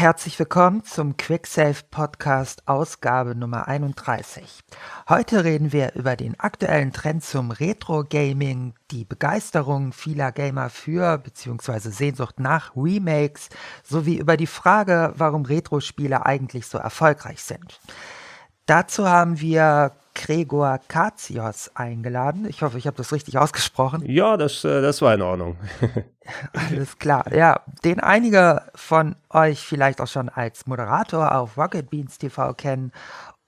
Herzlich willkommen zum QuickSave Podcast Ausgabe Nummer 31. Heute reden wir über den aktuellen Trend zum Retro Gaming, die Begeisterung vieler Gamer für bzw. Sehnsucht nach Remakes sowie über die Frage, warum Retro-Spiele eigentlich so erfolgreich sind. Dazu haben wir Gregor Katsios eingeladen. Ich hoffe, ich habe das richtig ausgesprochen. Ja, das, äh, das war in Ordnung. Alles klar. Ja, den einige von euch vielleicht auch schon als Moderator auf Rocket Beans TV kennen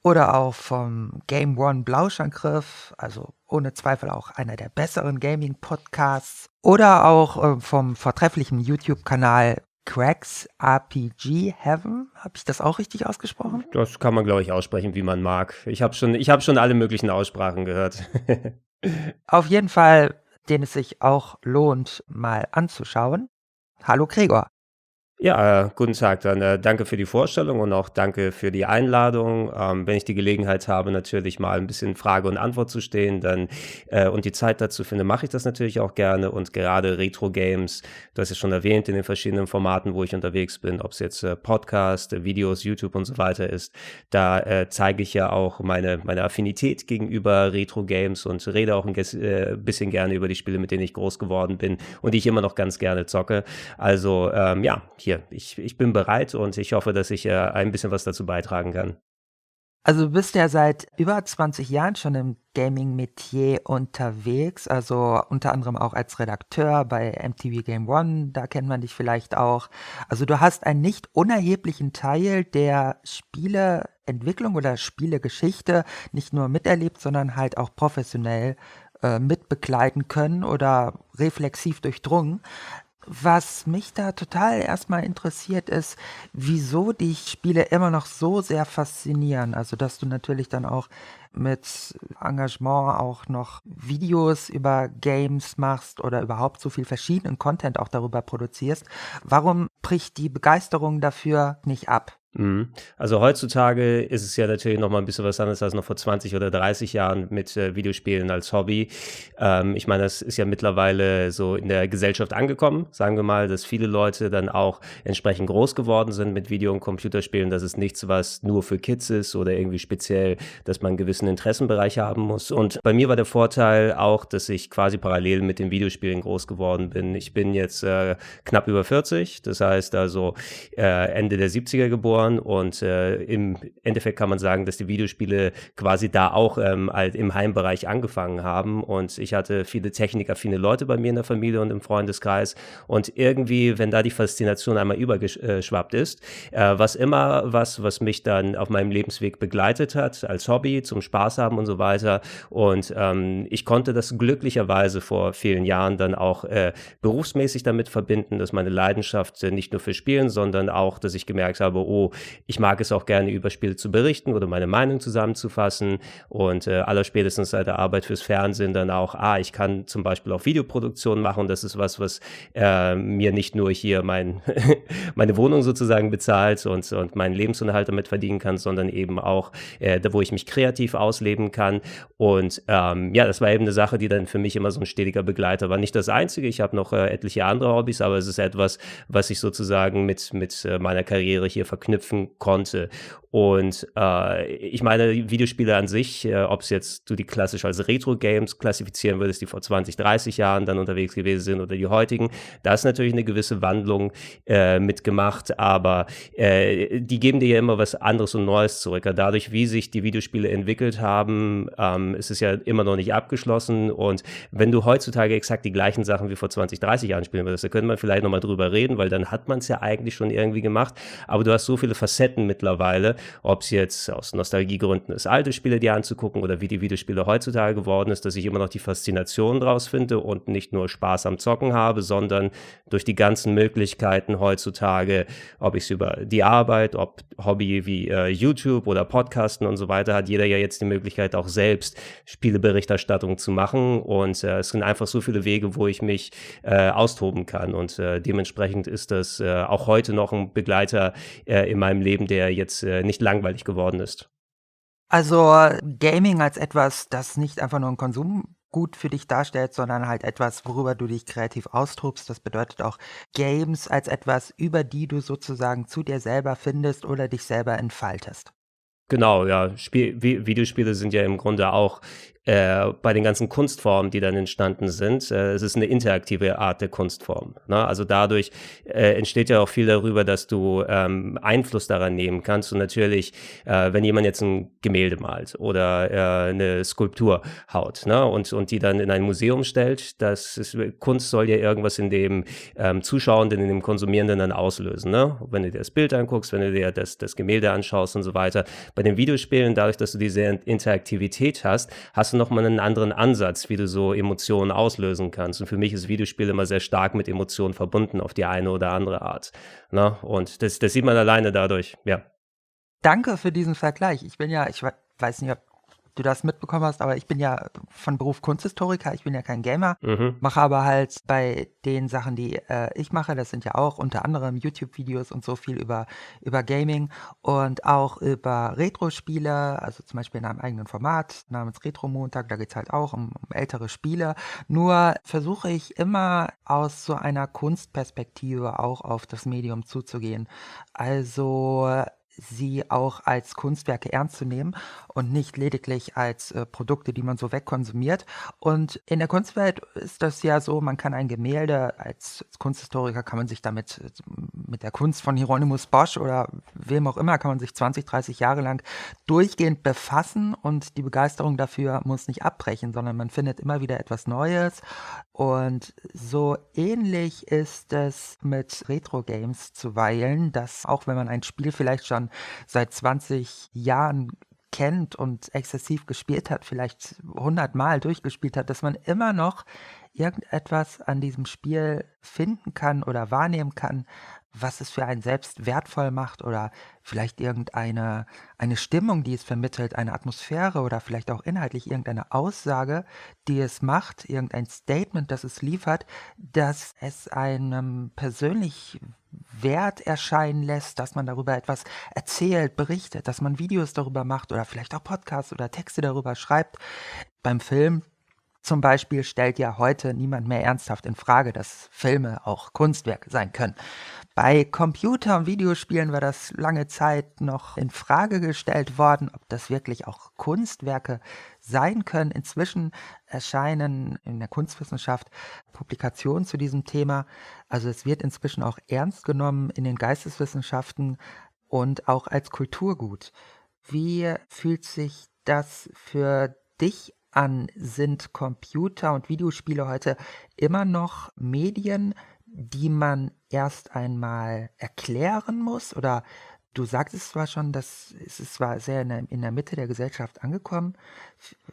oder auch vom Game One Blauschangriff, also ohne Zweifel auch einer der besseren Gaming-Podcasts oder auch äh, vom vortrefflichen YouTube-Kanal Cracks RPG Heaven. Habe ich das auch richtig ausgesprochen? Das kann man, glaube ich, aussprechen, wie man mag. Ich habe schon, hab schon alle möglichen Aussprachen gehört. Auf jeden Fall, den es sich auch lohnt, mal anzuschauen. Hallo Gregor. Ja, guten Tag. Dann äh, danke für die Vorstellung und auch danke für die Einladung. Ähm, wenn ich die Gelegenheit habe, natürlich mal ein bisschen Frage und Antwort zu stehen, dann äh, und die Zeit dazu finde, mache ich das natürlich auch gerne. Und gerade Retro-Games, du hast es schon erwähnt, in den verschiedenen Formaten, wo ich unterwegs bin, ob es jetzt äh, Podcast, äh, Videos, YouTube und so weiter ist, da äh, zeige ich ja auch meine, meine Affinität gegenüber Retro-Games und rede auch ein äh, bisschen gerne über die Spiele, mit denen ich groß geworden bin und die ich immer noch ganz gerne zocke. Also ähm, ja, hier hier, ich, ich bin bereit und ich hoffe, dass ich äh, ein bisschen was dazu beitragen kann. Also du bist ja seit über 20 Jahren schon im Gaming-Metier unterwegs, also unter anderem auch als Redakteur bei MTV Game One, da kennt man dich vielleicht auch. Also du hast einen nicht unerheblichen Teil der Spieleentwicklung oder Spielegeschichte nicht nur miterlebt, sondern halt auch professionell äh, mitbegleiten können oder reflexiv durchdrungen. Was mich da total erstmal interessiert ist, wieso dich Spiele immer noch so sehr faszinieren. Also, dass du natürlich dann auch mit Engagement auch noch Videos über Games machst oder überhaupt so viel verschiedenen Content auch darüber produzierst. Warum bricht die Begeisterung dafür nicht ab? Mhm. Also heutzutage ist es ja natürlich noch mal ein bisschen was anderes als noch vor 20 oder 30 Jahren mit äh, Videospielen als Hobby. Ähm, ich meine, das ist ja mittlerweile so in der Gesellschaft angekommen, sagen wir mal, dass viele Leute dann auch entsprechend groß geworden sind mit Video- und Computerspielen. Das ist nichts, was nur für Kids ist oder irgendwie speziell, dass man einen gewissen Interessenbereich haben muss. Und bei mir war der Vorteil auch, dass ich quasi parallel mit den Videospielen groß geworden bin. Ich bin jetzt äh, knapp über 40, das heißt also äh, Ende der 70er geboren Faktoren und äh, im Endeffekt kann man sagen, dass die Videospiele quasi da auch ähm, halt im Heimbereich angefangen haben. Und ich hatte viele technikaffine Leute bei mir in der Familie und im Freundeskreis. Und irgendwie, wenn da die Faszination einmal übergeschwappt ist, äh, was immer was, was mich dann auf meinem Lebensweg begleitet hat, als Hobby, zum Spaß haben und so weiter. Und ähm, ich konnte das glücklicherweise vor vielen Jahren dann auch äh, berufsmäßig damit verbinden, dass meine Leidenschaft äh, nicht nur für Spielen, sondern auch, dass ich gemerkt habe, oh, ich mag es auch gerne über Spiele zu berichten oder meine Meinung zusammenzufassen und äh, allerspätestens seit der Arbeit fürs Fernsehen dann auch, ah, ich kann zum Beispiel auch Videoproduktionen machen. Das ist was, was äh, mir nicht nur hier mein, meine Wohnung sozusagen bezahlt und, und meinen Lebensunterhalt damit verdienen kann, sondern eben auch, äh, da, wo ich mich kreativ ausleben kann. Und ähm, ja, das war eben eine Sache, die dann für mich immer so ein stetiger Begleiter war. Nicht das Einzige, ich habe noch äh, etliche andere Hobbys, aber es ist etwas, was ich sozusagen mit, mit äh, meiner Karriere hier verknüpft knüpfen konnte. Und äh, ich meine, Videospiele an sich, äh, ob es jetzt du die klassisch als Retro-Games klassifizieren würdest, die vor 20, 30 Jahren dann unterwegs gewesen sind oder die heutigen, da ist natürlich eine gewisse Wandlung äh, mitgemacht, aber äh, die geben dir ja immer was anderes und Neues zurück. Dadurch, wie sich die Videospiele entwickelt haben, ähm, ist es ja immer noch nicht abgeschlossen. Und wenn du heutzutage exakt die gleichen Sachen wie vor 20, 30 Jahren spielen würdest, da könnte man vielleicht nochmal drüber reden, weil dann hat man es ja eigentlich schon irgendwie gemacht. Aber du hast so viele Facetten mittlerweile, ob es jetzt aus Nostalgiegründen ist, alte Spiele dir anzugucken oder wie die Videospiele heutzutage geworden ist, dass ich immer noch die Faszination draus finde und nicht nur Spaß am Zocken habe, sondern durch die ganzen Möglichkeiten heutzutage, ob ich es über die Arbeit, ob Hobby wie äh, YouTube oder Podcasten und so weiter, hat jeder ja jetzt die Möglichkeit auch selbst Spieleberichterstattung zu machen. Und äh, es sind einfach so viele Wege, wo ich mich äh, austoben kann. Und äh, dementsprechend ist das äh, auch heute noch ein Begleiter äh, in meinem Leben, der jetzt äh, nicht langweilig geworden ist. Also Gaming als etwas, das nicht einfach nur ein Konsum gut für dich darstellt, sondern halt etwas, worüber du dich kreativ austobst. Das bedeutet auch Games als etwas, über die du sozusagen zu dir selber findest oder dich selber entfaltest. Genau, ja. Spiel, Videospiele sind ja im Grunde auch äh, bei den ganzen Kunstformen, die dann entstanden sind, äh, es ist eine interaktive Art der Kunstform. Ne? Also dadurch äh, entsteht ja auch viel darüber, dass du ähm, Einfluss daran nehmen kannst. Und natürlich, äh, wenn jemand jetzt ein Gemälde malt oder äh, eine Skulptur haut ne? und, und die dann in ein Museum stellt, das ist, Kunst soll ja irgendwas in dem ähm, Zuschauenden, in dem Konsumierenden dann auslösen. Ne? Wenn du dir das Bild anguckst, wenn du dir das, das Gemälde anschaust und so weiter. Bei den Videospielen, dadurch, dass du diese Interaktivität hast, hast du nochmal einen anderen Ansatz, wie du so Emotionen auslösen kannst. Und für mich ist Videospiel immer sehr stark mit Emotionen verbunden auf die eine oder andere Art. Na? Ne? Und das, das sieht man alleine dadurch, ja. Danke für diesen Vergleich. Ich bin ja, ich weiß nicht, ob du das mitbekommen hast, aber ich bin ja von Beruf Kunsthistoriker, ich bin ja kein Gamer, mhm. mache aber halt bei den Sachen, die äh, ich mache, das sind ja auch unter anderem YouTube-Videos und so viel über, über Gaming und auch über Retro-Spiele, also zum Beispiel in einem eigenen Format namens Retro-Montag, da geht es halt auch um, um ältere Spiele. Nur versuche ich immer aus so einer Kunstperspektive auch auf das Medium zuzugehen. Also sie auch als Kunstwerke ernst zu nehmen und nicht lediglich als äh, Produkte, die man so wegkonsumiert. Und in der Kunstwelt ist das ja so, man kann ein Gemälde, als, als Kunsthistoriker kann man sich damit, mit der Kunst von Hieronymus Bosch oder wem auch immer, kann man sich 20, 30 Jahre lang durchgehend befassen und die Begeisterung dafür muss nicht abbrechen, sondern man findet immer wieder etwas Neues. Und so ähnlich ist es mit Retro-Games zuweilen, dass auch wenn man ein Spiel vielleicht schon seit 20 Jahren kennt und exzessiv gespielt hat, vielleicht 100 Mal durchgespielt hat, dass man immer noch irgendetwas an diesem Spiel finden kann oder wahrnehmen kann, was es für einen selbst wertvoll macht oder vielleicht irgendeine eine Stimmung, die es vermittelt, eine Atmosphäre oder vielleicht auch inhaltlich irgendeine Aussage, die es macht, irgendein Statement, das es liefert, dass es einem persönlich Wert erscheinen lässt, dass man darüber etwas erzählt, berichtet, dass man Videos darüber macht oder vielleicht auch Podcasts oder Texte darüber schreibt. Beim Film zum Beispiel stellt ja heute niemand mehr ernsthaft in Frage, dass Filme auch Kunstwerke sein können. Bei Computer- und Videospielen war das lange Zeit noch in Frage gestellt worden, ob das wirklich auch Kunstwerke sein können. Inzwischen erscheinen in der Kunstwissenschaft Publikationen zu diesem Thema. Also es wird inzwischen auch ernst genommen in den Geisteswissenschaften und auch als Kulturgut. Wie fühlt sich das für dich an? Sind Computer- und Videospiele heute immer noch Medien, die man erst einmal erklären muss? Oder du sagtest zwar schon, dass es ist zwar sehr in der, in der Mitte der Gesellschaft angekommen,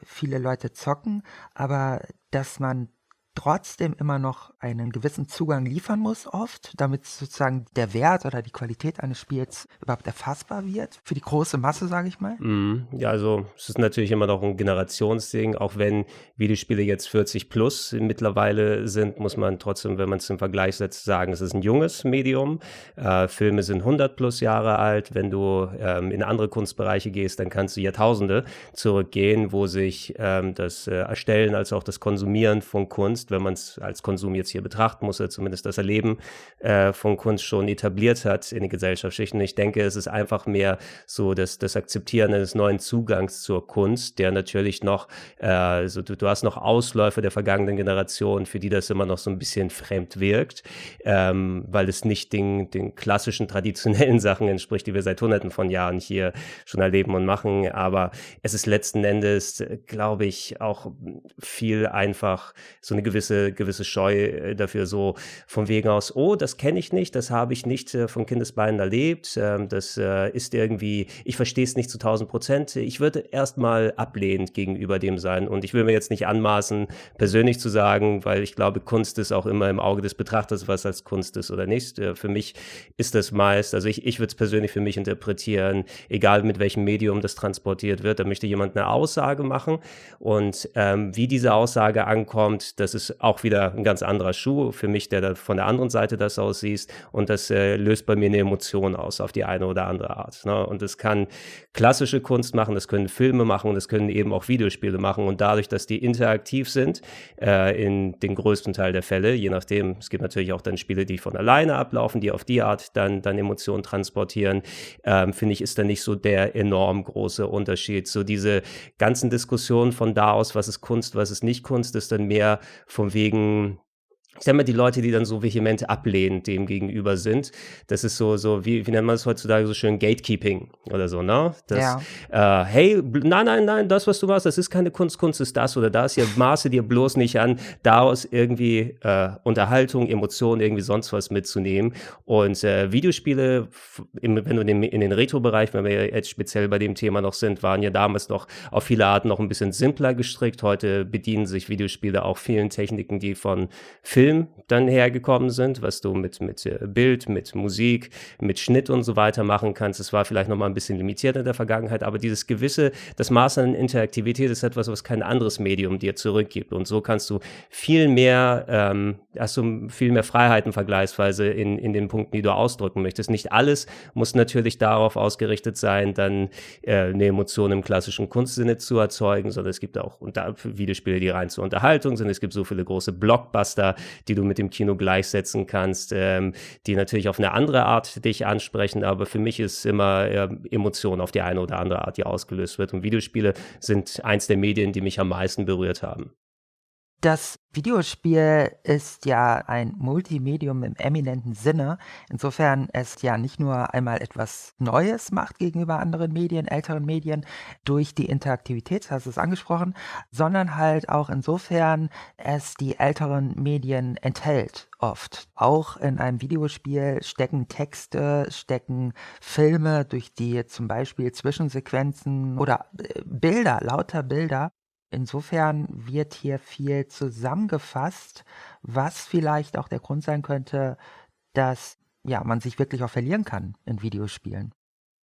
viele Leute zocken, aber dass man trotzdem immer noch einen gewissen Zugang liefern muss, oft, damit sozusagen der Wert oder die Qualität eines Spiels überhaupt erfassbar wird, für die große Masse, sage ich mal? Mm, ja, also es ist natürlich immer noch ein Generationsding, auch wenn Videospiele jetzt 40 plus mittlerweile sind, muss man trotzdem, wenn man es im Vergleich setzt, sagen, es ist ein junges Medium. Äh, Filme sind 100 plus Jahre alt. Wenn du ähm, in andere Kunstbereiche gehst, dann kannst du Jahrtausende zurückgehen, wo sich ähm, das äh, Erstellen als auch das Konsumieren von Kunst wenn man es als Konsum jetzt hier betrachten muss, oder zumindest das Erleben äh, von Kunst schon etabliert hat in den Gesellschaftsschichten. Ich denke, es ist einfach mehr so das, das Akzeptieren eines neuen Zugangs zur Kunst, der natürlich noch, äh, also du, du hast noch Ausläufer der vergangenen Generation, für die das immer noch so ein bisschen fremd wirkt, ähm, weil es nicht den, den klassischen traditionellen Sachen entspricht, die wir seit hunderten von Jahren hier schon erleben und machen. Aber es ist letzten Endes, glaube ich, auch viel einfach so eine gewisse gewisse, gewisse Scheu äh, dafür, so von wegen aus, oh, das kenne ich nicht, das habe ich nicht äh, von Kindesbeinen erlebt, ähm, das äh, ist irgendwie, ich verstehe es nicht zu 1000 Prozent. Ich würde erstmal ablehnend gegenüber dem sein und ich will mir jetzt nicht anmaßen, persönlich zu sagen, weil ich glaube, Kunst ist auch immer im Auge des Betrachters, was als Kunst ist oder nicht. Für mich ist das meist, also ich, ich würde es persönlich für mich interpretieren, egal mit welchem Medium das transportiert wird, da möchte jemand eine Aussage machen und ähm, wie diese Aussage ankommt, das ist ist auch wieder ein ganz anderer Schuh für mich, der da von der anderen Seite das aussieht. Und das äh, löst bei mir eine Emotion aus, auf die eine oder andere Art. Ne? Und das kann klassische Kunst machen, das können Filme machen, das können eben auch Videospiele machen. Und dadurch, dass die interaktiv sind, äh, in den größten Teil der Fälle, je nachdem, es gibt natürlich auch dann Spiele, die von alleine ablaufen, die auf die Art dann, dann Emotionen transportieren, ähm, finde ich, ist da nicht so der enorm große Unterschied. So diese ganzen Diskussionen von da aus, was ist Kunst, was ist nicht Kunst, ist dann mehr von wegen, ich sag mal, die Leute, die dann so vehement ablehnen, dem gegenüber sind, das ist so, so wie, wie nennt man es heutzutage so schön, Gatekeeping oder so, ne? Das, ja. äh, hey, nein, nein, nein, das, was du machst, das ist keine Kunst, Kunst ist das oder das, hier maße dir bloß nicht an, daraus irgendwie äh, Unterhaltung, Emotionen, irgendwie sonst was mitzunehmen. Und äh, Videospiele, im, wenn du in den, in den Retro-Bereich, wenn wir jetzt speziell bei dem Thema noch sind, waren ja damals noch auf viele Arten noch ein bisschen simpler gestrickt. Heute bedienen sich Videospiele auch vielen Techniken, die von Film Film dann hergekommen sind, was du mit, mit äh, Bild, mit Musik, mit Schnitt und so weiter machen kannst. Es war vielleicht noch mal ein bisschen limitiert in der Vergangenheit, aber dieses gewisse, das Maß an Interaktivität ist etwas, was kein anderes Medium dir zurückgibt. Und so kannst du viel mehr, ähm, hast du viel mehr Freiheiten vergleichsweise in, in den Punkten, die du ausdrücken möchtest. Nicht alles muss natürlich darauf ausgerichtet sein, dann äh, eine Emotion im klassischen Kunstsinne zu erzeugen, sondern es gibt auch unter Videospiele, die rein zur Unterhaltung sind. Es gibt so viele große Blockbuster, die du mit dem Kino gleichsetzen kannst, ähm, die natürlich auf eine andere Art dich ansprechen, aber für mich ist immer äh, Emotion auf die eine oder andere Art, die ausgelöst wird. Und Videospiele sind eins der Medien, die mich am meisten berührt haben. Das Videospiel ist ja ein Multimedium im eminenten Sinne, insofern es ja nicht nur einmal etwas Neues macht gegenüber anderen Medien, älteren Medien, durch die Interaktivität, hast du es angesprochen, sondern halt auch insofern es die älteren Medien enthält oft. Auch in einem Videospiel stecken Texte, stecken Filme, durch die zum Beispiel Zwischensequenzen oder äh, Bilder, lauter Bilder Insofern wird hier viel zusammengefasst, was vielleicht auch der Grund sein könnte, dass ja, man sich wirklich auch verlieren kann in Videospielen.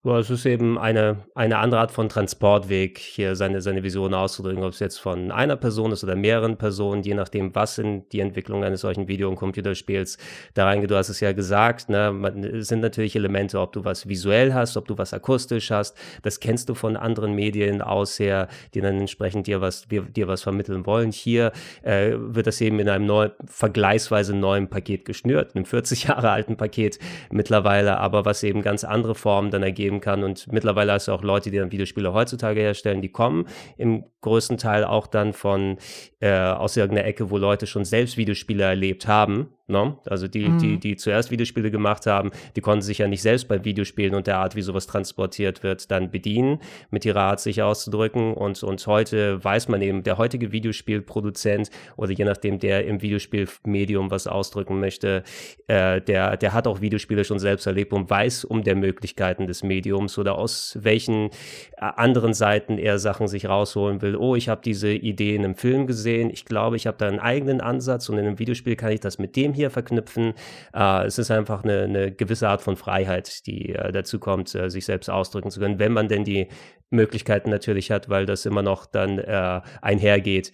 Ja, es ist eben eine, eine andere Art von Transportweg, hier seine, seine Vision auszudrücken, ob es jetzt von einer Person ist oder mehreren Personen, je nachdem, was in die Entwicklung eines solchen Video- und Computerspiels da reingeht. Du hast es ja gesagt, ne, man, es sind natürlich Elemente, ob du was visuell hast, ob du was akustisch hast. Das kennst du von anderen Medien aus her, die dann entsprechend dir was, dir was vermitteln wollen. Hier äh, wird das eben in einem neu, vergleichsweise neuen Paket geschnürt, einem 40 Jahre alten Paket mittlerweile, aber was eben ganz andere Formen dann ergeben geben kann. Und mittlerweile hast du auch Leute, die dann Videospiele heutzutage herstellen, die kommen im größten Teil auch dann von äh, aus irgendeiner Ecke, wo Leute schon selbst Videospiele erlebt haben No? Ne? Also die, mhm. die, die zuerst Videospiele gemacht haben, die konnten sich ja nicht selbst bei Videospielen und der Art, wie sowas transportiert wird, dann bedienen, mit ihrer Art sich auszudrücken. Und, und heute weiß man eben, der heutige Videospielproduzent oder je nachdem, der im Videospielmedium was ausdrücken möchte, äh, der, der hat auch Videospiele schon selbst erlebt und weiß um der Möglichkeiten des Mediums oder aus welchen äh, anderen Seiten er Sachen sich rausholen will. Oh, ich habe diese Idee in einem Film gesehen, ich glaube, ich habe da einen eigenen Ansatz und in einem Videospiel kann ich das mit dem hier verknüpfen. Äh, es ist einfach eine, eine, gewisse Art von Freiheit, die äh, dazu kommt, äh, sich selbst ausdrücken zu können, wenn man denn die Möglichkeiten natürlich hat, weil das immer noch dann äh, einhergeht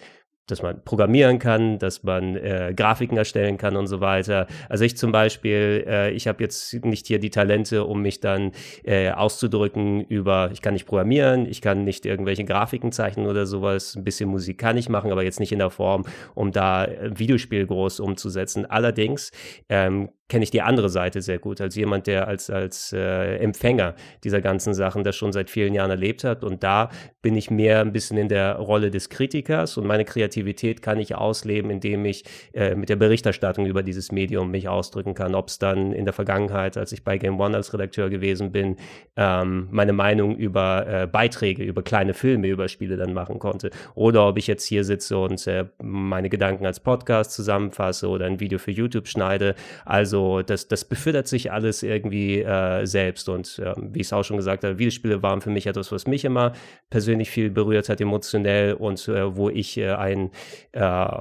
dass man programmieren kann, dass man äh, Grafiken erstellen kann und so weiter. Also ich zum Beispiel, äh, ich habe jetzt nicht hier die Talente, um mich dann äh, auszudrücken über, ich kann nicht programmieren, ich kann nicht irgendwelche Grafiken zeichnen oder sowas. Ein bisschen Musik kann ich machen, aber jetzt nicht in der Form, um da ein Videospiel groß umzusetzen. Allerdings ähm, kenne ich die andere Seite sehr gut, als jemand, der als, als äh, Empfänger dieser ganzen Sachen das schon seit vielen Jahren erlebt hat. Und da bin ich mehr ein bisschen in der Rolle des Kritikers und meine Kreativität kann ich ausleben, indem ich äh, mit der Berichterstattung über dieses Medium mich ausdrücken kann. Ob es dann in der Vergangenheit, als ich bei Game One als Redakteur gewesen bin, ähm, meine Meinung über äh, Beiträge, über kleine Filme, über Spiele dann machen konnte. Oder ob ich jetzt hier sitze und äh, meine Gedanken als Podcast zusammenfasse oder ein Video für YouTube schneide. Also das, das befüttert sich alles irgendwie äh, selbst. Und äh, wie ich es auch schon gesagt habe, Videospiele waren für mich etwas, was mich immer persönlich viel berührt hat, emotionell und äh, wo ich äh, ein, äh,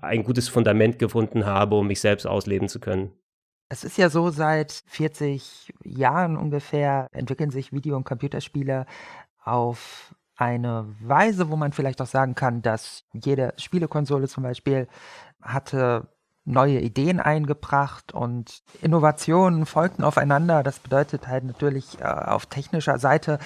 ein gutes Fundament gefunden habe, um mich selbst ausleben zu können. Es ist ja so, seit 40 Jahren ungefähr entwickeln sich Video- und Computerspiele auf eine Weise, wo man vielleicht auch sagen kann, dass jede Spielekonsole zum Beispiel hatte neue Ideen eingebracht und Innovationen folgten aufeinander. Das bedeutet halt natürlich äh, auf technischer Seite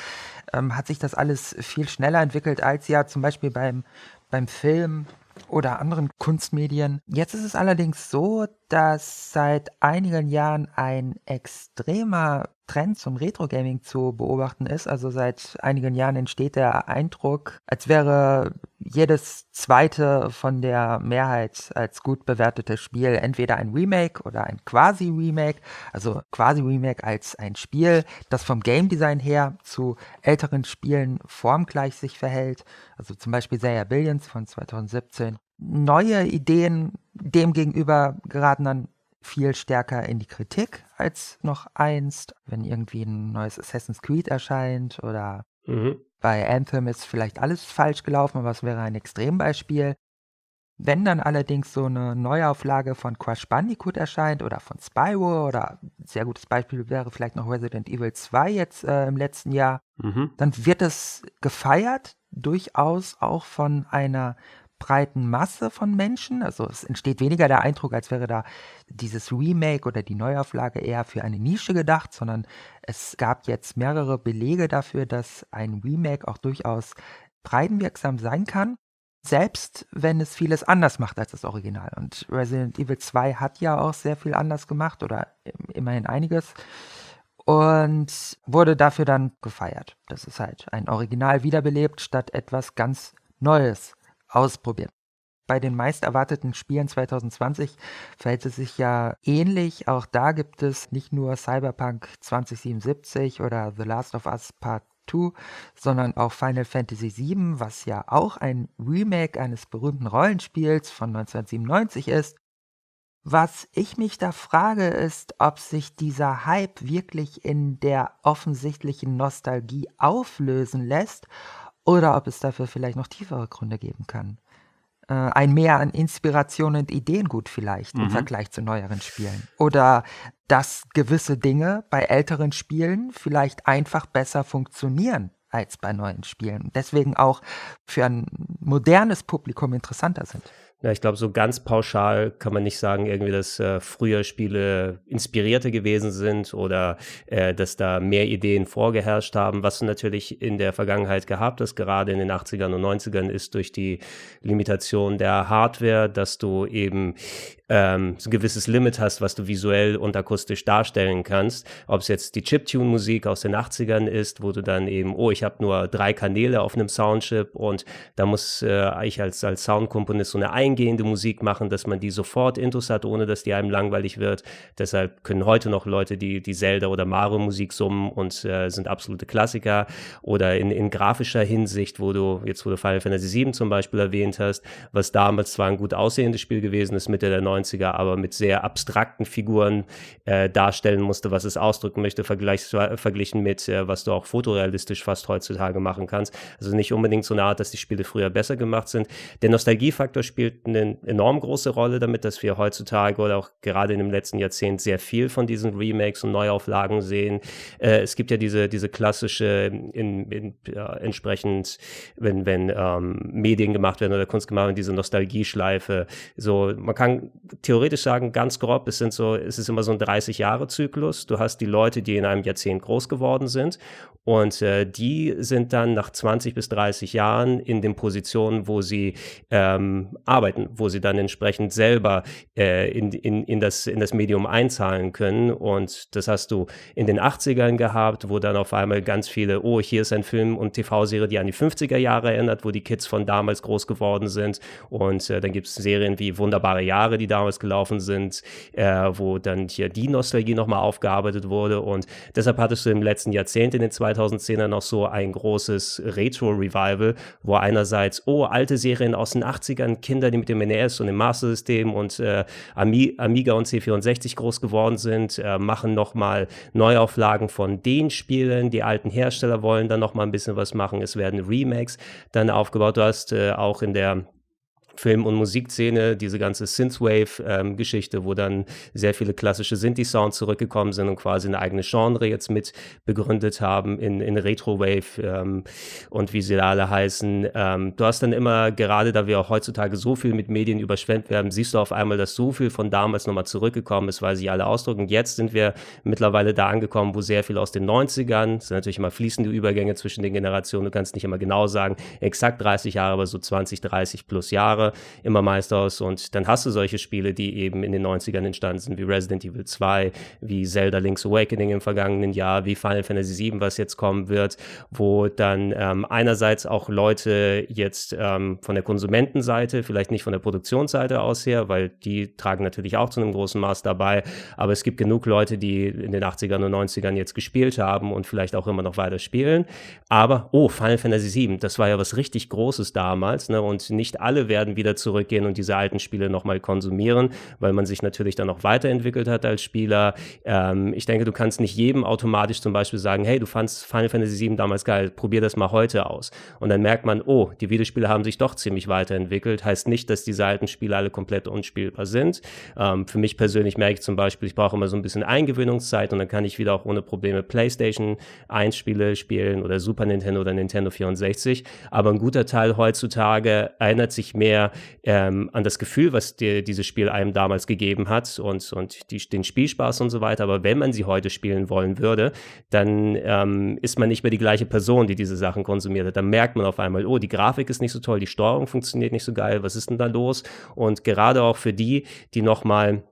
ähm, hat sich das alles viel schneller entwickelt als ja zum Beispiel beim, beim Film oder anderen Kunstmedien. Jetzt ist es allerdings so, dass seit einigen Jahren ein extremer Trend zum Retro-Gaming zu beobachten ist. Also seit einigen Jahren entsteht der Eindruck, als wäre jedes zweite von der Mehrheit als gut bewertetes Spiel entweder ein Remake oder ein Quasi-Remake. Also Quasi-Remake als ein Spiel, das vom Game Design her zu älteren Spielen formgleich sich verhält. Also zum Beispiel Saya Billions von 2017. Neue Ideen demgegenüber geraten dann viel stärker in die Kritik als noch einst, wenn irgendwie ein neues Assassin's Creed erscheint oder mhm. bei Anthem ist vielleicht alles falsch gelaufen, aber es wäre ein Extrembeispiel. Wenn dann allerdings so eine Neuauflage von Crash Bandicoot erscheint oder von Spyro oder ein sehr gutes Beispiel wäre vielleicht noch Resident Evil 2 jetzt äh, im letzten Jahr, mhm. dann wird es gefeiert, durchaus auch von einer breiten Masse von Menschen. Also es entsteht weniger der Eindruck, als wäre da dieses Remake oder die Neuauflage eher für eine Nische gedacht, sondern es gab jetzt mehrere Belege dafür, dass ein Remake auch durchaus breitenwirksam sein kann. Selbst wenn es vieles anders macht als das Original. Und Resident Evil 2 hat ja auch sehr viel anders gemacht oder immerhin einiges und wurde dafür dann gefeiert. Das ist halt ein Original wiederbelebt statt etwas ganz Neues ausprobieren. Bei den meist erwarteten Spielen 2020 verhält es sich ja ähnlich. Auch da gibt es nicht nur Cyberpunk 2077 oder The Last of Us Part 2, sondern auch Final Fantasy VII, was ja auch ein Remake eines berühmten Rollenspiels von 1997 ist. Was ich mich da frage, ist, ob sich dieser Hype wirklich in der offensichtlichen Nostalgie auflösen lässt oder ob es dafür vielleicht noch tiefere Gründe geben kann. Äh, ein Mehr an Inspiration und Ideengut vielleicht mhm. im Vergleich zu neueren Spielen. Oder dass gewisse Dinge bei älteren Spielen vielleicht einfach besser funktionieren als bei neuen Spielen. Deswegen auch für ein modernes Publikum interessanter sind. Ja, ich glaube, so ganz pauschal kann man nicht sagen, irgendwie, dass äh, früher Spiele inspirierter gewesen sind oder äh, dass da mehr Ideen vorgeherrscht haben. Was du natürlich in der Vergangenheit gehabt hast, gerade in den 80ern und 90ern, ist durch die Limitation der Hardware, dass du eben ähm, ein gewisses Limit hast, was du visuell und akustisch darstellen kannst. Ob es jetzt die Chiptune-Musik aus den 80ern ist, wo du dann eben, oh, ich habe nur drei Kanäle auf einem Soundchip und da muss äh, ich als, als Soundkomponist so eine eingehende Musik machen, dass man die sofort Intus hat, ohne dass die einem langweilig wird. Deshalb können heute noch Leute die, die Zelda- oder Mario-Musik summen und äh, sind absolute Klassiker. Oder in, in grafischer Hinsicht, wo du, jetzt wo du Final Fantasy VII zum Beispiel erwähnt hast, was damals zwar ein gut aussehendes Spiel gewesen ist, Mitte der 90er, aber mit sehr abstrakten Figuren äh, darstellen musste, was es ausdrücken möchte, verglichen mit, äh, was du auch fotorealistisch fast heutzutage machen kannst. Also nicht unbedingt so eine Art, dass die Spiele früher besser gemacht sind. Der Nostalgiefaktor spielt eine enorm große Rolle damit, dass wir heutzutage oder auch gerade in dem letzten Jahrzehnt sehr viel von diesen Remakes und Neuauflagen sehen. Äh, es gibt ja diese, diese klassische, in, in, ja, entsprechend, wenn, wenn ähm, Medien gemacht werden oder Kunst gemacht werden, diese Nostalgieschleife. So, man kann theoretisch sagen, ganz grob, es sind so, es ist immer so ein 30-Jahre-Zyklus. Du hast die Leute, die in einem Jahrzehnt groß geworden sind und äh, die sind dann nach 20 bis 30 Jahren in den Positionen, wo sie ähm, arbeiten, wo sie dann entsprechend selber äh, in, in, in, das, in das Medium einzahlen können. Und das hast du in den 80ern gehabt, wo dann auf einmal ganz viele, oh, hier ist ein Film und TV-Serie, die an die 50er Jahre erinnert, wo die Kids von damals groß geworden sind. Und äh, dann gibt es Serien wie Wunderbare Jahre, die damals gelaufen sind, äh, wo dann hier die Nostalgie nochmal aufgearbeitet wurde. Und deshalb hattest du im letzten Jahrzehnt in den 2010er noch so ein großes Retro-Revival, wo einerseits, oh, alte Serien aus den 80ern, Kinder, die mit dem NES und dem Master System und äh, Amiga und C64 groß geworden sind, äh, machen nochmal Neuauflagen von den Spielen. Die alten Hersteller wollen dann nochmal ein bisschen was machen. Es werden Remakes dann aufgebaut. Du hast äh, auch in der Film- und Musikszene, diese ganze Synthwave-Geschichte, ähm, wo dann sehr viele klassische Synthi-Sounds zurückgekommen sind und quasi eine eigene Genre jetzt mit begründet haben in, in Retrowave ähm, und wie sie da alle heißen. Ähm, du hast dann immer, gerade da wir auch heutzutage so viel mit Medien überschwemmt werden, siehst du auf einmal, dass so viel von damals nochmal zurückgekommen ist, weil sie alle ausdrücken. Jetzt sind wir mittlerweile da angekommen, wo sehr viel aus den 90ern, es sind natürlich immer fließende Übergänge zwischen den Generationen, du kannst nicht immer genau sagen, exakt 30 Jahre, aber so 20, 30 plus Jahre immer meist aus. Und dann hast du solche Spiele, die eben in den 90ern entstanden sind, wie Resident Evil 2, wie Zelda Link's Awakening im vergangenen Jahr, wie Final Fantasy VII, was jetzt kommen wird, wo dann ähm, einerseits auch Leute jetzt ähm, von der Konsumentenseite, vielleicht nicht von der Produktionsseite aus her, weil die tragen natürlich auch zu einem großen Maß dabei, aber es gibt genug Leute, die in den 80ern und 90ern jetzt gespielt haben und vielleicht auch immer noch weiter spielen. Aber, oh, Final Fantasy VII, das war ja was richtig Großes damals, ne? Und nicht alle werden wieder zurückgehen und diese alten Spiele nochmal konsumieren, weil man sich natürlich dann auch weiterentwickelt hat als Spieler. Ähm, ich denke, du kannst nicht jedem automatisch zum Beispiel sagen, hey, du fandst Final Fantasy VII damals geil, probier das mal heute aus. Und dann merkt man, oh, die Videospiele haben sich doch ziemlich weiterentwickelt. Heißt nicht, dass diese alten Spiele alle komplett unspielbar sind. Ähm, für mich persönlich merke ich zum Beispiel, ich brauche immer so ein bisschen Eingewöhnungszeit und dann kann ich wieder auch ohne Probleme PlayStation 1 Spiele spielen oder Super Nintendo oder Nintendo 64. Aber ein guter Teil heutzutage erinnert sich mehr ähm, an das Gefühl, was dir dieses Spiel einem damals gegeben hat und, und die, den Spielspaß und so weiter. Aber wenn man sie heute spielen wollen würde, dann ähm, ist man nicht mehr die gleiche Person, die diese Sachen konsumiert hat. Dann merkt man auf einmal, oh, die Grafik ist nicht so toll, die Steuerung funktioniert nicht so geil, was ist denn da los? Und gerade auch für die, die nochmal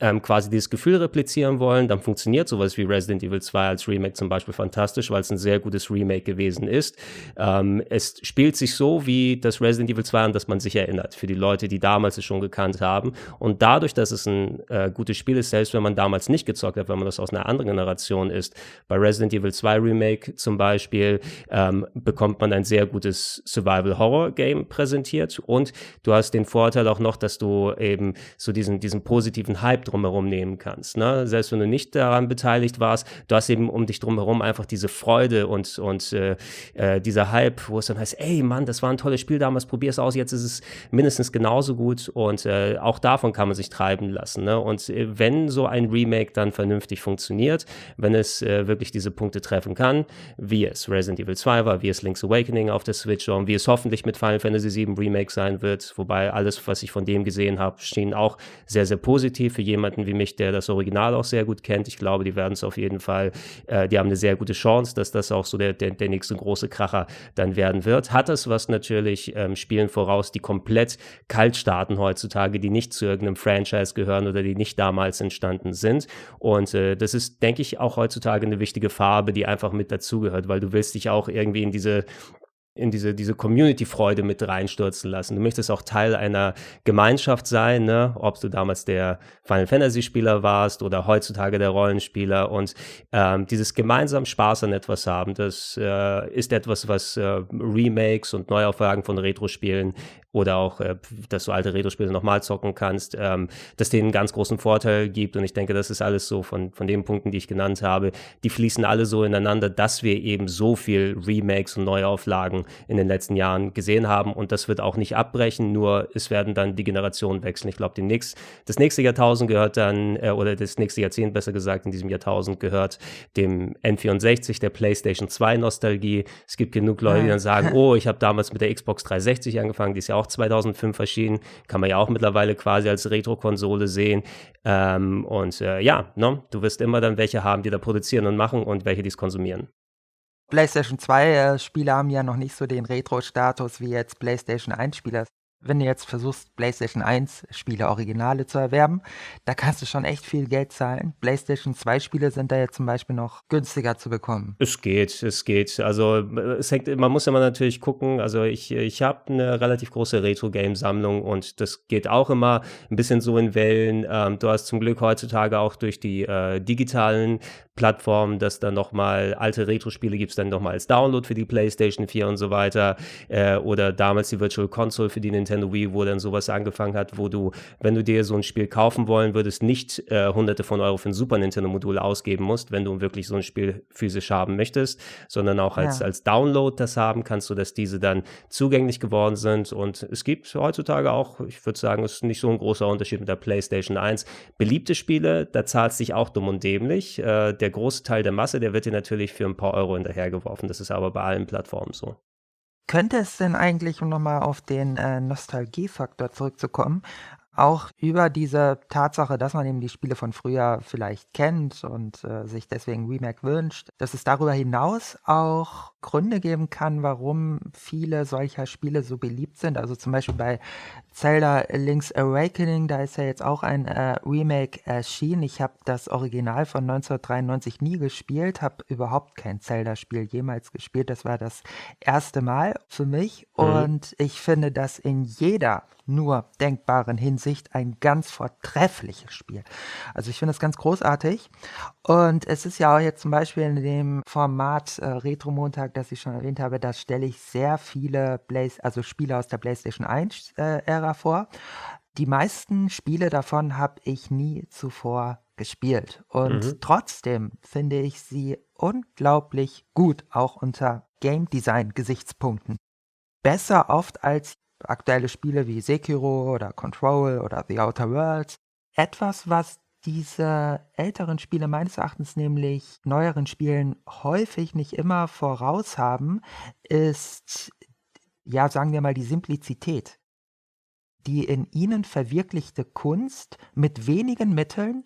ähm, quasi dieses Gefühl replizieren wollen, dann funktioniert sowas wie Resident Evil 2 als Remake zum Beispiel fantastisch, weil es ein sehr gutes Remake gewesen ist. Ähm, es spielt sich so wie das Resident Evil 2 an das man sich erinnert, für die Leute, die damals es schon gekannt haben. Und dadurch, dass es ein äh, gutes Spiel ist, selbst wenn man damals nicht gezockt hat, wenn man das aus einer anderen Generation ist, bei Resident Evil 2 Remake zum Beispiel, ähm, bekommt man ein sehr gutes Survival-Horror-Game präsentiert und du hast den Vorteil auch noch, dass du eben so diesen, diesen positiven Hype drumherum nehmen kannst. Ne? Selbst wenn du nicht daran beteiligt warst, du hast eben um dich drumherum einfach diese Freude und, und äh, äh, dieser Hype, wo es dann heißt, ey Mann, das war ein tolles Spiel damals, probier es aus, jetzt ist es mindestens genauso gut und äh, auch davon kann man sich treiben lassen. Ne? Und äh, wenn so ein Remake dann vernünftig funktioniert, wenn es äh, wirklich diese Punkte treffen kann, wie es Resident Evil 2 war, wie es Link's Awakening auf der Switch und wie es hoffentlich mit Final Fantasy VII Remake sein wird, wobei alles, was ich von dem gesehen habe, schien auch sehr, sehr positiv für jeden jemanden wie mich, der das Original auch sehr gut kennt. Ich glaube, die werden es auf jeden Fall, äh, die haben eine sehr gute Chance, dass das auch so der, der, der nächste große Kracher dann werden wird. Hat es was natürlich ähm, Spielen voraus, die komplett kalt starten heutzutage, die nicht zu irgendeinem Franchise gehören oder die nicht damals entstanden sind. Und äh, das ist, denke ich, auch heutzutage eine wichtige Farbe, die einfach mit dazugehört, weil du willst dich auch irgendwie in diese in diese, diese Community-Freude mit reinstürzen lassen. Du möchtest auch Teil einer Gemeinschaft sein, ne? ob du damals der Final Fantasy-Spieler warst oder heutzutage der Rollenspieler. Und ähm, dieses gemeinsam Spaß an etwas haben, das äh, ist etwas, was äh, Remakes und Neuauflagen von Retro-Spielen oder auch, äh, dass du alte Retro-Spiele nochmal zocken kannst, ähm, dass denen einen ganz großen Vorteil gibt. Und ich denke, das ist alles so von, von den Punkten, die ich genannt habe, die fließen alle so ineinander, dass wir eben so viel Remakes und Neuauflagen in den letzten Jahren gesehen haben. Und das wird auch nicht abbrechen, nur es werden dann die Generationen wechseln. Ich glaube, nächst, das nächste Jahrtausend gehört dann, äh, oder das nächste Jahrzehnt besser gesagt, in diesem Jahrtausend gehört dem N64, der PlayStation 2 Nostalgie. Es gibt genug Leute, die dann sagen, oh, ich habe damals mit der Xbox 360 angefangen, die ist ja auch 2005 erschienen, kann man ja auch mittlerweile quasi als Retro-Konsole sehen. Ähm, und äh, ja, ne, du wirst immer dann welche haben, die da produzieren und machen und welche, die es konsumieren. PlayStation 2 äh, haben ja noch nicht so den Retro-Status wie jetzt PlayStation 1 Spieler wenn du jetzt versuchst, PlayStation 1 Spiele Originale zu erwerben, da kannst du schon echt viel Geld zahlen. PlayStation 2 Spiele sind da jetzt zum Beispiel noch günstiger zu bekommen. Es geht, es geht. Also es hängt, man muss immer natürlich gucken. Also ich, ich habe eine relativ große Retro-Game-Sammlung und das geht auch immer ein bisschen so in Wellen. Ähm, du hast zum Glück heutzutage auch durch die äh, digitalen Plattformen, dass dann nochmal alte Retro-Spiele gibt es dann nochmal als Download für die PlayStation 4 und so weiter. Äh, oder damals die Virtual Console für die Nintendo Nintendo Wii, wo dann sowas angefangen hat, wo du, wenn du dir so ein Spiel kaufen wollen würdest, nicht äh, hunderte von Euro für ein Super Nintendo-Modul ausgeben musst, wenn du wirklich so ein Spiel physisch haben möchtest, sondern auch als, ja. als Download das haben kannst, sodass diese dann zugänglich geworden sind. Und es gibt heutzutage auch, ich würde sagen, es ist nicht so ein großer Unterschied mit der PlayStation 1. Beliebte Spiele, da zahlt es sich auch dumm und dämlich. Äh, der große Teil der Masse, der wird dir natürlich für ein paar Euro hinterhergeworfen. Das ist aber bei allen Plattformen so. Könnte es denn eigentlich, um nochmal auf den äh, Nostalgiefaktor zurückzukommen, auch über diese Tatsache, dass man eben die Spiele von früher vielleicht kennt und äh, sich deswegen Remake wünscht, dass es darüber hinaus auch Gründe geben kann, warum viele solcher Spiele so beliebt sind. Also zum Beispiel bei Zelda Link's Awakening, da ist ja jetzt auch ein äh, Remake erschienen. Ich habe das Original von 1993 nie gespielt, habe überhaupt kein Zelda-Spiel jemals gespielt. Das war das erste Mal für mich mhm. und ich finde das in jeder nur denkbaren Hinsicht ein ganz vortreffliches Spiel. Also ich finde es ganz großartig. Und es ist ja auch jetzt zum Beispiel in dem Format äh, Retro Montag, das ich schon erwähnt habe, da stelle ich sehr viele Play also Spiele aus der PlayStation 1 äh, vor. Die meisten Spiele davon habe ich nie zuvor gespielt. Und mhm. trotzdem finde ich sie unglaublich gut, auch unter Game Design Gesichtspunkten. Besser oft als aktuelle Spiele wie Sekiro oder Control oder The Outer Worlds. Etwas, was diese älteren Spiele meines Erachtens nämlich neueren Spielen häufig nicht immer voraus haben, ist, ja, sagen wir mal, die Simplizität. Die in ihnen verwirklichte Kunst mit wenigen Mitteln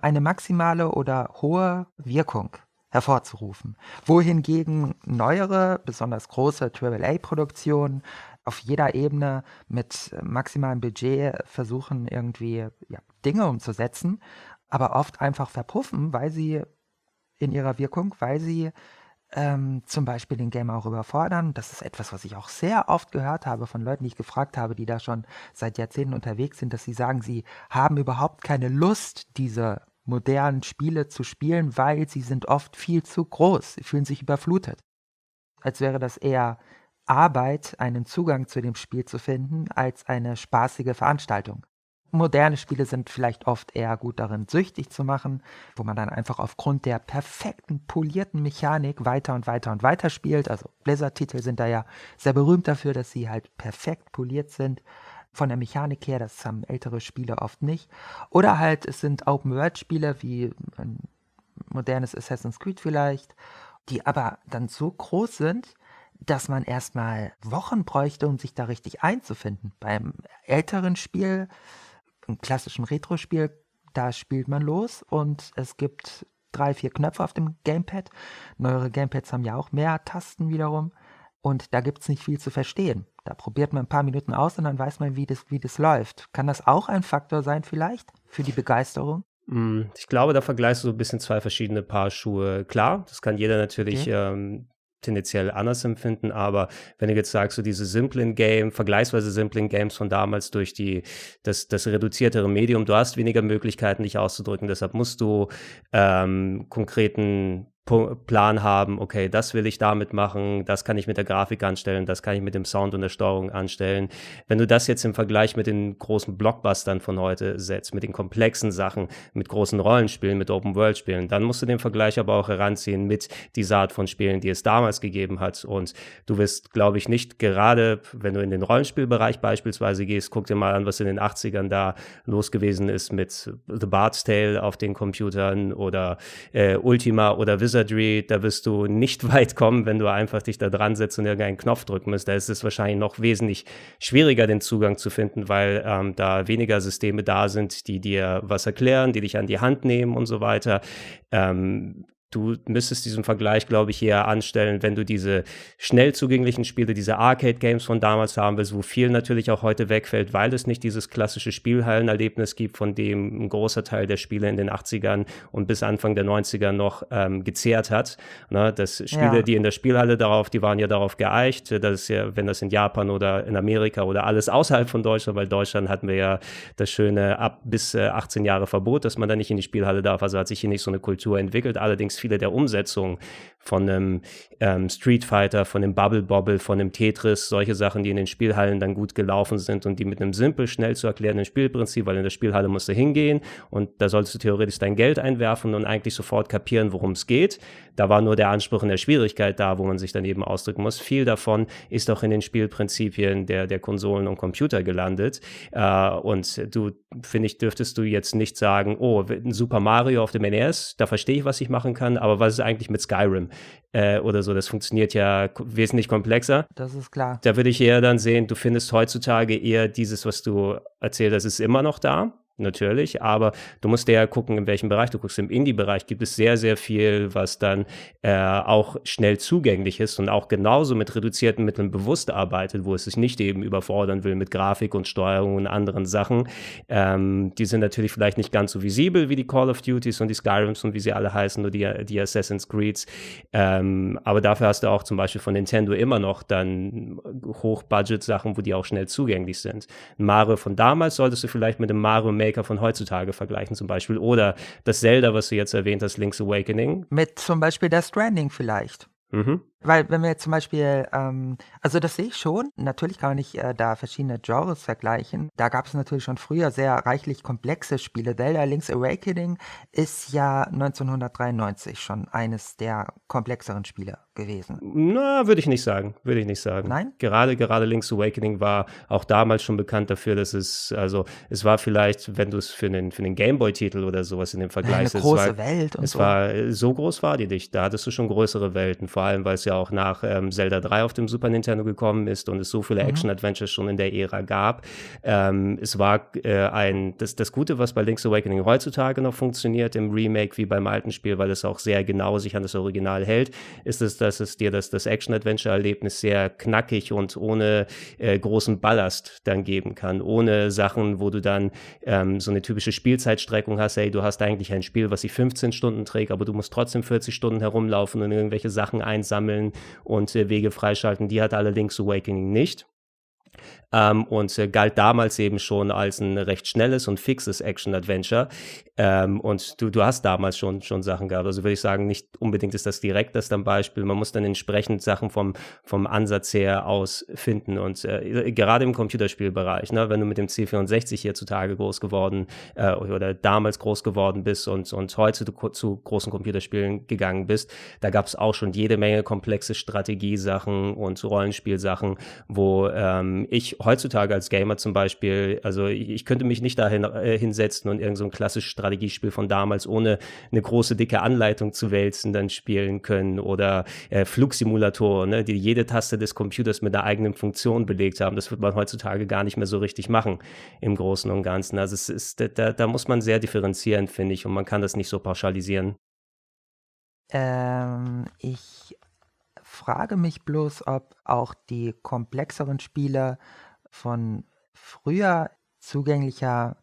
eine maximale oder hohe Wirkung hervorzurufen. Wohingegen neuere, besonders große AAA-Produktionen auf jeder Ebene mit maximalem Budget versuchen, irgendwie ja, Dinge umzusetzen, aber oft einfach verpuffen, weil sie in ihrer Wirkung, weil sie ähm, zum Beispiel den Gamer auch überfordern. Das ist etwas, was ich auch sehr oft gehört habe von Leuten, die ich gefragt habe, die da schon seit Jahrzehnten unterwegs sind, dass sie sagen, sie haben überhaupt keine Lust, diese modernen Spiele zu spielen, weil sie sind oft viel zu groß. Sie fühlen sich überflutet. Als wäre das eher Arbeit, einen Zugang zu dem Spiel zu finden, als eine spaßige Veranstaltung. Moderne Spiele sind vielleicht oft eher gut darin, süchtig zu machen, wo man dann einfach aufgrund der perfekten, polierten Mechanik weiter und weiter und weiter spielt. Also Blizzard-Titel sind da ja sehr berühmt dafür, dass sie halt perfekt poliert sind. Von der Mechanik her, das haben ältere Spiele oft nicht. Oder halt, es sind Open-World-Spiele wie ein modernes Assassin's Creed vielleicht, die aber dann so groß sind, dass man erstmal Wochen bräuchte, um sich da richtig einzufinden. Beim älteren Spiel, klassischen Retro-Spiel, da spielt man los und es gibt drei, vier Knöpfe auf dem Gamepad. Neuere Gamepads haben ja auch mehr Tasten wiederum. Und da gibt es nicht viel zu verstehen. Da probiert man ein paar Minuten aus und dann weiß man, wie das, wie das läuft. Kann das auch ein Faktor sein vielleicht für die Begeisterung? Mm, ich glaube, da vergleichst du so ein bisschen zwei verschiedene Paar Schuhe. Klar, das kann jeder natürlich okay. ähm, tendenziell anders empfinden, aber wenn du jetzt sagst, so diese simplen Game, vergleichsweise simplen Games von damals durch die, das, das reduziertere Medium, du hast weniger Möglichkeiten, dich auszudrücken, deshalb musst du ähm, konkreten Plan haben, okay, das will ich damit machen, das kann ich mit der Grafik anstellen, das kann ich mit dem Sound und der Steuerung anstellen. Wenn du das jetzt im Vergleich mit den großen Blockbustern von heute setzt, mit den komplexen Sachen, mit großen Rollenspielen, mit Open-World-Spielen, dann musst du den Vergleich aber auch heranziehen mit dieser Art von Spielen, die es damals gegeben hat. Und du wirst, glaube ich, nicht gerade, wenn du in den Rollenspielbereich beispielsweise gehst, guck dir mal an, was in den 80ern da los gewesen ist mit The Bard's Tale auf den Computern oder äh, Ultima oder Wizard Wizardry, da wirst du nicht weit kommen, wenn du einfach dich da dran setzt und irgendeinen Knopf drücken musst. Da ist es wahrscheinlich noch wesentlich schwieriger, den Zugang zu finden, weil ähm, da weniger Systeme da sind, die dir was erklären, die dich an die Hand nehmen und so weiter. Ähm, du müsstest diesen Vergleich, glaube ich, eher anstellen, wenn du diese schnell zugänglichen Spiele, diese Arcade-Games von damals haben willst, wo viel natürlich auch heute wegfällt, weil es nicht dieses klassische Spielhallenerlebnis gibt, von dem ein großer Teil der Spiele in den 80ern und bis Anfang der 90er noch ähm, gezehrt hat. Ne, das Spiele, ja. die in der Spielhalle darauf, die waren ja darauf geeicht, das ist ja, wenn das in Japan oder in Amerika oder alles außerhalb von Deutschland, weil Deutschland hatten wir ja das schöne ab bis äh, 18 Jahre Verbot, dass man da nicht in die Spielhalle darf, also hat sich hier nicht so eine Kultur entwickelt. Allerdings viele der Umsetzungen von einem ähm, Street Fighter, von dem Bubble Bobble, von dem Tetris, solche Sachen, die in den Spielhallen dann gut gelaufen sind und die mit einem simpel, schnell zu erklärenden Spielprinzip, weil in der Spielhalle musst du hingehen und da solltest du theoretisch dein Geld einwerfen und eigentlich sofort kapieren, worum es geht. Da war nur der Anspruch in der Schwierigkeit da, wo man sich dann eben ausdrücken muss. Viel davon ist auch in den Spielprinzipien der, der Konsolen und Computer gelandet. Äh, und du, finde ich, dürftest du jetzt nicht sagen, oh, ein Super Mario auf dem NES, da verstehe ich, was ich machen kann, aber was ist eigentlich mit Skyrim? Äh, oder so, das funktioniert ja wesentlich komplexer. Das ist klar. Da würde ich eher dann sehen, du findest heutzutage eher dieses, was du erzählt hast, ist immer noch da natürlich, aber du musst ja gucken, in welchem Bereich du guckst. Im Indie-Bereich gibt es sehr, sehr viel, was dann äh, auch schnell zugänglich ist und auch genauso mit reduzierten Mitteln bewusst arbeitet, wo es sich nicht eben überfordern will mit Grafik und Steuerung und anderen Sachen. Ähm, die sind natürlich vielleicht nicht ganz so visibel wie die Call of Duties und die Skyrims und wie sie alle heißen, nur die, die Assassin's Creeds. Ähm, aber dafür hast du auch zum Beispiel von Nintendo immer noch dann Hochbudget-Sachen, wo die auch schnell zugänglich sind. Mario von damals solltest du vielleicht mit dem Mario Maker von heutzutage vergleichen zum Beispiel. Oder das Zelda, was du jetzt erwähnt hast, Link's Awakening. Mit zum Beispiel der Stranding vielleicht. Mhm. Weil wenn wir jetzt zum Beispiel, ähm, also das sehe ich schon, natürlich kann man nicht äh, da verschiedene Genres vergleichen. Da gab es natürlich schon früher sehr reichlich komplexe Spiele. Zelda Link's Awakening ist ja 1993 schon eines der komplexeren Spiele gewesen. Na, würde ich nicht sagen. Würde ich nicht sagen. Nein? Gerade, gerade Link's Awakening war auch damals schon bekannt dafür, dass es, also es war vielleicht, wenn du es für einen, für einen Gameboy-Titel oder sowas in dem Vergleich Eine große war, Welt und es so. war, so groß war die nicht. Da hattest du schon größere Welten, vor allem, weil es ja auch nach ähm, Zelda 3 auf dem Super Nintendo gekommen ist und es so viele Mhm. Action-Adventures schon in der Ära gab. Ähm, es war äh, ein, das, das Gute, was bei Link's Awakening heutzutage noch funktioniert im Remake wie beim alten Spiel, weil es auch sehr genau sich an das Original hält, ist es, dass es dir das, das Action-Adventure-Erlebnis sehr knackig und ohne äh, großen Ballast dann geben kann, ohne Sachen, wo du dann ähm, so eine typische Spielzeitstreckung hast, hey, du hast eigentlich ein Spiel, was sich 15 Stunden trägt, aber du musst trotzdem 40 Stunden herumlaufen und irgendwelche Sachen einsammeln und äh, Wege freischalten. Die hat allerdings Awakening nicht. Ähm, und äh, galt damals eben schon als ein recht schnelles und fixes Action-Adventure. Ähm, und du, du hast damals schon, schon Sachen gehabt. Also würde ich sagen, nicht unbedingt ist das direkt das dann Beispiel. Man muss dann entsprechend Sachen vom, vom Ansatz her aus finden. Und äh, gerade im Computerspielbereich, ne, wenn du mit dem C64 hier zutage groß geworden äh, oder damals groß geworden bist und, und heute zu, zu großen Computerspielen gegangen bist, da gab es auch schon jede Menge komplexe Strategiesachen und Rollenspielsachen, wo ähm, ich heutzutage als Gamer zum Beispiel, also ich, ich könnte mich nicht dahin äh, hinsetzen und irgend so klassisches Strategiespiel von damals ohne eine große dicke Anleitung zu wälzen dann spielen können oder äh, Flugsimulatoren, ne, die jede Taste des Computers mit einer eigenen Funktion belegt haben. Das wird man heutzutage gar nicht mehr so richtig machen im Großen und Ganzen. Also es ist, da, da muss man sehr differenzieren, finde ich, und man kann das nicht so pauschalisieren. Ähm, ich frage mich bloß, ob auch die komplexeren Spiele von früher zugänglicher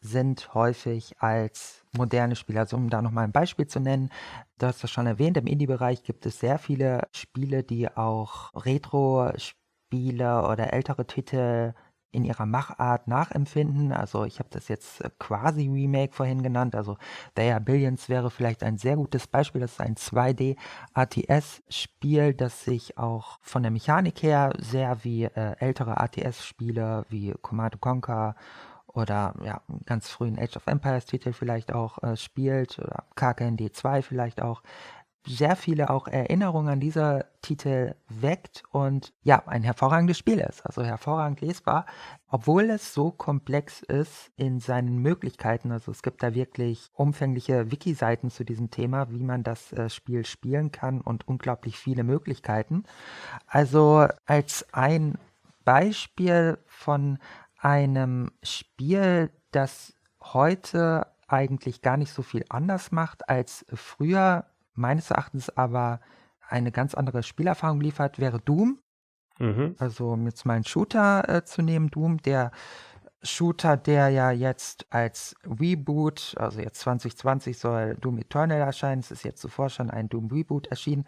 sind häufig als moderne Spiele. Also um da nochmal ein Beispiel zu nennen, du hast das schon erwähnt, im Indie-Bereich gibt es sehr viele Spiele, die auch Retro-Spiele oder ältere Titel in ihrer Machart nachempfinden. Also ich habe das jetzt äh, quasi Remake vorhin genannt. Also They Billions wäre vielleicht ein sehr gutes Beispiel. Das ist ein 2D ATS-Spiel, das sich auch von der Mechanik her sehr wie äh, ältere ATS-Spiele wie Command Conquer oder ja, ganz frühen Age of Empires Titel vielleicht auch äh, spielt oder KKND 2 vielleicht auch sehr viele auch Erinnerungen an dieser Titel weckt und ja, ein hervorragendes Spiel ist, also hervorragend lesbar, obwohl es so komplex ist in seinen Möglichkeiten. Also es gibt da wirklich umfängliche Wiki-Seiten zu diesem Thema, wie man das äh, Spiel spielen kann und unglaublich viele Möglichkeiten. Also als ein Beispiel von einem Spiel, das heute eigentlich gar nicht so viel anders macht als früher, meines Erachtens aber eine ganz andere Spielerfahrung liefert, wäre Doom. Mhm. Also um jetzt mal einen Shooter äh, zu nehmen, Doom, der Shooter, der ja jetzt als Reboot, also jetzt 2020 soll Doom Eternal erscheinen, es ist jetzt zuvor schon ein Doom Reboot erschienen,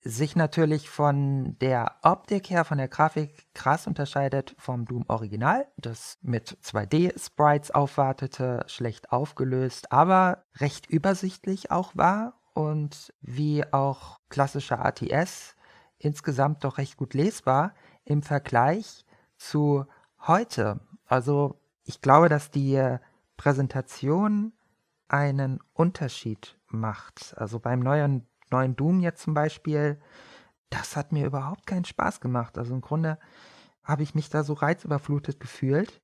sich natürlich von der Optik her, von der Grafik krass unterscheidet vom Doom Original, das mit 2D-Sprites aufwartete, schlecht aufgelöst, aber recht übersichtlich auch war und wie auch klassische ATS insgesamt doch recht gut lesbar im Vergleich zu heute. Also ich glaube, dass die Präsentation einen Unterschied macht. Also beim neuen, neuen Doom jetzt zum Beispiel, das hat mir überhaupt keinen Spaß gemacht. Also im Grunde habe ich mich da so reizüberflutet gefühlt.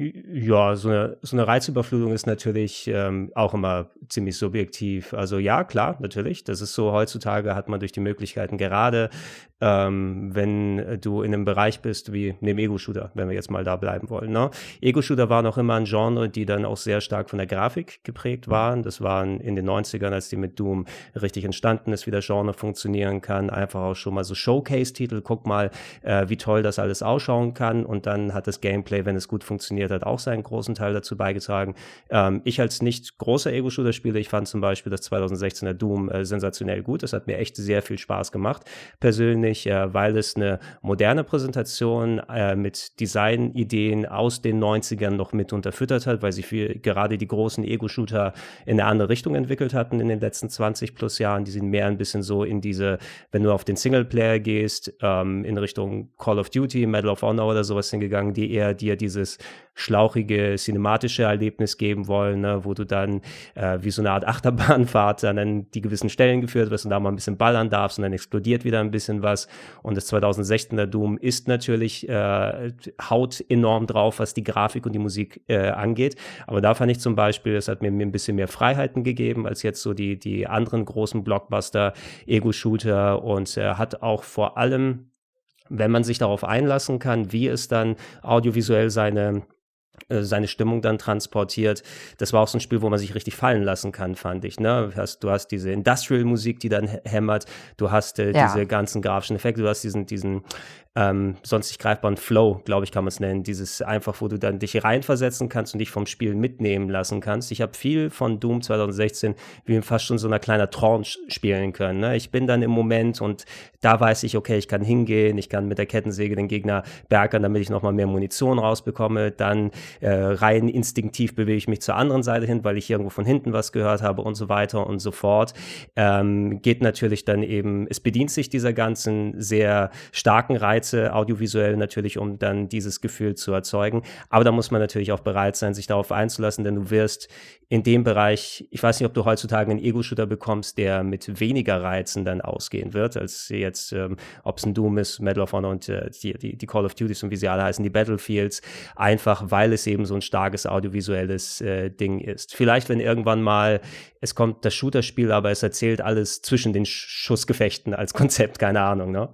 Ja, so eine, so eine Reizüberflutung ist natürlich ähm, auch immer ziemlich subjektiv. Also ja, klar, natürlich. Das ist so, heutzutage hat man durch die Möglichkeiten gerade, ähm, wenn du in einem Bereich bist wie neben Ego-Shooter, wenn wir jetzt mal da bleiben wollen. Ne? Ego-Shooter waren auch immer ein Genre, die dann auch sehr stark von der Grafik geprägt waren. Das waren in den 90ern, als die mit Doom richtig entstanden ist, wie der Genre funktionieren kann. Einfach auch schon mal so Showcase-Titel. Guck mal, äh, wie toll das alles ausschauen kann. Und dann hat das Gameplay, wenn es gut funktioniert, hat auch seinen großen Teil dazu beigetragen. Ähm, ich als nicht großer Ego-Shooter-Spieler, ich fand zum Beispiel das 2016er Doom äh, sensationell gut. Das hat mir echt sehr viel Spaß gemacht, persönlich, äh, weil es eine moderne Präsentation äh, mit Designideen aus den 90ern noch mit unterfüttert hat, weil sie für gerade die großen Ego-Shooter in eine andere Richtung entwickelt hatten in den letzten 20 plus Jahren. Die sind mehr ein bisschen so in diese, wenn du auf den Singleplayer gehst, ähm, in Richtung Call of Duty, Medal of Honor oder sowas hingegangen, die eher dir dieses schlauchige cinematische Erlebnis geben wollen, ne, wo du dann äh, wie so eine Art Achterbahnfahrt an die gewissen Stellen geführt wirst und da mal ein bisschen ballern darfst und dann explodiert wieder ein bisschen was. Und das 2016er Doom ist natürlich, äh, haut enorm drauf, was die Grafik und die Musik äh, angeht. Aber da fand ich zum Beispiel, es hat mir, mir ein bisschen mehr Freiheiten gegeben als jetzt so die, die anderen großen Blockbuster, Ego-Shooter und äh, hat auch vor allem wenn man sich darauf einlassen kann, wie es dann audiovisuell seine äh, seine Stimmung dann transportiert. Das war auch so ein Spiel, wo man sich richtig fallen lassen kann, fand ich. Ne? Du, hast, du hast diese Industrial-Musik, die dann hämmert, du hast äh, ja. diese ganzen grafischen Effekte, du hast diesen, diesen ähm, sonst nicht greifbaren Flow, glaube ich, kann man es nennen. Dieses einfach, wo du dann dich reinversetzen kannst und dich vom Spiel mitnehmen lassen kannst. Ich habe viel von Doom 2016 wie fast schon so einer kleiner Tranche spielen können. Ne? Ich bin dann im Moment und da weiß ich, okay, ich kann hingehen, ich kann mit der Kettensäge den Gegner bergern, damit ich nochmal mehr Munition rausbekomme. Dann äh, rein instinktiv bewege ich mich zur anderen Seite hin, weil ich irgendwo von hinten was gehört habe und so weiter und so fort. Ähm, geht natürlich dann eben, es bedient sich dieser ganzen sehr starken Reiz Reize audiovisuell natürlich, um dann dieses Gefühl zu erzeugen. Aber da muss man natürlich auch bereit sein, sich darauf einzulassen, denn du wirst in dem Bereich, ich weiß nicht, ob du heutzutage einen Ego-Shooter bekommst, der mit weniger Reizen dann ausgehen wird, als jetzt, ähm, ob es ein Doom ist, Medal of Honor und äh, die, die, die, Call of Duties und wie sie alle heißen, die Battlefields, einfach weil es eben so ein starkes audiovisuelles äh, Ding ist. Vielleicht, wenn irgendwann mal, es kommt das Shooter-Spiel, aber es erzählt alles zwischen den Schussgefechten als Konzept, keine Ahnung, ne?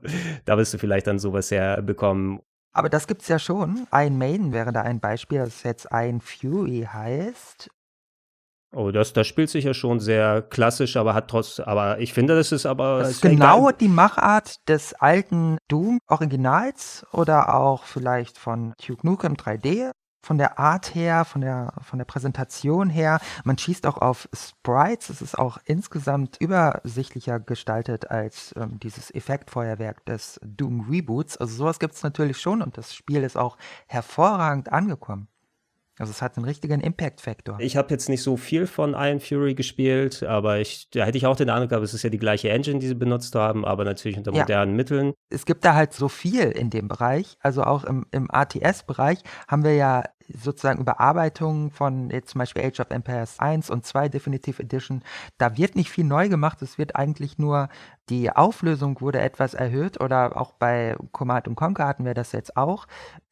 Da wirst du vielleicht dann sowas herbekommen. Aber das gibt's ja schon. Ein Maiden wäre da ein Beispiel, das jetzt ein Fury heißt. Oh, das, das spielt sich ja schon sehr klassisch, aber hat trotz, aber ich finde, das ist aber. Das ist genau die Machart des alten Doom-Originals oder auch vielleicht von Duke Nukem 3D von der Art her, von der, von der Präsentation her. Man schießt auch auf Sprites. Es ist auch insgesamt übersichtlicher gestaltet als ähm, dieses Effektfeuerwerk des Doom Reboots. Also sowas gibt es natürlich schon und das Spiel ist auch hervorragend angekommen. Also es hat einen richtigen Impact-Faktor. Ich habe jetzt nicht so viel von Iron Fury gespielt, aber ich, da hätte ich auch den Eindruck gehabt, es ist ja die gleiche Engine, die sie benutzt haben, aber natürlich unter ja. modernen Mitteln. Es gibt da halt so viel in dem Bereich. Also auch im, im ATS-Bereich haben wir ja sozusagen Überarbeitungen von jetzt zum Beispiel Age of Empires 1 und 2 Definitive Edition. Da wird nicht viel neu gemacht, es wird eigentlich nur die Auflösung wurde etwas erhöht oder auch bei Command Conquer hatten wir das jetzt auch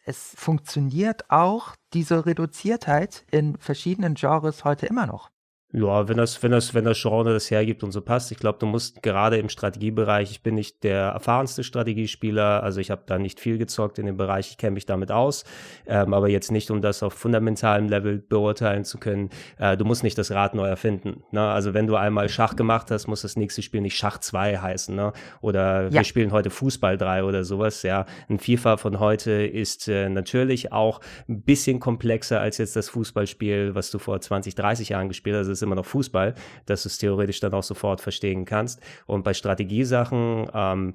es funktioniert auch diese Reduziertheit in verschiedenen Genres heute immer noch. Ja, wenn das, wenn das, wenn das Genre das hergibt und so passt. Ich glaube, du musst gerade im Strategiebereich, ich bin nicht der erfahrenste Strategiespieler, also ich habe da nicht viel gezockt in dem Bereich, ich kenne mich damit aus, ähm, aber jetzt nicht, um das auf fundamentalem Level beurteilen zu können. Äh, du musst nicht das Rad neu erfinden. Ne? Also wenn du einmal Schach gemacht hast, muss das nächste Spiel nicht Schach 2 heißen. Ne? Oder ja. wir spielen heute Fußball 3 oder sowas. Ja, ein FIFA von heute ist äh, natürlich auch ein bisschen komplexer als jetzt das Fußballspiel, was du vor 20, 30 Jahren gespielt hast. Ist immer noch Fußball, dass du es theoretisch dann auch sofort verstehen kannst. Und bei Strategiesachen, ähm,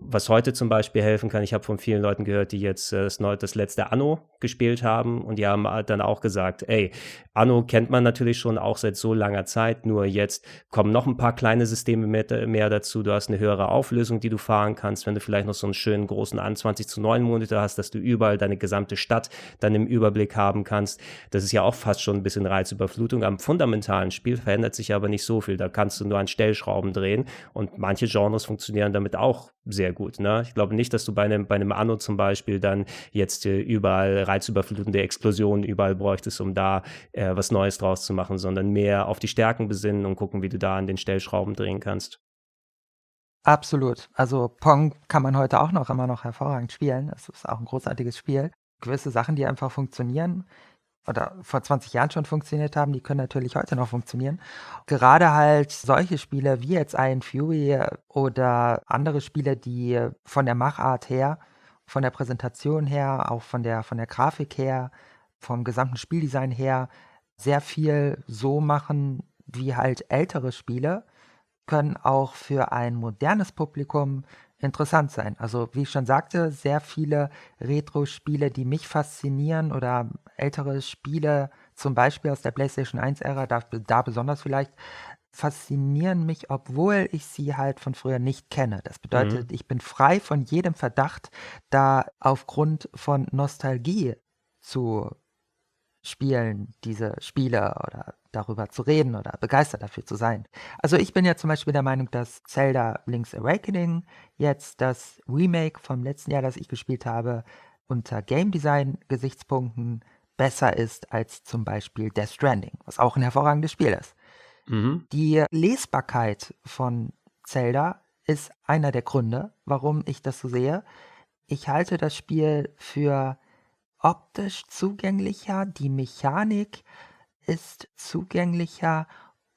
was heute zum Beispiel helfen kann, ich habe von vielen Leuten gehört, die jetzt äh, das, letzte Anno gespielt haben und die haben dann auch gesagt, ey, Anno kennt man natürlich schon auch seit so langer Zeit, nur jetzt kommen noch ein paar kleine Systeme mehr, mehr dazu. Du hast eine höhere Auflösung, die du fahren kannst, wenn du vielleicht noch so einen schönen großen 21 zu 9 Monitor hast, dass du überall deine gesamte Stadt dann im Überblick haben kannst. Das ist ja auch fast schon ein bisschen Reizüberflutung. Am fundamentalen Spiel verändert sich aber nicht so viel. Da kannst du nur an Stellschrauben drehen und manche Genres funktionieren damit auch sehr gut. Ne? Ich glaube nicht, dass du bei einem, bei einem Anno zum Beispiel dann jetzt äh, überall reizüberflutende Explosionen überall bräuchtest, um da äh, was Neues draus zu machen, sondern mehr auf die Stärken besinnen und gucken, wie du da an den Stellschrauben drehen kannst. Absolut. Also Pong kann man heute auch noch immer noch hervorragend spielen. Es ist auch ein großartiges Spiel. Gewisse Sachen, die einfach funktionieren oder vor 20 Jahren schon funktioniert haben, die können natürlich heute noch funktionieren. Gerade halt solche Spiele wie jetzt Iron Fury oder andere Spiele, die von der Machart her, von der Präsentation her, auch von der, von der Grafik her, vom gesamten Spieldesign her sehr viel so machen wie halt ältere Spiele, können auch für ein modernes Publikum interessant sein. Also wie ich schon sagte, sehr viele Retro-Spiele, die mich faszinieren oder ältere Spiele, zum Beispiel aus der PlayStation 1-Ära, da, da besonders vielleicht, faszinieren mich, obwohl ich sie halt von früher nicht kenne. Das bedeutet, mhm. ich bin frei von jedem Verdacht, da aufgrund von Nostalgie zu spielen, diese Spiele oder darüber zu reden oder begeistert dafür zu sein. Also ich bin ja zum Beispiel der Meinung, dass Zelda Link's Awakening jetzt das Remake vom letzten Jahr, das ich gespielt habe, unter Game Design Gesichtspunkten besser ist als zum Beispiel Death Stranding, was auch ein hervorragendes Spiel ist. Mhm. Die Lesbarkeit von Zelda ist einer der Gründe, warum ich das so sehe. Ich halte das Spiel für optisch zugänglicher, die Mechanik ist zugänglicher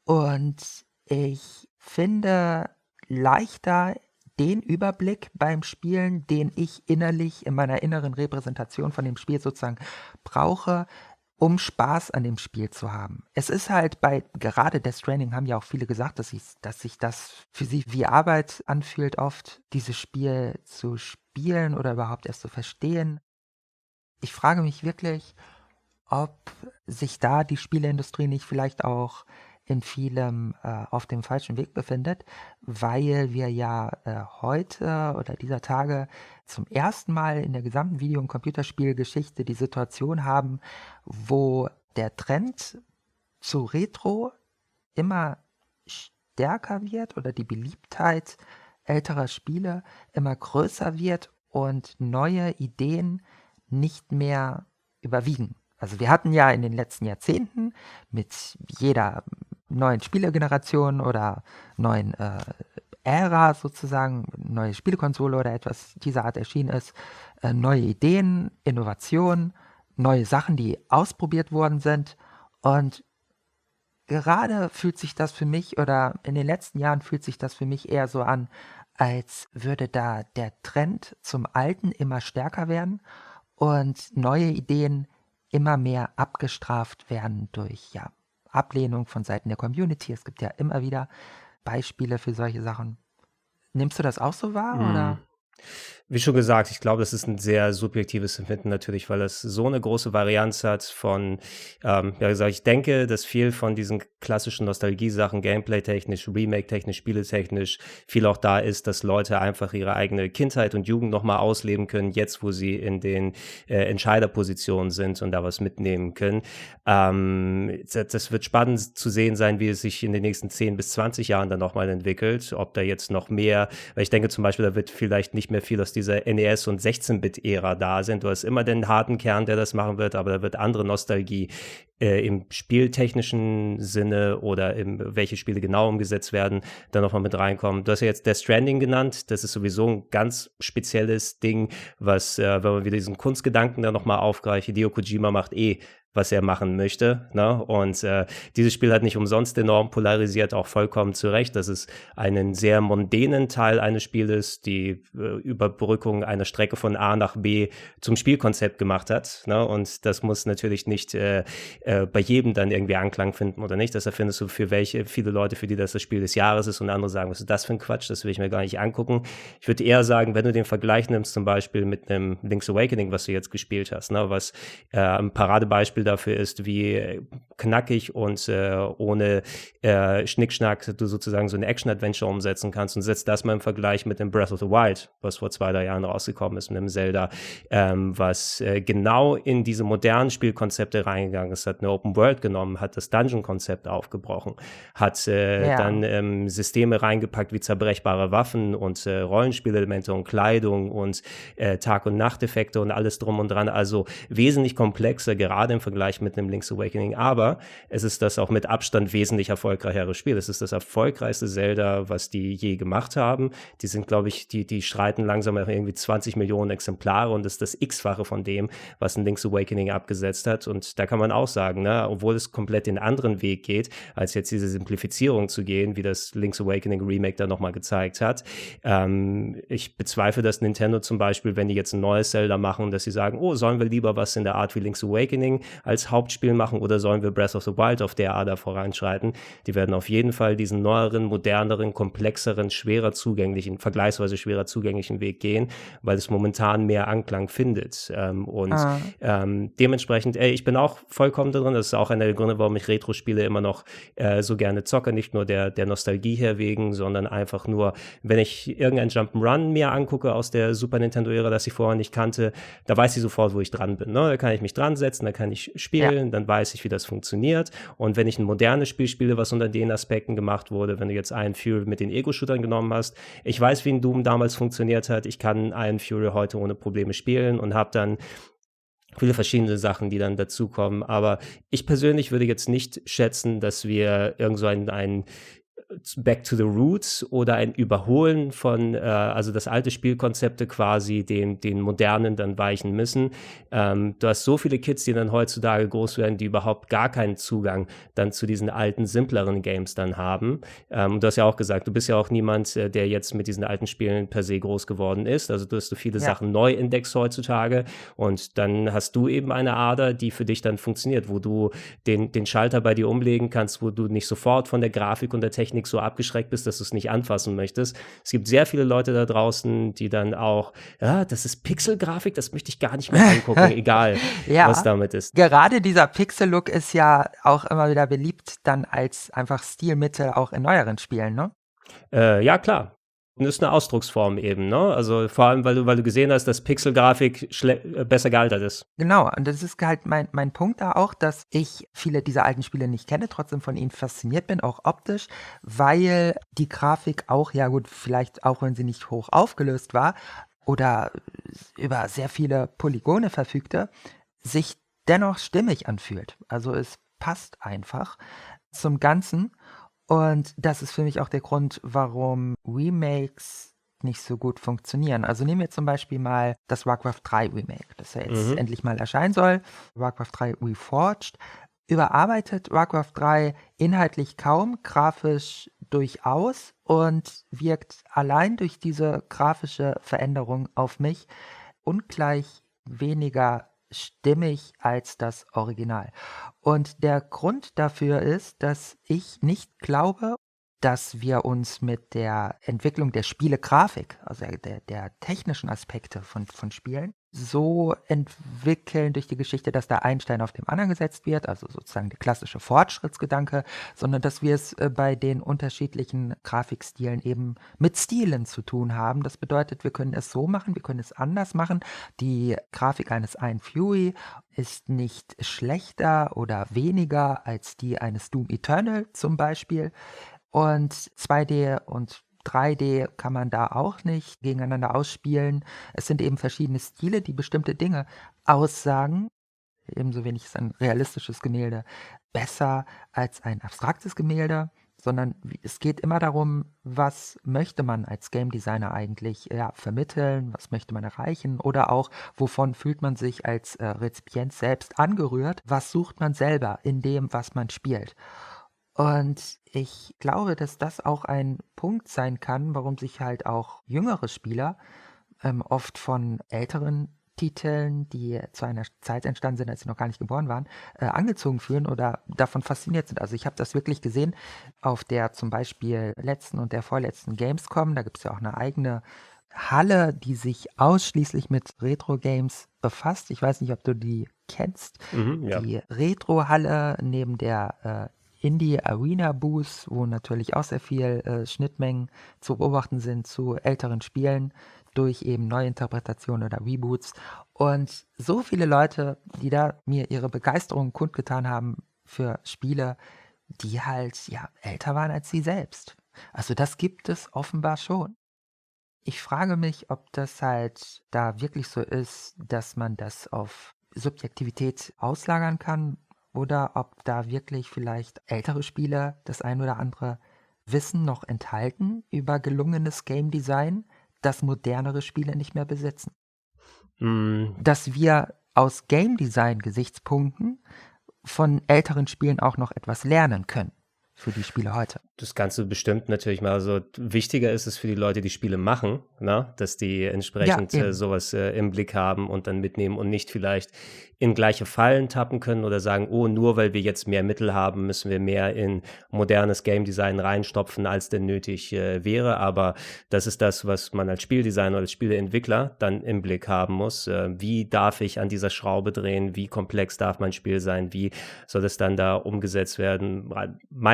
und ich finde leichter den Überblick beim Spielen, den ich innerlich in meiner inneren Repräsentation von dem Spiel sozusagen brauche, um Spaß an dem Spiel zu haben. Es ist halt bei, gerade Death Stranding haben ja auch viele gesagt, dass, ich, dass sich das für sie wie Arbeit anfühlt, oft dieses Spiel zu spielen oder überhaupt erst zu verstehen. Ich frage mich wirklich, ob sich da die Spieleindustrie nicht vielleicht auch in vielem äh, auf dem falschen Weg befindet, weil wir ja äh, heute oder dieser Tage zum ersten Mal in der gesamten Video- und Computerspielgeschichte die Situation haben, wo der Trend zu Retro immer stärker wird oder die Beliebtheit älterer Spiele immer größer wird und neue Ideen nicht mehr überwiegen. Also wir hatten ja in den letzten Jahrzehnten mit jeder neuen Spielegeneration oder neuen äh, Ära sozusagen, neue Spielekonsole oder etwas dieser Art erschienen ist, äh, neue Ideen, Innovationen, neue Sachen, die ausprobiert worden sind. Und gerade fühlt sich das für mich oder in den letzten Jahren fühlt sich das für mich eher so an, als würde da der Trend zum Alten immer stärker werden und neue Ideen immer mehr abgestraft werden durch ja, Ablehnung von Seiten der Community. Es gibt ja immer wieder Beispiele für solche Sachen. Nimmst du das auch so wahr? Mm. Oder? Wie schon gesagt, ich glaube, das ist ein sehr subjektives Empfinden natürlich, weil es so eine große Varianz hat von, ähm, ja gesagt, ich denke, dass viel von diesen klassischen Nostalgie-Sachen, Gameplay-technisch, Remake-technisch, Spieletechnisch, viel auch da ist, dass Leute einfach ihre eigene Kindheit und Jugend nochmal ausleben können, jetzt wo sie in den äh, Entscheiderpositionen sind und da was mitnehmen können. Ähm, das, das wird spannend zu sehen sein, wie es sich in den nächsten 10 bis 20 Jahren dann nochmal entwickelt, ob da jetzt noch mehr, weil ich denke zum Beispiel, da wird vielleicht nicht mehr viel aus dieser NES- und 16-Bit-Ära da sind. Du hast immer den harten Kern, der das machen wird, aber da wird andere Nostalgie äh, im spieltechnischen Sinne oder im, welche Spiele genau umgesetzt werden, da nochmal mit reinkommen. Du hast ja jetzt Death Stranding genannt. Das ist sowieso ein ganz spezielles Ding, was, äh, wenn man wieder diesen Kunstgedanken da nochmal aufgreift, Hideo Kojima macht eh was er machen möchte. Ne? Und äh, dieses Spiel hat nicht umsonst enorm polarisiert, auch vollkommen zu Recht, dass es einen sehr mondänen Teil eines Spieles, die äh, Überbrückung einer Strecke von A nach B zum Spielkonzept gemacht hat. Ne? Und das muss natürlich nicht äh, äh, bei jedem dann irgendwie Anklang finden oder nicht. Deshalb findest du für welche, viele Leute, für die das das Spiel des Jahres ist und andere sagen, was ist das für ein Quatsch, das will ich mir gar nicht angucken. Ich würde eher sagen, wenn du den Vergleich nimmst, zum Beispiel mit einem Link's Awakening, was du jetzt gespielt hast, ne? was äh, ein Paradebeispiel dafür ist, wie knackig und äh, ohne äh, Schnickschnack du sozusagen so eine Action-Adventure umsetzen kannst und setzt das mal im Vergleich mit dem Breath of the Wild, was vor zwei, drei Jahren rausgekommen ist, mit dem Zelda, ähm, was äh, genau in diese modernen Spielkonzepte reingegangen ist, hat eine Open World genommen, hat das Dungeon-Konzept aufgebrochen, hat äh, ja. dann ähm, Systeme reingepackt wie zerbrechbare Waffen und äh, Rollenspielelemente und Kleidung und äh, Tag- und Nachteffekte und alles drum und dran, also wesentlich komplexer, gerade im Vergleich mit einem Link's Awakening, aber es ist das auch mit Abstand wesentlich erfolgreichere Spiel. Es ist das erfolgreichste Zelda, was die je gemacht haben. Die sind, glaube ich, die, die streiten langsam auf irgendwie 20 Millionen Exemplare und das ist das X-fache von dem, was ein Link's Awakening abgesetzt hat. Und da kann man auch sagen, ne, obwohl es komplett den anderen Weg geht, als jetzt diese Simplifizierung zu gehen, wie das Link's Awakening Remake da nochmal gezeigt hat. Ähm, ich bezweifle, dass Nintendo zum Beispiel, wenn die jetzt ein neues Zelda machen, dass sie sagen, oh, sollen wir lieber was in der Art wie Link's Awakening als Hauptspiel machen oder sollen wir Breath of the Wild auf der Ader voranschreiten? Die werden auf jeden Fall diesen neueren, moderneren, komplexeren, schwerer zugänglichen, vergleichsweise schwerer zugänglichen Weg gehen, weil es momentan mehr Anklang findet. Ähm, und ah. ähm, dementsprechend, ey, ich bin auch vollkommen drin. Das ist auch einer der Gründe, warum ich Retro-Spiele immer noch äh, so gerne zocke. Nicht nur der, der Nostalgie her wegen, sondern einfach nur, wenn ich irgendein Jump'n'Run mir angucke aus der Super Nintendo-Ära, das ich vorher nicht kannte, da weiß ich sofort, wo ich dran bin. Ne? Da kann ich mich dran setzen, da kann ich spielen, ja. dann weiß ich, wie das funktioniert. Und wenn ich ein modernes Spiel spiele, was unter den Aspekten gemacht wurde, wenn du jetzt einen Fury mit den Ego-Shootern genommen hast, ich weiß, wie ein Doom damals funktioniert hat, ich kann einen Fury heute ohne Probleme spielen und habe dann viele verschiedene Sachen, die dann dazukommen. Aber ich persönlich würde jetzt nicht schätzen, dass wir irgend so ein, ein Back to the Roots oder ein Überholen von, äh, also das alte Spielkonzepte quasi den, den modernen dann weichen müssen. Ähm, du hast so viele Kids, die dann heutzutage groß werden, die überhaupt gar keinen Zugang dann zu diesen alten, simpleren Games dann haben. Ähm, du hast ja auch gesagt, du bist ja auch niemand, äh, der jetzt mit diesen alten Spielen per se groß geworden ist. Also du hast du viele ja. Sachen neu entdeckst heutzutage und dann hast du eben eine Ader, die für dich dann funktioniert, wo du den, den Schalter bei dir umlegen kannst, wo du nicht sofort von der Grafik und der Technik Technik so abgeschreckt bist, dass du es nicht anfassen möchtest. Es gibt sehr viele Leute da draußen, die dann auch, ja, das ist Pixelgrafik, das möchte ich gar nicht mehr angucken, egal ja, was damit ist. Gerade dieser Pixel-Look ist ja auch immer wieder beliebt, dann als einfach Stilmittel auch in neueren Spielen, ne? Äh, ja, klar. Das ist eine Ausdrucksform eben, ne? Also vor allem, weil du, weil du gesehen hast, dass Pixelgrafik äh, besser gealtert ist. Genau, und das ist halt mein, mein Punkt da auch, dass ich viele dieser alten Spiele nicht kenne, trotzdem von ihnen fasziniert bin, auch optisch, weil die Grafik auch, ja gut, vielleicht auch wenn sie nicht hoch aufgelöst war oder über sehr viele Polygone verfügte, sich dennoch stimmig anfühlt. Also es passt einfach zum Ganzen. Und das ist für mich auch der Grund, warum Remakes nicht so gut funktionieren. Also nehmen wir zum Beispiel mal das Warcraft 3 Remake, das ja jetzt mhm. endlich mal erscheinen soll. Warcraft 3 Reforged. Überarbeitet Warcraft 3 inhaltlich kaum, grafisch durchaus und wirkt allein durch diese grafische Veränderung auf mich ungleich weniger stimmig als das Original. Und der Grund dafür ist, dass ich nicht glaube, dass wir uns mit der Entwicklung der Spielegrafik, also der, der technischen Aspekte von, von Spielen, so entwickeln durch die Geschichte, dass da ein Stein auf dem anderen gesetzt wird, also sozusagen der klassische Fortschrittsgedanke, sondern dass wir es äh, bei den unterschiedlichen Grafikstilen eben mit Stilen zu tun haben. Das bedeutet, wir können es so machen, wir können es anders machen. Die Grafik eines Iron Fury ist nicht schlechter oder weniger als die eines Doom Eternal zum Beispiel. Und 2D und 3D kann man da auch nicht gegeneinander ausspielen. Es sind eben verschiedene Stile, die bestimmte Dinge aussagen. Ebenso wenig ist ein realistisches Gemälde besser als ein abstraktes Gemälde. sondern es geht immer darum, was möchte man als Game Designer eigentlich ja, vermitteln, was möchte man erreichen oder auch, wovon fühlt man sich als äh, Rezipient selbst angerührt, was sucht man selber in dem, was man spielt. Und ich glaube, dass das auch ein Punkt sein kann, warum sich halt auch jüngere Spieler ähm, oft von älteren Titeln, die zu einer Zeit entstanden sind, als sie noch gar nicht geboren waren, äh, angezogen fühlen oder davon fasziniert sind. Also ich habe das wirklich gesehen auf der zum Beispiel letzten und der vorletzten Gamescom. Da gibt es ja auch eine eigene Halle, die sich ausschließlich mit Retro-Games befasst. Ich weiß nicht, ob du die kennst. Mhm, ja. Die Retro-Halle neben der äh, Indie Arena Booth, wo natürlich auch sehr viel äh, Schnittmengen zu beobachten sind zu älteren Spielen durch eben Neuinterpretationen oder Reboots. Und so viele Leute, die da mir ihre Begeisterung kundgetan haben für Spiele, die halt ja älter waren als sie selbst. Also das gibt es offenbar schon. Ich frage mich, ob das halt da wirklich so ist, dass man das auf Subjektivität auslagern kann oder ob da wirklich vielleicht ältere Spiele das ein oder andere Wissen noch enthalten über gelungenes Game Design, das modernere Spiele nicht mehr besitzen. Mm. Dass wir aus Game Design Gesichtspunkten von älteren Spielen auch noch etwas lernen können für die Spiele heute. Das Ganze bestimmt natürlich mal. Also wichtiger ist es für die Leute, die Spiele machen, na? dass die entsprechend ja, äh, sowas äh, im Blick haben und dann mitnehmen und nicht vielleicht in gleiche Fallen tappen können oder sagen, oh, nur weil wir jetzt mehr Mittel haben, müssen wir mehr in modernes Game Design reinstopfen, als denn nötig äh, wäre. Aber das ist das, was man als Spieldesigner oder als Spieleentwickler dann im Blick haben muss. Äh, wie darf ich an dieser Schraube drehen? Wie komplex darf mein Spiel sein? Wie soll das dann da umgesetzt werden?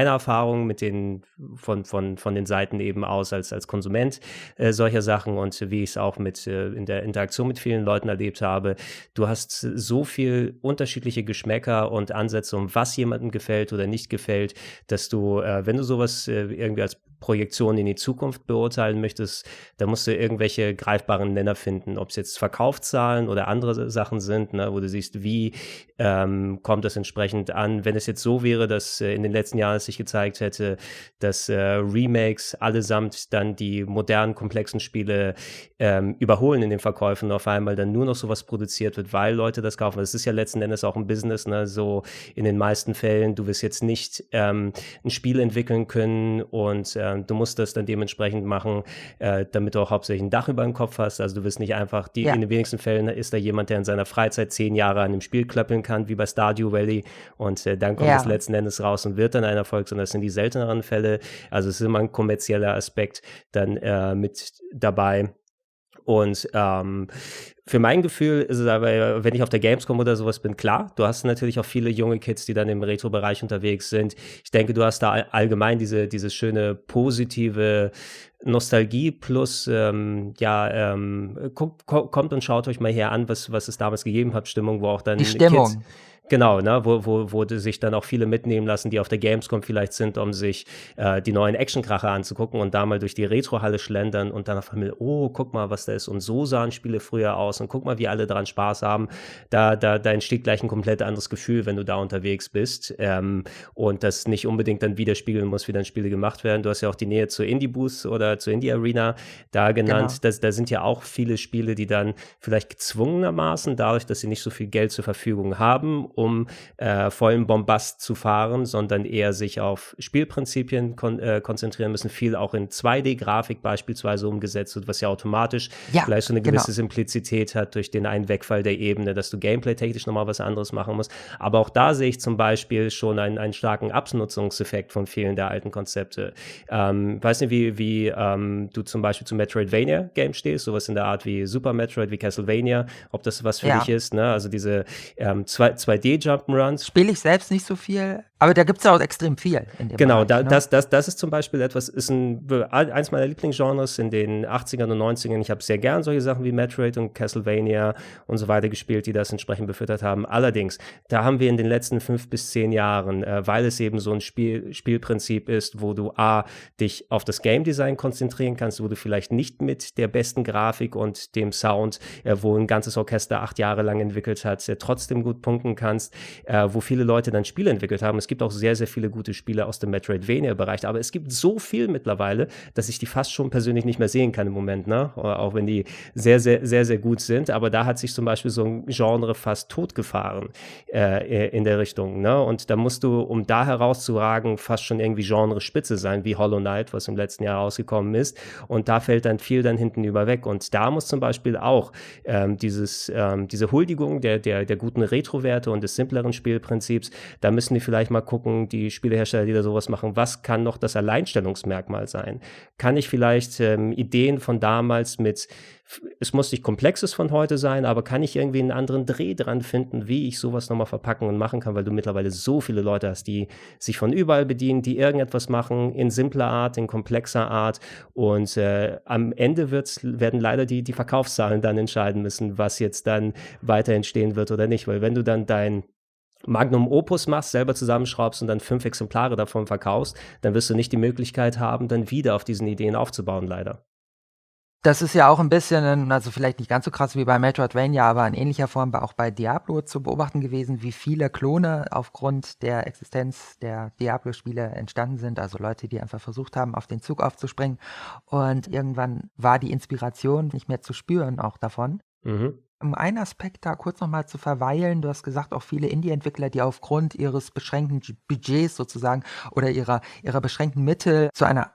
Meine Erfahrung mit den von, von, von den Seiten eben aus als, als Konsument äh, solcher Sachen und wie ich es auch mit äh, in der Interaktion mit vielen Leuten erlebt habe, du hast so viel viel unterschiedliche Geschmäcker und Ansätze, um was jemandem gefällt oder nicht gefällt, dass du, äh, wenn du sowas äh, irgendwie als Projektion in die Zukunft beurteilen möchtest, da musst du irgendwelche greifbaren Nenner finden, ob es jetzt Verkaufszahlen oder andere Sachen sind, ne, wo du siehst, wie ähm, kommt das entsprechend an. Wenn es jetzt so wäre, dass äh, in den letzten Jahren es sich gezeigt hätte, dass äh, Remakes allesamt dann die modernen, komplexen Spiele ähm, überholen in den Verkäufen und auf einmal dann nur noch sowas produziert wird, weil Leute das kaufen. Das ist ja letzten Endes auch ein Business, ne? so in den meisten Fällen, du wirst jetzt nicht ähm, ein Spiel entwickeln können und äh, äh, du musst das dann dementsprechend machen, äh, damit du auch hauptsächlich ein Dach über dem Kopf hast. Also du wirst nicht einfach, die, ja. in den wenigsten Fällen ist da jemand, der in seiner Freizeit zehn Jahre an einem Spiel klöppeln kann, wie bei Stardew Valley und äh, dann kommt ja. es letzten Endes raus und wird dann ein Erfolg, sondern das sind die selteneren Fälle. Also es ist immer ein kommerzieller Aspekt dann äh, mit dabei. Und ähm, für mein Gefühl ist es aber, wenn ich auf der Gamescom oder sowas bin, klar, du hast natürlich auch viele junge Kids, die dann im Retro-Bereich unterwegs sind. Ich denke, du hast da allgemein diese, dieses schöne positive Nostalgie plus, ähm, ja, ähm, kommt und schaut euch mal hier an, was, was es damals gegeben hat, Stimmung, wo auch dann Die Stimmung. Kids, Genau, ne, wo, wo, wo sich dann auch viele mitnehmen lassen, die auf der Gamescom vielleicht sind, um sich äh, die neuen Actionkracher anzugucken und da mal durch die Retro-Halle schlendern und dann auf einmal, oh, guck mal, was da ist. Und so sahen Spiele früher aus und guck mal, wie alle daran Spaß haben. Da, da, da entsteht gleich ein komplett anderes Gefühl, wenn du da unterwegs bist. Ähm, und das nicht unbedingt dann widerspiegeln muss, wie dann Spiele gemacht werden. Du hast ja auch die Nähe zur Indie-Booth oder zur Indie-Arena da genannt. Genau. Das, da sind ja auch viele Spiele, die dann vielleicht gezwungenermaßen, dadurch, dass sie nicht so viel Geld zur Verfügung haben, um äh, vollen Bombast zu fahren, sondern eher sich auf Spielprinzipien kon äh, konzentrieren müssen. Viel auch in 2D-Grafik beispielsweise umgesetzt wird, was ja automatisch ja, vielleicht so eine gewisse genau. Simplizität hat durch den einen Wegfall der Ebene, dass du gameplay-technisch nochmal was anderes machen musst. Aber auch da sehe ich zum Beispiel schon einen, einen starken Abnutzungseffekt von vielen der alten Konzepte. Ähm, weiß nicht, wie, wie ähm, du zum Beispiel zu Metroidvania-Games stehst, sowas in der Art wie Super Metroid, wie Castlevania, ob das was für ja. dich ist. Ne? Also diese ähm, 2D Jump'n'Runs. Spiele ich selbst nicht so viel, aber da gibt es ja auch extrem viel. genau, Bereich, da, ne? das, das, das ist zum Beispiel etwas, ist ein, eins meiner Lieblingsgenres in den 80ern und 90ern. Ich habe sehr gern solche Sachen wie Metroid und Castlevania und so weiter gespielt, die das entsprechend befüttert haben. Allerdings, da haben wir in den letzten fünf bis zehn Jahren, äh, weil es eben so ein Spiel, Spielprinzip ist, wo du A, dich auf das Game Design konzentrieren kannst, wo du vielleicht nicht mit der besten Grafik und dem Sound, äh, wo ein ganzes Orchester acht Jahre lang entwickelt hat, äh, trotzdem gut punkten kannst kannst, äh, wo viele Leute dann Spiele entwickelt haben. Es gibt auch sehr, sehr viele gute Spiele aus dem Metroidvania-Bereich, aber es gibt so viel mittlerweile, dass ich die fast schon persönlich nicht mehr sehen kann im Moment, ne? Auch wenn die sehr, sehr, sehr, sehr gut sind. Aber da hat sich zum Beispiel so ein Genre fast totgefahren äh, in der Richtung, ne? Und da musst du, um da herauszuragen, fast schon irgendwie Genre-Spitze sein, wie Hollow Knight, was im letzten Jahr rausgekommen ist. Und da fällt dann viel dann hinten über weg. Und da muss zum Beispiel auch ähm, dieses, ähm, diese Huldigung der, der, der guten Retro-Werte und des simpleren Spielprinzips, da müssen die vielleicht mal gucken, die Spielehersteller, die da sowas machen, was kann noch das Alleinstellungsmerkmal sein? Kann ich vielleicht ähm, Ideen von damals mit es muss nicht komplexes von heute sein, aber kann ich irgendwie einen anderen Dreh dran finden, wie ich sowas nochmal verpacken und machen kann, weil du mittlerweile so viele Leute hast, die sich von überall bedienen, die irgendetwas machen, in simpler Art, in komplexer Art und äh, am Ende wird's, werden leider die, die Verkaufszahlen dann entscheiden müssen, was jetzt dann weiter entstehen wird oder nicht, weil wenn du dann dein Magnum Opus machst, selber zusammenschraubst und dann fünf Exemplare davon verkaufst, dann wirst du nicht die Möglichkeit haben, dann wieder auf diesen Ideen aufzubauen, leider. Das ist ja auch ein bisschen, also vielleicht nicht ganz so krass wie bei Metroidvania, aber in ähnlicher Form auch bei Diablo zu beobachten gewesen, wie viele Klone aufgrund der Existenz der Diablo-Spiele entstanden sind. Also Leute, die einfach versucht haben, auf den Zug aufzuspringen. Und irgendwann war die Inspiration nicht mehr zu spüren auch davon. Mhm. Um einen Aspekt da kurz nochmal zu verweilen, du hast gesagt, auch viele Indie-Entwickler, die aufgrund ihres beschränkten Budgets sozusagen oder ihrer, ihrer beschränkten Mittel zu einer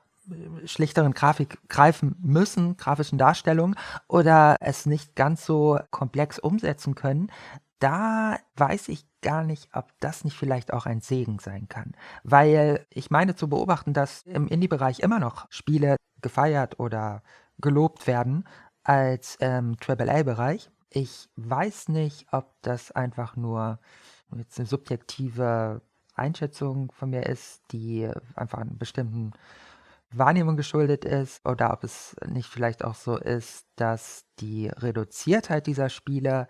schlichteren Grafik greifen müssen, grafischen Darstellung, oder es nicht ganz so komplex umsetzen können, da weiß ich gar nicht, ob das nicht vielleicht auch ein Segen sein kann. Weil ich meine zu beobachten, dass im Indie-Bereich immer noch Spiele gefeiert oder gelobt werden als ähm, AAA-Bereich. Ich weiß nicht, ob das einfach nur jetzt eine subjektive Einschätzung von mir ist, die einfach einen bestimmten Wahrnehmung geschuldet ist oder ob es nicht vielleicht auch so ist, dass die Reduziertheit dieser Spiele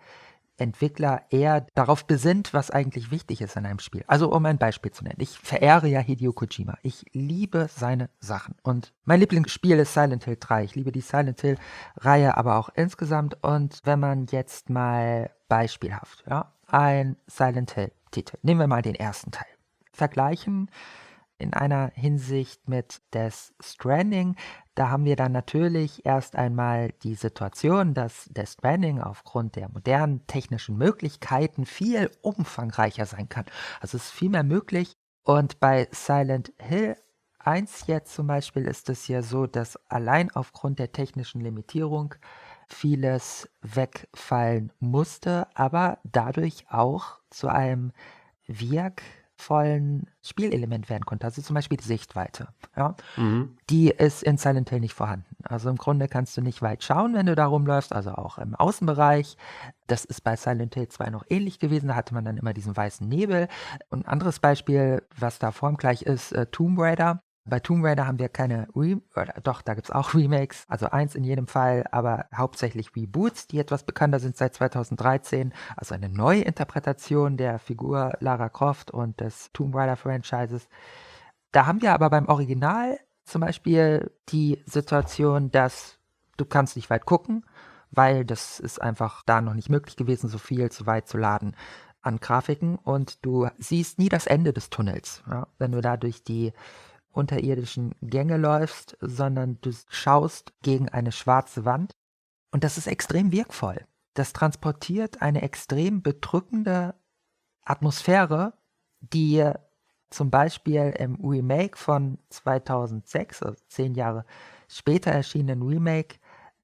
Entwickler eher darauf besinnt, was eigentlich wichtig ist in einem Spiel. Also um ein Beispiel zu nennen. Ich verehre ja Hideo Kojima. Ich liebe seine Sachen. Und mein Lieblingsspiel ist Silent Hill 3. Ich liebe die Silent Hill Reihe aber auch insgesamt. Und wenn man jetzt mal beispielhaft, ja, ein Silent Hill Titel. Nehmen wir mal den ersten Teil. Vergleichen in einer Hinsicht mit Death Stranding. Da haben wir dann natürlich erst einmal die Situation, dass Death Stranding aufgrund der modernen technischen Möglichkeiten viel umfangreicher sein kann. Also es ist viel mehr möglich. Und bei Silent Hill 1 jetzt zum Beispiel ist es ja so, dass allein aufgrund der technischen Limitierung vieles wegfallen musste, aber dadurch auch zu einem Wirk vollen Spielelement werden konnte. Also zum Beispiel die Sichtweite. Ja? Mhm. Die ist in Silent Hill nicht vorhanden. Also im Grunde kannst du nicht weit schauen, wenn du da rumläufst, also auch im Außenbereich. Das ist bei Silent Hill 2 noch ähnlich gewesen. Da hatte man dann immer diesen weißen Nebel. Und ein anderes Beispiel, was da formgleich ist, äh, Tomb Raider. Bei Tomb Raider haben wir keine Re doch, da gibt es auch Remakes, also eins in jedem Fall, aber hauptsächlich Reboots, die etwas bekannter sind seit 2013, also eine neue Interpretation der Figur Lara Croft und des Tomb Raider Franchises. Da haben wir aber beim Original zum Beispiel die Situation, dass du kannst nicht weit gucken, weil das ist einfach da noch nicht möglich gewesen, so viel zu weit zu laden an Grafiken und du siehst nie das Ende des Tunnels, ja, wenn du da durch die unterirdischen Gänge läufst, sondern du schaust gegen eine schwarze Wand. Und das ist extrem wirkvoll. Das transportiert eine extrem bedrückende Atmosphäre, die zum Beispiel im Remake von 2006, also zehn Jahre später erschienenen Remake,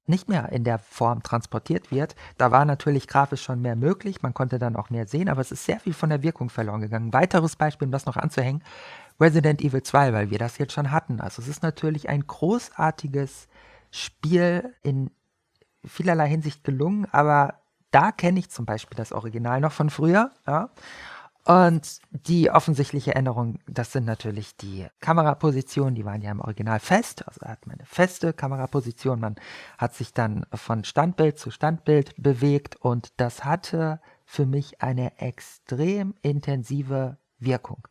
nicht mehr in der Form transportiert wird. Da war natürlich grafisch schon mehr möglich, man konnte dann auch mehr sehen, aber es ist sehr viel von der Wirkung verloren gegangen. Weiteres Beispiel, um das noch anzuhängen, Resident Evil 2, weil wir das jetzt schon hatten. Also es ist natürlich ein großartiges Spiel in vielerlei Hinsicht gelungen, aber da kenne ich zum Beispiel das Original noch von früher. Ja. Und die offensichtliche Änderung, das sind natürlich die Kamerapositionen, die waren ja im Original fest, also hat man eine feste Kameraposition, man hat sich dann von Standbild zu Standbild bewegt und das hatte für mich eine extrem intensive Wirkung.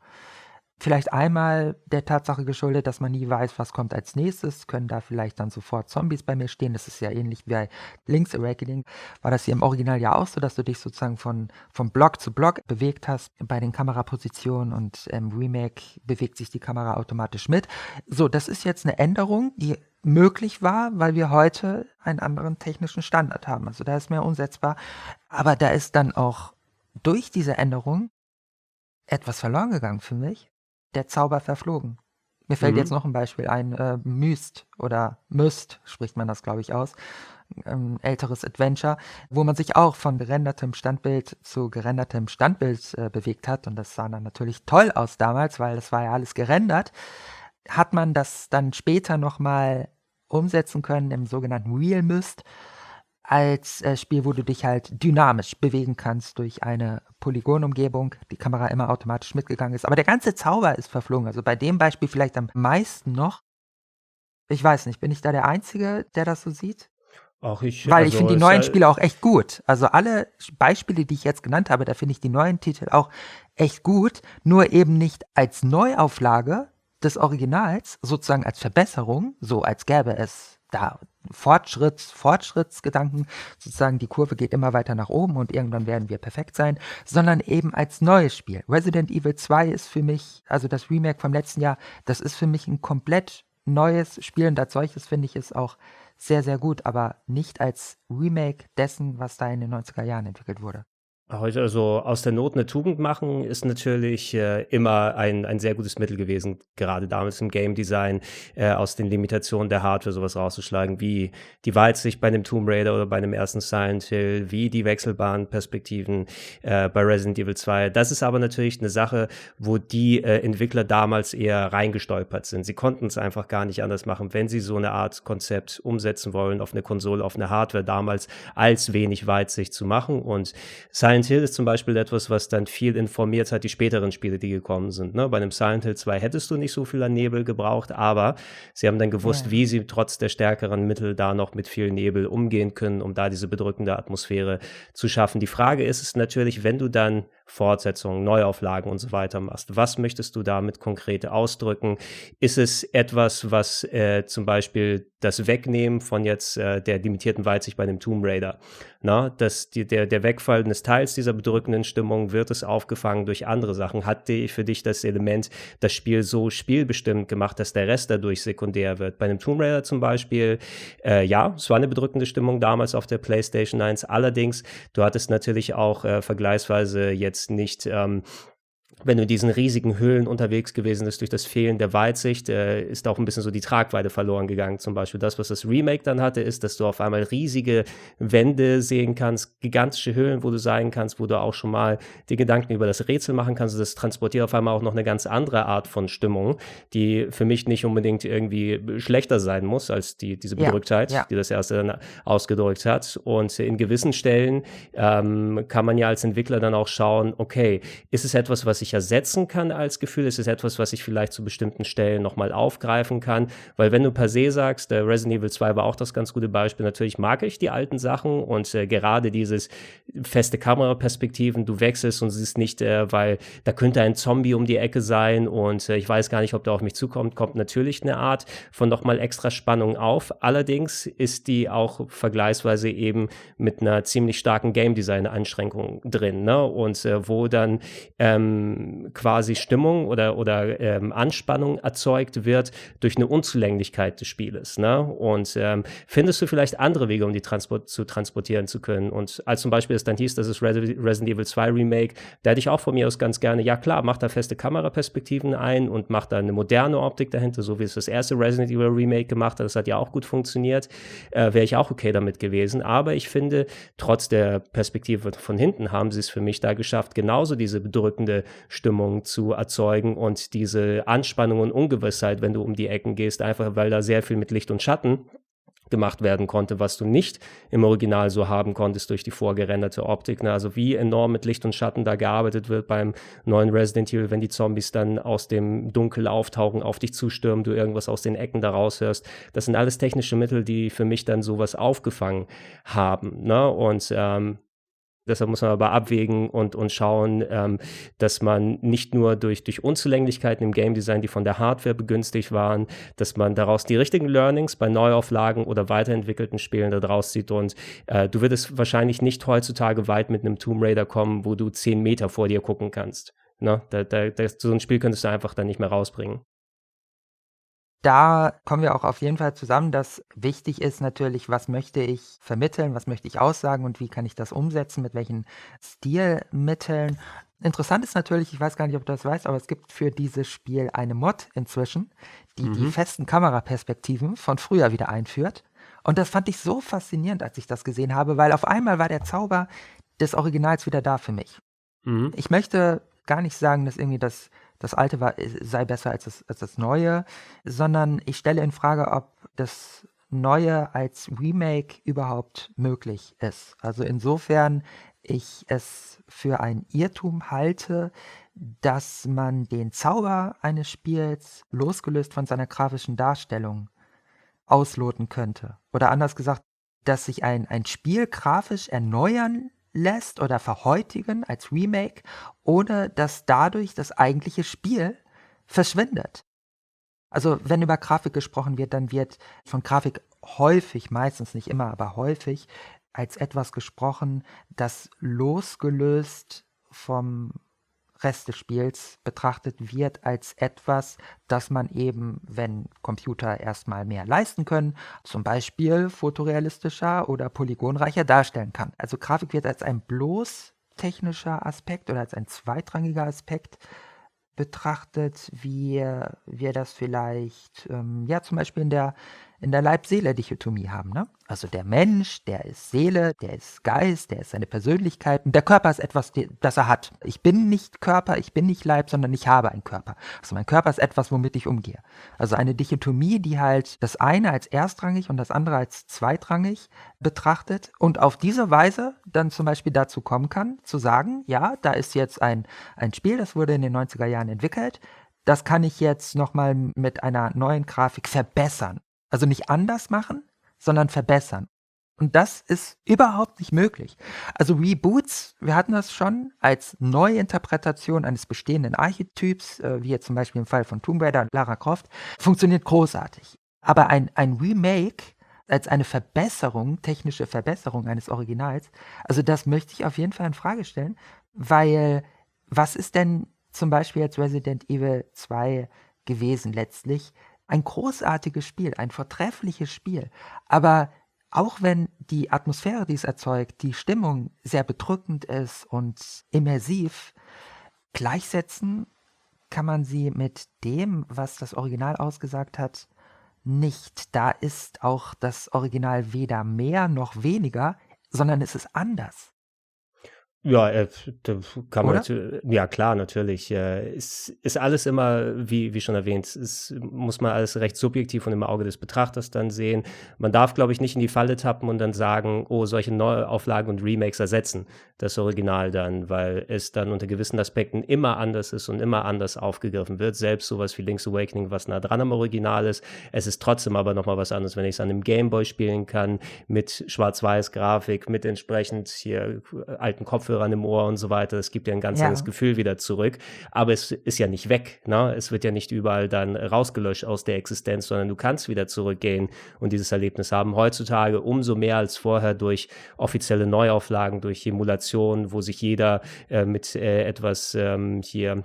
Vielleicht einmal der Tatsache geschuldet, dass man nie weiß, was kommt als nächstes. Können da vielleicht dann sofort Zombies bei mir stehen? Das ist ja ähnlich wie bei Link's Awakening. War das hier im Original ja auch so, dass du dich sozusagen von, von Block zu Block bewegt hast bei den Kamerapositionen und im Remake bewegt sich die Kamera automatisch mit. So, das ist jetzt eine Änderung, die möglich war, weil wir heute einen anderen technischen Standard haben. Also da ist mehr umsetzbar. Aber da ist dann auch durch diese Änderung etwas verloren gegangen für mich der Zauber verflogen. Mir fällt mhm. jetzt noch ein Beispiel ein, äh, Myst oder Myst spricht man das, glaube ich, aus. Ähm, älteres Adventure, wo man sich auch von gerendertem Standbild zu gerendertem Standbild äh, bewegt hat. Und das sah dann natürlich toll aus damals, weil das war ja alles gerendert. Hat man das dann später nochmal umsetzen können im sogenannten Real Myst als äh, Spiel, wo du dich halt dynamisch bewegen kannst durch eine Polygonumgebung, die Kamera immer automatisch mitgegangen ist. Aber der ganze Zauber ist verflogen. Also bei dem Beispiel vielleicht am meisten noch. Ich weiß nicht, bin ich da der Einzige, der das so sieht? Auch ich. Weil also ich finde die neuen Spiele auch echt gut. Also alle Beispiele, die ich jetzt genannt habe, da finde ich die neuen Titel auch echt gut. Nur eben nicht als Neuauflage des Originals, sozusagen als Verbesserung, so als gäbe es da Fortschritts, Fortschrittsgedanken, sozusagen die Kurve geht immer weiter nach oben und irgendwann werden wir perfekt sein, sondern eben als neues Spiel. Resident Evil 2 ist für mich, also das Remake vom letzten Jahr, das ist für mich ein komplett neues Spiel und als solches finde ich es auch sehr, sehr gut, aber nicht als Remake dessen, was da in den 90er Jahren entwickelt wurde. Heute also aus der Not eine Tugend machen, ist natürlich äh, immer ein, ein sehr gutes Mittel gewesen, gerade damals im Game Design, äh, aus den Limitationen der Hardware sowas rauszuschlagen, wie die Weitsicht bei einem Tomb Raider oder bei einem ersten Silent Hill, wie die wechselbaren Perspektiven äh, bei Resident Evil 2. Das ist aber natürlich eine Sache, wo die äh, Entwickler damals eher reingestolpert sind. Sie konnten es einfach gar nicht anders machen, wenn sie so eine Art Konzept umsetzen wollen auf eine Konsole, auf eine Hardware damals als wenig Weitsicht zu machen und Silent Silent Hill ist zum Beispiel etwas, was dann viel informiert hat, die späteren Spiele, die gekommen sind. Ne? Bei einem Silent Hill 2 hättest du nicht so viel an Nebel gebraucht, aber sie haben dann gewusst, ja. wie sie trotz der stärkeren Mittel da noch mit viel Nebel umgehen können, um da diese bedrückende Atmosphäre zu schaffen. Die Frage ist es natürlich, wenn du dann Fortsetzungen, Neuauflagen und so weiter machst. Was möchtest du damit konkret ausdrücken? Ist es etwas, was äh, zum Beispiel das Wegnehmen von jetzt äh, der limitierten Weitsicht bei dem Tomb Raider, na, dass die, der, der Wegfall eines Teils dieser bedrückenden Stimmung wird es aufgefangen durch andere Sachen. Hat die für dich das Element das Spiel so spielbestimmt gemacht, dass der Rest dadurch sekundär wird? Bei einem Tomb Raider zum Beispiel, äh, ja, es war eine bedrückende Stimmung damals auf der PlayStation 1. Allerdings, du hattest natürlich auch äh, vergleichsweise jetzt jetzt nicht ähm, wenn du in diesen riesigen Höhlen unterwegs gewesen bist, durch das Fehlen der Weitsicht, äh, ist auch ein bisschen so die Tragweite verloren gegangen. Zum Beispiel das, was das Remake dann hatte, ist, dass du auf einmal riesige Wände sehen kannst, gigantische Höhlen, wo du sein kannst, wo du auch schon mal die Gedanken über das Rätsel machen kannst. Das transportiert auf einmal auch noch eine ganz andere Art von Stimmung, die für mich nicht unbedingt irgendwie schlechter sein muss als die, diese Bedrücktheit, ja, ja. die das erste dann ausgedrückt hat. Und in gewissen Stellen ähm, kann man ja als Entwickler dann auch schauen, okay, ist es etwas, was ich ich ersetzen kann als Gefühl. Es ist etwas, was ich vielleicht zu bestimmten Stellen nochmal aufgreifen kann. Weil wenn du per se sagst, der Resident Evil 2 war auch das ganz gute Beispiel, natürlich mag ich die alten Sachen und äh, gerade dieses feste Kameraperspektiven, du wechselst und siehst nicht, äh, weil da könnte ein Zombie um die Ecke sein und äh, ich weiß gar nicht, ob der auf mich zukommt, kommt natürlich eine Art von nochmal extra Spannung auf. Allerdings ist die auch vergleichsweise eben mit einer ziemlich starken Game Design Einschränkung drin, ne? Und äh, wo dann ähm, quasi Stimmung oder, oder ähm, Anspannung erzeugt wird durch eine Unzulänglichkeit des Spieles. Ne? Und ähm, findest du vielleicht andere Wege, um die Transport zu transportieren zu können? Und als zum Beispiel es dann hieß, das ist Resident Evil 2 Remake, da hätte ich auch von mir aus ganz gerne, ja klar, mach da feste Kameraperspektiven ein und mach da eine moderne Optik dahinter, so wie es das erste Resident Evil Remake gemacht hat. Das hat ja auch gut funktioniert. Äh, Wäre ich auch okay damit gewesen. Aber ich finde, trotz der Perspektive von hinten haben sie es für mich da geschafft, genauso diese bedrückende Stimmung zu erzeugen und diese Anspannung und Ungewissheit, wenn du um die Ecken gehst, einfach weil da sehr viel mit Licht und Schatten gemacht werden konnte, was du nicht im Original so haben konntest durch die vorgerenderte Optik. Ne? Also wie enorm mit Licht und Schatten da gearbeitet wird beim neuen Resident Evil, wenn die Zombies dann aus dem Dunkel auftauchen, auf dich zustürmen, du irgendwas aus den Ecken da raushörst. Das sind alles technische Mittel, die für mich dann sowas aufgefangen haben. Ne? Und ähm, Deshalb muss man aber abwägen und, und schauen, ähm, dass man nicht nur durch, durch Unzulänglichkeiten im Game Design, die von der Hardware begünstigt waren, dass man daraus die richtigen Learnings bei Neuauflagen oder weiterentwickelten Spielen daraus zieht. Und äh, du würdest wahrscheinlich nicht heutzutage weit mit einem Tomb Raider kommen, wo du zehn Meter vor dir gucken kannst. Ne? Da, da, da, so ein Spiel könntest du einfach dann nicht mehr rausbringen da kommen wir auch auf jeden Fall zusammen, dass wichtig ist natürlich, was möchte ich vermitteln, was möchte ich aussagen und wie kann ich das umsetzen, mit welchen Stilmitteln. Interessant ist natürlich, ich weiß gar nicht, ob du das weißt, aber es gibt für dieses Spiel eine Mod inzwischen, die mhm. die festen Kameraperspektiven von früher wieder einführt. Und das fand ich so faszinierend, als ich das gesehen habe, weil auf einmal war der Zauber des Originals wieder da für mich. Mhm. Ich möchte gar nicht sagen, dass irgendwie das das Alte war, sei besser als das, als das Neue, sondern ich stelle in Frage, ob das Neue als Remake überhaupt möglich ist. Also insofern ich es für ein Irrtum halte, dass man den Zauber eines Spiels losgelöst von seiner grafischen Darstellung ausloten könnte. Oder anders gesagt, dass sich ein, ein Spiel grafisch erneuern lässt oder verhäutigen als Remake, ohne dass dadurch das eigentliche Spiel verschwindet. Also wenn über Grafik gesprochen wird, dann wird von Grafik häufig, meistens nicht immer, aber häufig als etwas gesprochen, das losgelöst vom Rest des Spiels betrachtet wird als etwas, das man eben, wenn Computer erstmal mehr leisten können, zum Beispiel fotorealistischer oder polygonreicher darstellen kann. Also Grafik wird als ein bloß technischer Aspekt oder als ein zweitrangiger Aspekt betrachtet, wie wir das vielleicht, ähm, ja, zum Beispiel in der in der Leib-Seele-Dichotomie haben. Ne? Also der Mensch, der ist Seele, der ist Geist, der ist seine Persönlichkeit und der Körper ist etwas, das er hat. Ich bin nicht Körper, ich bin nicht Leib, sondern ich habe einen Körper. Also mein Körper ist etwas, womit ich umgehe. Also eine Dichotomie, die halt das eine als erstrangig und das andere als zweitrangig betrachtet und auf diese Weise dann zum Beispiel dazu kommen kann, zu sagen, ja, da ist jetzt ein, ein Spiel, das wurde in den 90er Jahren entwickelt, das kann ich jetzt nochmal mit einer neuen Grafik verbessern. Also nicht anders machen, sondern verbessern. Und das ist überhaupt nicht möglich. Also Reboots, wir hatten das schon als Neuinterpretation eines bestehenden Archetyps, äh, wie jetzt zum Beispiel im Fall von Tomb Raider und Lara Croft, funktioniert großartig. Aber ein, ein Remake als eine Verbesserung, technische Verbesserung eines Originals, also das möchte ich auf jeden Fall in Frage stellen, weil was ist denn zum Beispiel jetzt Resident Evil 2 gewesen letztlich? Ein großartiges Spiel, ein vortreffliches Spiel. Aber auch wenn die Atmosphäre, die es erzeugt, die Stimmung sehr bedrückend ist und immersiv, gleichsetzen kann man sie mit dem, was das Original ausgesagt hat, nicht. Da ist auch das Original weder mehr noch weniger, sondern es ist anders. Ja, äh, da kann man ja klar, natürlich. Äh, ist, ist alles immer, wie, wie schon erwähnt, ist, muss man alles recht subjektiv und im Auge des Betrachters dann sehen. Man darf, glaube ich, nicht in die Falle tappen und dann sagen, oh, solche Neuauflagen und Remakes ersetzen das Original dann, weil es dann unter gewissen Aspekten immer anders ist und immer anders aufgegriffen wird. Selbst sowas wie Link's Awakening, was nah dran am Original ist. Es ist trotzdem aber nochmal was anderes, wenn ich es an einem Gameboy spielen kann, mit Schwarz-Weiß-Grafik, mit entsprechend hier äh, alten Kopf Kopfhörern im Ohr und so weiter. Es gibt ja ein ganz ja. anderes Gefühl wieder zurück. Aber es ist ja nicht weg. Ne? Es wird ja nicht überall dann rausgelöscht aus der Existenz, sondern du kannst wieder zurückgehen und dieses Erlebnis haben. Heutzutage umso mehr als vorher durch offizielle Neuauflagen, durch Emulation, wo sich jeder äh, mit äh, etwas ähm, hier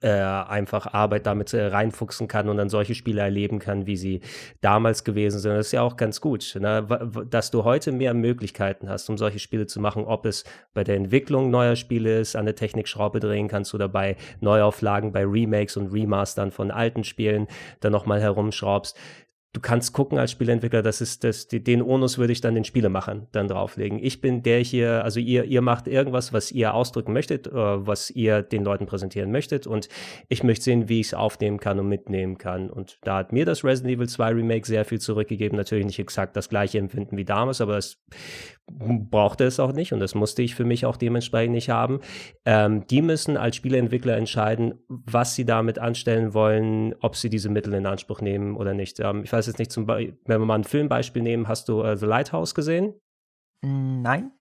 äh, einfach Arbeit damit äh, reinfuchsen kann und dann solche Spiele erleben kann, wie sie damals gewesen sind. Das ist ja auch ganz gut, ne? dass du heute mehr Möglichkeiten hast, um solche Spiele zu machen, ob es bei der Entwicklung neuer Spiele ist, an der Technikschraube drehen kannst oder bei Neuauflagen, bei Remakes und Remastern von alten Spielen dann nochmal herumschraubst du kannst gucken als Spieleentwickler, das ist das, den Onus würde ich dann den Spielemachern dann drauflegen. Ich bin der hier, also ihr, ihr macht irgendwas, was ihr ausdrücken möchtet, äh, was ihr den Leuten präsentieren möchtet und ich möchte sehen, wie ich es aufnehmen kann und mitnehmen kann. Und da hat mir das Resident Evil 2 Remake sehr viel zurückgegeben. Natürlich nicht exakt das gleiche Empfinden wie damals, aber es brauchte es auch nicht und das musste ich für mich auch dementsprechend nicht haben. Ähm, die müssen als Spieleentwickler entscheiden, was sie damit anstellen wollen, ob sie diese Mittel in Anspruch nehmen oder nicht. Ähm, ich weiß jetzt nicht, zum wenn wir mal ein Filmbeispiel nehmen, hast du äh, The Lighthouse gesehen? Nein.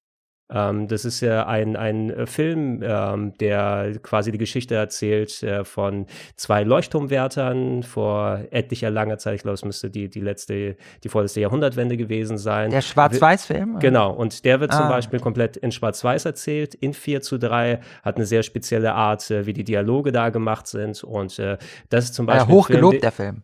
Ähm, das ist ja ein, ein äh, Film, ähm, der quasi die Geschichte erzählt äh, von zwei Leuchtturmwärtern vor etlicher langer Zeit. Ich glaube, es müsste die, die letzte, die vorletzte Jahrhundertwende gewesen sein. Der Schwarz-Weiß-Film? Genau, und der wird ah. zum Beispiel komplett in Schwarz-Weiß erzählt, in 4 zu 3, hat eine sehr spezielle Art, äh, wie die Dialoge da gemacht sind. Und äh, das ist zum Beispiel. Ja, hochgelobt, der Film.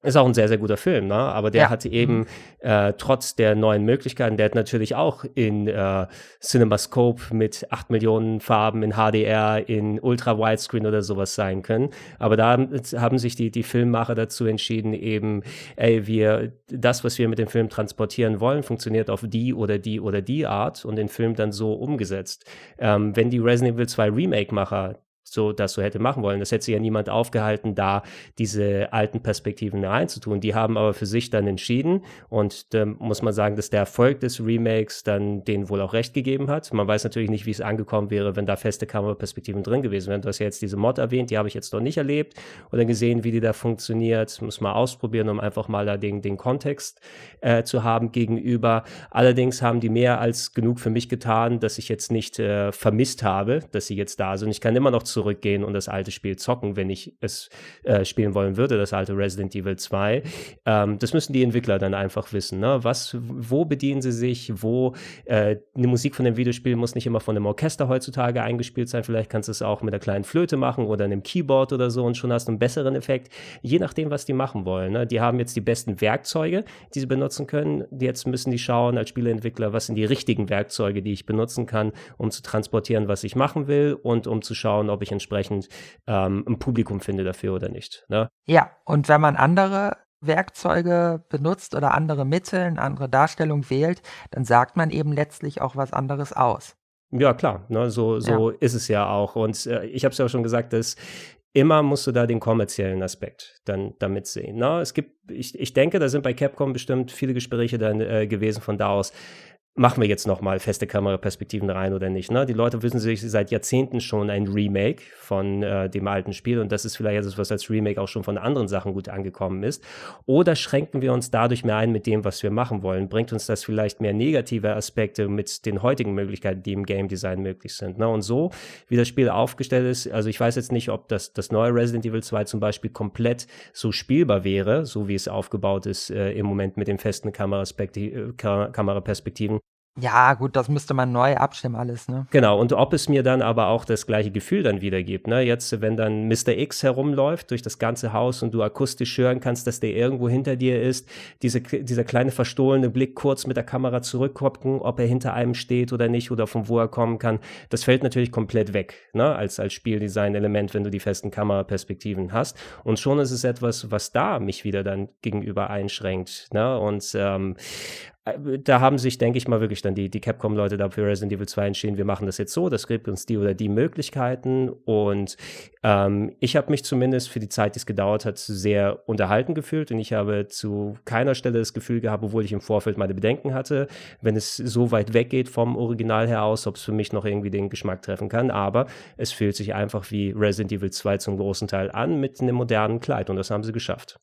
Ist auch ein sehr, sehr guter Film, ne? aber der ja. hatte eben mhm. äh, trotz der neuen Möglichkeiten, der hat natürlich auch in äh, CinemaScope mit 8 Millionen Farben, in HDR, in Ultra Widescreen oder sowas sein können. Aber da haben sich die, die Filmmacher dazu entschieden, eben, ey, wir, das, was wir mit dem Film transportieren wollen, funktioniert auf die oder die oder die Art und den Film dann so umgesetzt. Ähm, wenn die Resident Evil 2 Remake-Macher so das so hätte machen wollen. Das hätte sich ja niemand aufgehalten, da diese alten Perspektiven reinzutun. Die haben aber für sich dann entschieden und da muss man sagen, dass der Erfolg des Remakes dann denen wohl auch recht gegeben hat. Man weiß natürlich nicht, wie es angekommen wäre, wenn da feste Kameraperspektiven drin gewesen wären. Du hast ja jetzt diese Mod erwähnt, die habe ich jetzt noch nicht erlebt oder gesehen, wie die da funktioniert. Muss mal ausprobieren, um einfach mal da den, den Kontext äh, zu haben gegenüber. Allerdings haben die mehr als genug für mich getan, dass ich jetzt nicht äh, vermisst habe, dass sie jetzt da sind. Ich kann immer noch zu zurückgehen und das alte Spiel zocken, wenn ich es äh, spielen wollen würde, das alte Resident Evil 2. Ähm, das müssen die Entwickler dann einfach wissen. Ne? Was, wo bedienen sie sich, wo äh, eine Musik von dem Videospiel muss nicht immer von einem Orchester heutzutage eingespielt sein. Vielleicht kannst du es auch mit einer kleinen Flöte machen oder einem Keyboard oder so und schon hast du einen besseren Effekt. Je nachdem, was die machen wollen. Ne? Die haben jetzt die besten Werkzeuge, die sie benutzen können. Jetzt müssen die schauen als Spieleentwickler, was sind die richtigen Werkzeuge, die ich benutzen kann, um zu transportieren, was ich machen will und um zu schauen, ob ich ich entsprechend ähm, ein Publikum finde dafür oder nicht. Ne? Ja, und wenn man andere Werkzeuge benutzt oder andere Mittel, eine andere Darstellung wählt, dann sagt man eben letztlich auch was anderes aus. Ja, klar, ne, so, so ja. ist es ja auch. Und äh, ich habe es ja auch schon gesagt, dass immer musst du da den kommerziellen Aspekt dann damit sehen. Ne? Es gibt, ich, ich denke, da sind bei Capcom bestimmt viele Gespräche dann äh, gewesen von da aus machen wir jetzt nochmal feste Kameraperspektiven rein oder nicht. Ne? Die Leute wissen sich seit Jahrzehnten schon ein Remake von äh, dem alten Spiel und das ist vielleicht etwas, was als Remake auch schon von anderen Sachen gut angekommen ist. Oder schränken wir uns dadurch mehr ein mit dem, was wir machen wollen? Bringt uns das vielleicht mehr negative Aspekte mit den heutigen Möglichkeiten, die im Game Design möglich sind? Ne? Und so, wie das Spiel aufgestellt ist, also ich weiß jetzt nicht, ob das, das neue Resident Evil 2 zum Beispiel komplett so spielbar wäre, so wie es aufgebaut ist äh, im Moment mit den festen Kameraperspektiven. Ja, gut, das müsste man neu abstimmen alles, ne? Genau, und ob es mir dann aber auch das gleiche Gefühl dann wiedergibt, ne? Jetzt, wenn dann Mr. X herumläuft durch das ganze Haus und du akustisch hören kannst, dass der irgendwo hinter dir ist, diese, dieser kleine verstohlene Blick kurz mit der Kamera zurückgucken, ob er hinter einem steht oder nicht oder von wo er kommen kann, das fällt natürlich komplett weg, ne? Als, als Spieldesign-Element, wenn du die festen Kameraperspektiven hast. Und schon ist es etwas, was da mich wieder dann gegenüber einschränkt, ne? Und ähm, äh, da haben sich, denke ich mal, wirklich dann die, die Capcom-Leute da für Resident Evil 2 entschieden, wir machen das jetzt so, das gibt uns die oder die Möglichkeiten. Und ähm, ich habe mich zumindest für die Zeit, die es gedauert hat, sehr unterhalten gefühlt. Und ich habe zu keiner Stelle das Gefühl gehabt, obwohl ich im Vorfeld meine Bedenken hatte, wenn es so weit weggeht vom Original her aus, ob es für mich noch irgendwie den Geschmack treffen kann. Aber es fühlt sich einfach wie Resident Evil 2 zum großen Teil an mit einem modernen Kleid. Und das haben sie geschafft.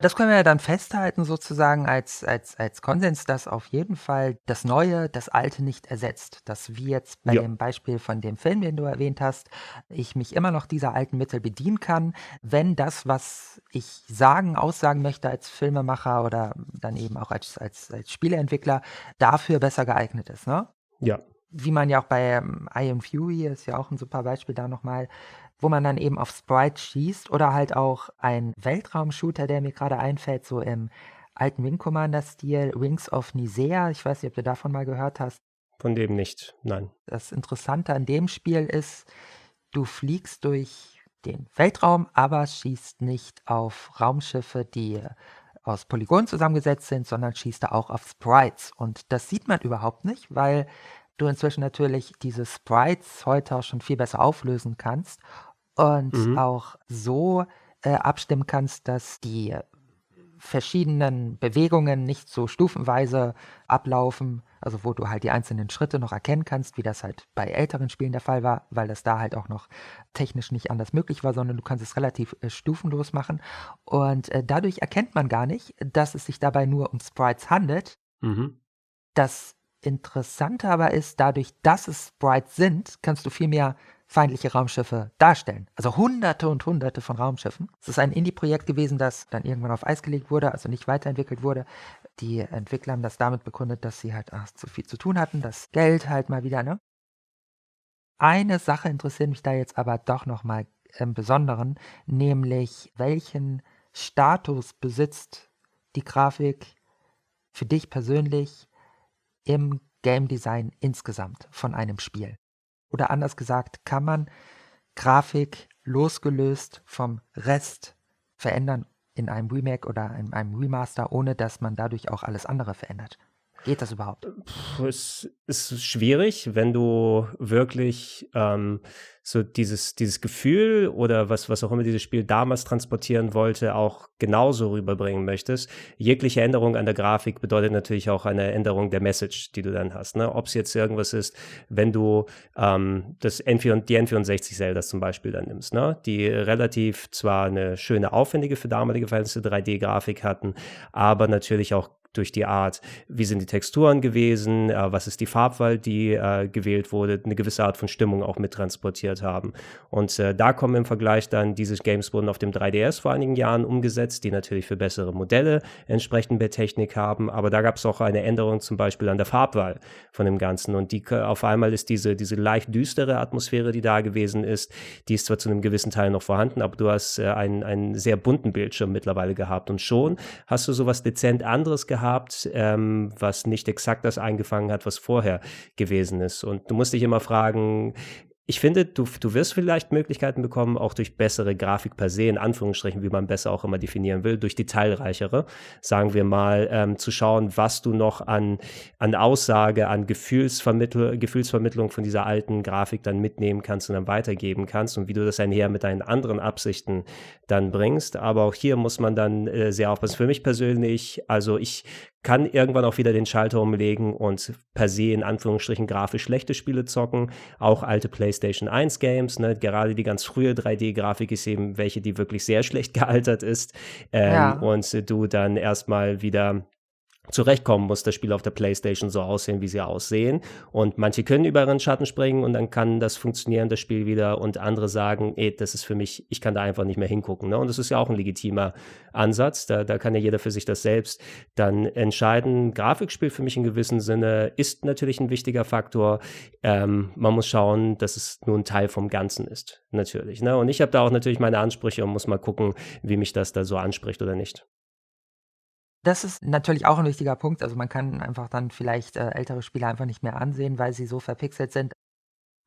Das können wir ja dann festhalten sozusagen als als als Konsens, dass auf jeden Fall das Neue das Alte nicht ersetzt. Dass wie jetzt bei Ja. dem Beispiel von dem Film, den du erwähnt hast, ich mich immer noch dieser alten Mittel bedienen kann, wenn das, was ich sagen, aussagen möchte als Filmemacher oder dann eben auch als als als Spieleentwickler, dafür besser geeignet ist, ne? Ja. Wie man ja auch bei, ähm, I Am Fury ist ja auch ein super Beispiel da nochmal wo man dann eben auf Sprite schießt oder halt auch ein Weltraumshooter, der mir gerade einfällt, so im alten Wing Commander-Stil, Wings of Nisea. Ich weiß nicht, ob du davon mal gehört hast. Von dem nicht, nein. Das Interessante an dem Spiel ist, du fliegst durch den Weltraum, aber schießt nicht auf Raumschiffe, die aus Polygonen zusammengesetzt sind, sondern schießt da auch auf Sprites. Und das sieht man überhaupt nicht, weil du inzwischen natürlich diese Sprites heute auch schon viel besser auflösen kannst und Mhm. auch so, äh, abstimmen kannst, dass die verschiedenen Bewegungen nicht so stufenweise ablaufen, also wo du halt die einzelnen Schritte noch erkennen kannst, wie das halt bei älteren Spielen der Fall war, weil das da halt auch noch technisch nicht anders möglich war, sondern du kannst es relativ äh, stufenlos machen. Und äh, dadurch erkennt man gar nicht, dass es sich dabei nur um Sprites handelt. Mhm. Das Interessante aber ist, dadurch, dass es Sprites sind, kannst du viel mehr feindliche Raumschiffe darstellen. Also hunderte und hunderte von Raumschiffen. Es ist ein Indie-Projekt gewesen, das dann irgendwann auf Eis gelegt wurde, also nicht weiterentwickelt wurde. Die Entwickler haben das damit begründet, dass sie halt ach, zu viel zu tun hatten, das Geld halt mal wieder, ne? Eine Sache interessiert mich da jetzt aber doch nochmal im Besonderen, nämlich welchen Status besitzt die Grafik für dich persönlich im Game Design insgesamt von einem Spiel? Oder anders gesagt, kann man Grafik losgelöst vom Rest verändern in einem Remake oder in einem Remaster, ohne dass man dadurch auch alles andere verändert? Geht das überhaupt? Es ist schwierig, wenn du wirklich ähm, so dieses, dieses Gefühl oder was, was auch immer dieses Spiel damals transportieren wollte, auch genauso rüberbringen möchtest. Jegliche Änderung an der Grafik bedeutet natürlich auch eine Änderung der Message, die du dann hast. Ne? Ob es jetzt irgendwas ist, wenn du ähm, das N4, die N64 Zeldas zum Beispiel dann nimmst, ne? die relativ zwar eine schöne, aufwendige für damalige Verhältnisse 3D-Grafik hatten, aber natürlich auch durch die Art, wie sind die Texturen gewesen, äh, was ist die Farbwahl, die äh, gewählt wurde, eine gewisse Art von Stimmung auch mit transportiert haben. Und äh, da kommen im Vergleich dann, diese Games wurden auf dem 3DS vor einigen Jahren umgesetzt, die natürlich für bessere Modelle entsprechend mehr Technik haben, aber da gab es auch eine Änderung zum Beispiel an der Farbwahl von dem Ganzen. Und die auf einmal ist diese, diese leicht düstere Atmosphäre, die da gewesen ist, die ist zwar zu einem gewissen Teil noch vorhanden, aber du hast äh, einen, einen sehr bunten Bildschirm mittlerweile gehabt. Und schon hast du sowas dezent anderes gehabt, gehabt, ähm, was nicht exakt das eingefangen hat, was vorher gewesen ist. Und du musst dich immer fragen, ich finde, du, du wirst vielleicht Möglichkeiten bekommen, auch durch bessere Grafik per se, in Anführungsstrichen, wie man besser auch immer definieren will, durch detailreichere, sagen wir mal, ähm, zu schauen, was du noch an, an Aussage, an Gefühlsvermittl Gefühlsvermittlung von dieser alten Grafik dann mitnehmen kannst und dann weitergeben kannst und wie du das einher mit deinen anderen Absichten dann bringst. Aber auch hier muss man dann äh, sehr aufpassen. Für mich persönlich, also ich kann irgendwann auch wieder den Schalter umlegen und per se in Anführungsstrichen grafisch schlechte Spiele zocken. Auch alte PlayStation 1 Games, ne? gerade die ganz frühe 3D-Grafik ist eben welche, die wirklich sehr schlecht gealtert ist. Ähm, ja. Und du dann erstmal wieder zurechtkommen muss, das Spiel auf der Playstation so aussehen, wie sie aussehen. Und manche können über ihren Schatten springen und dann kann das funktionieren, das Spiel wieder. Und andere sagen, ey, das ist für mich, ich kann da einfach nicht mehr hingucken. Ne? Und das ist ja auch ein legitimer Ansatz. Da, da kann ja jeder für sich das selbst dann entscheiden. Grafikspiel für mich in gewissem Sinne ist natürlich ein wichtiger Faktor. Ähm, man muss schauen, dass es nur ein Teil vom Ganzen ist. Natürlich. Ne? Und ich habe da auch natürlich meine Ansprüche und muss mal gucken, wie mich das da so anspricht oder nicht. Das ist natürlich auch ein wichtiger Punkt. Also, man kann einfach dann vielleicht, äh, ältere Spiele einfach nicht mehr ansehen, weil sie so verpixelt sind.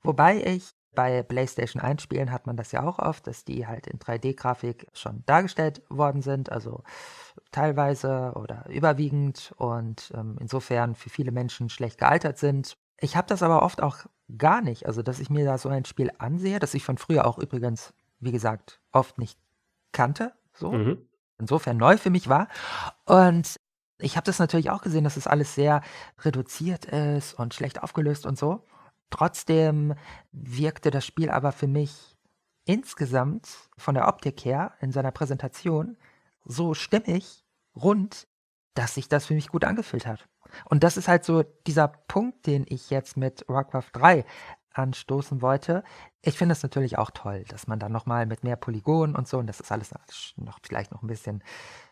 Wobei ich bei PlayStation 1 Spielen hat man das ja auch oft, dass die halt in 3D-Grafik schon dargestellt worden sind, also teilweise oder überwiegend und, ähm, insofern für viele Menschen schlecht gealtert sind. Ich habe das aber oft auch gar nicht, also, dass ich mir da so ein Spiel ansehe, das ich von früher auch übrigens, wie gesagt, oft nicht kannte, so. Mhm insofern neu für mich war. Und ich habe das natürlich auch gesehen, dass es das alles sehr reduziert ist und schlecht aufgelöst und so. Trotzdem wirkte das Spiel aber für mich insgesamt von der Optik her in seiner Präsentation so stimmig, rund, dass sich das für mich gut angefühlt hat. Und das ist halt so dieser Punkt, den ich jetzt mit Warcraft 3 anstoßen wollte. Ich finde es natürlich auch toll, dass man dann nochmal mit mehr Polygonen und so, und das ist alles noch vielleicht noch ein bisschen,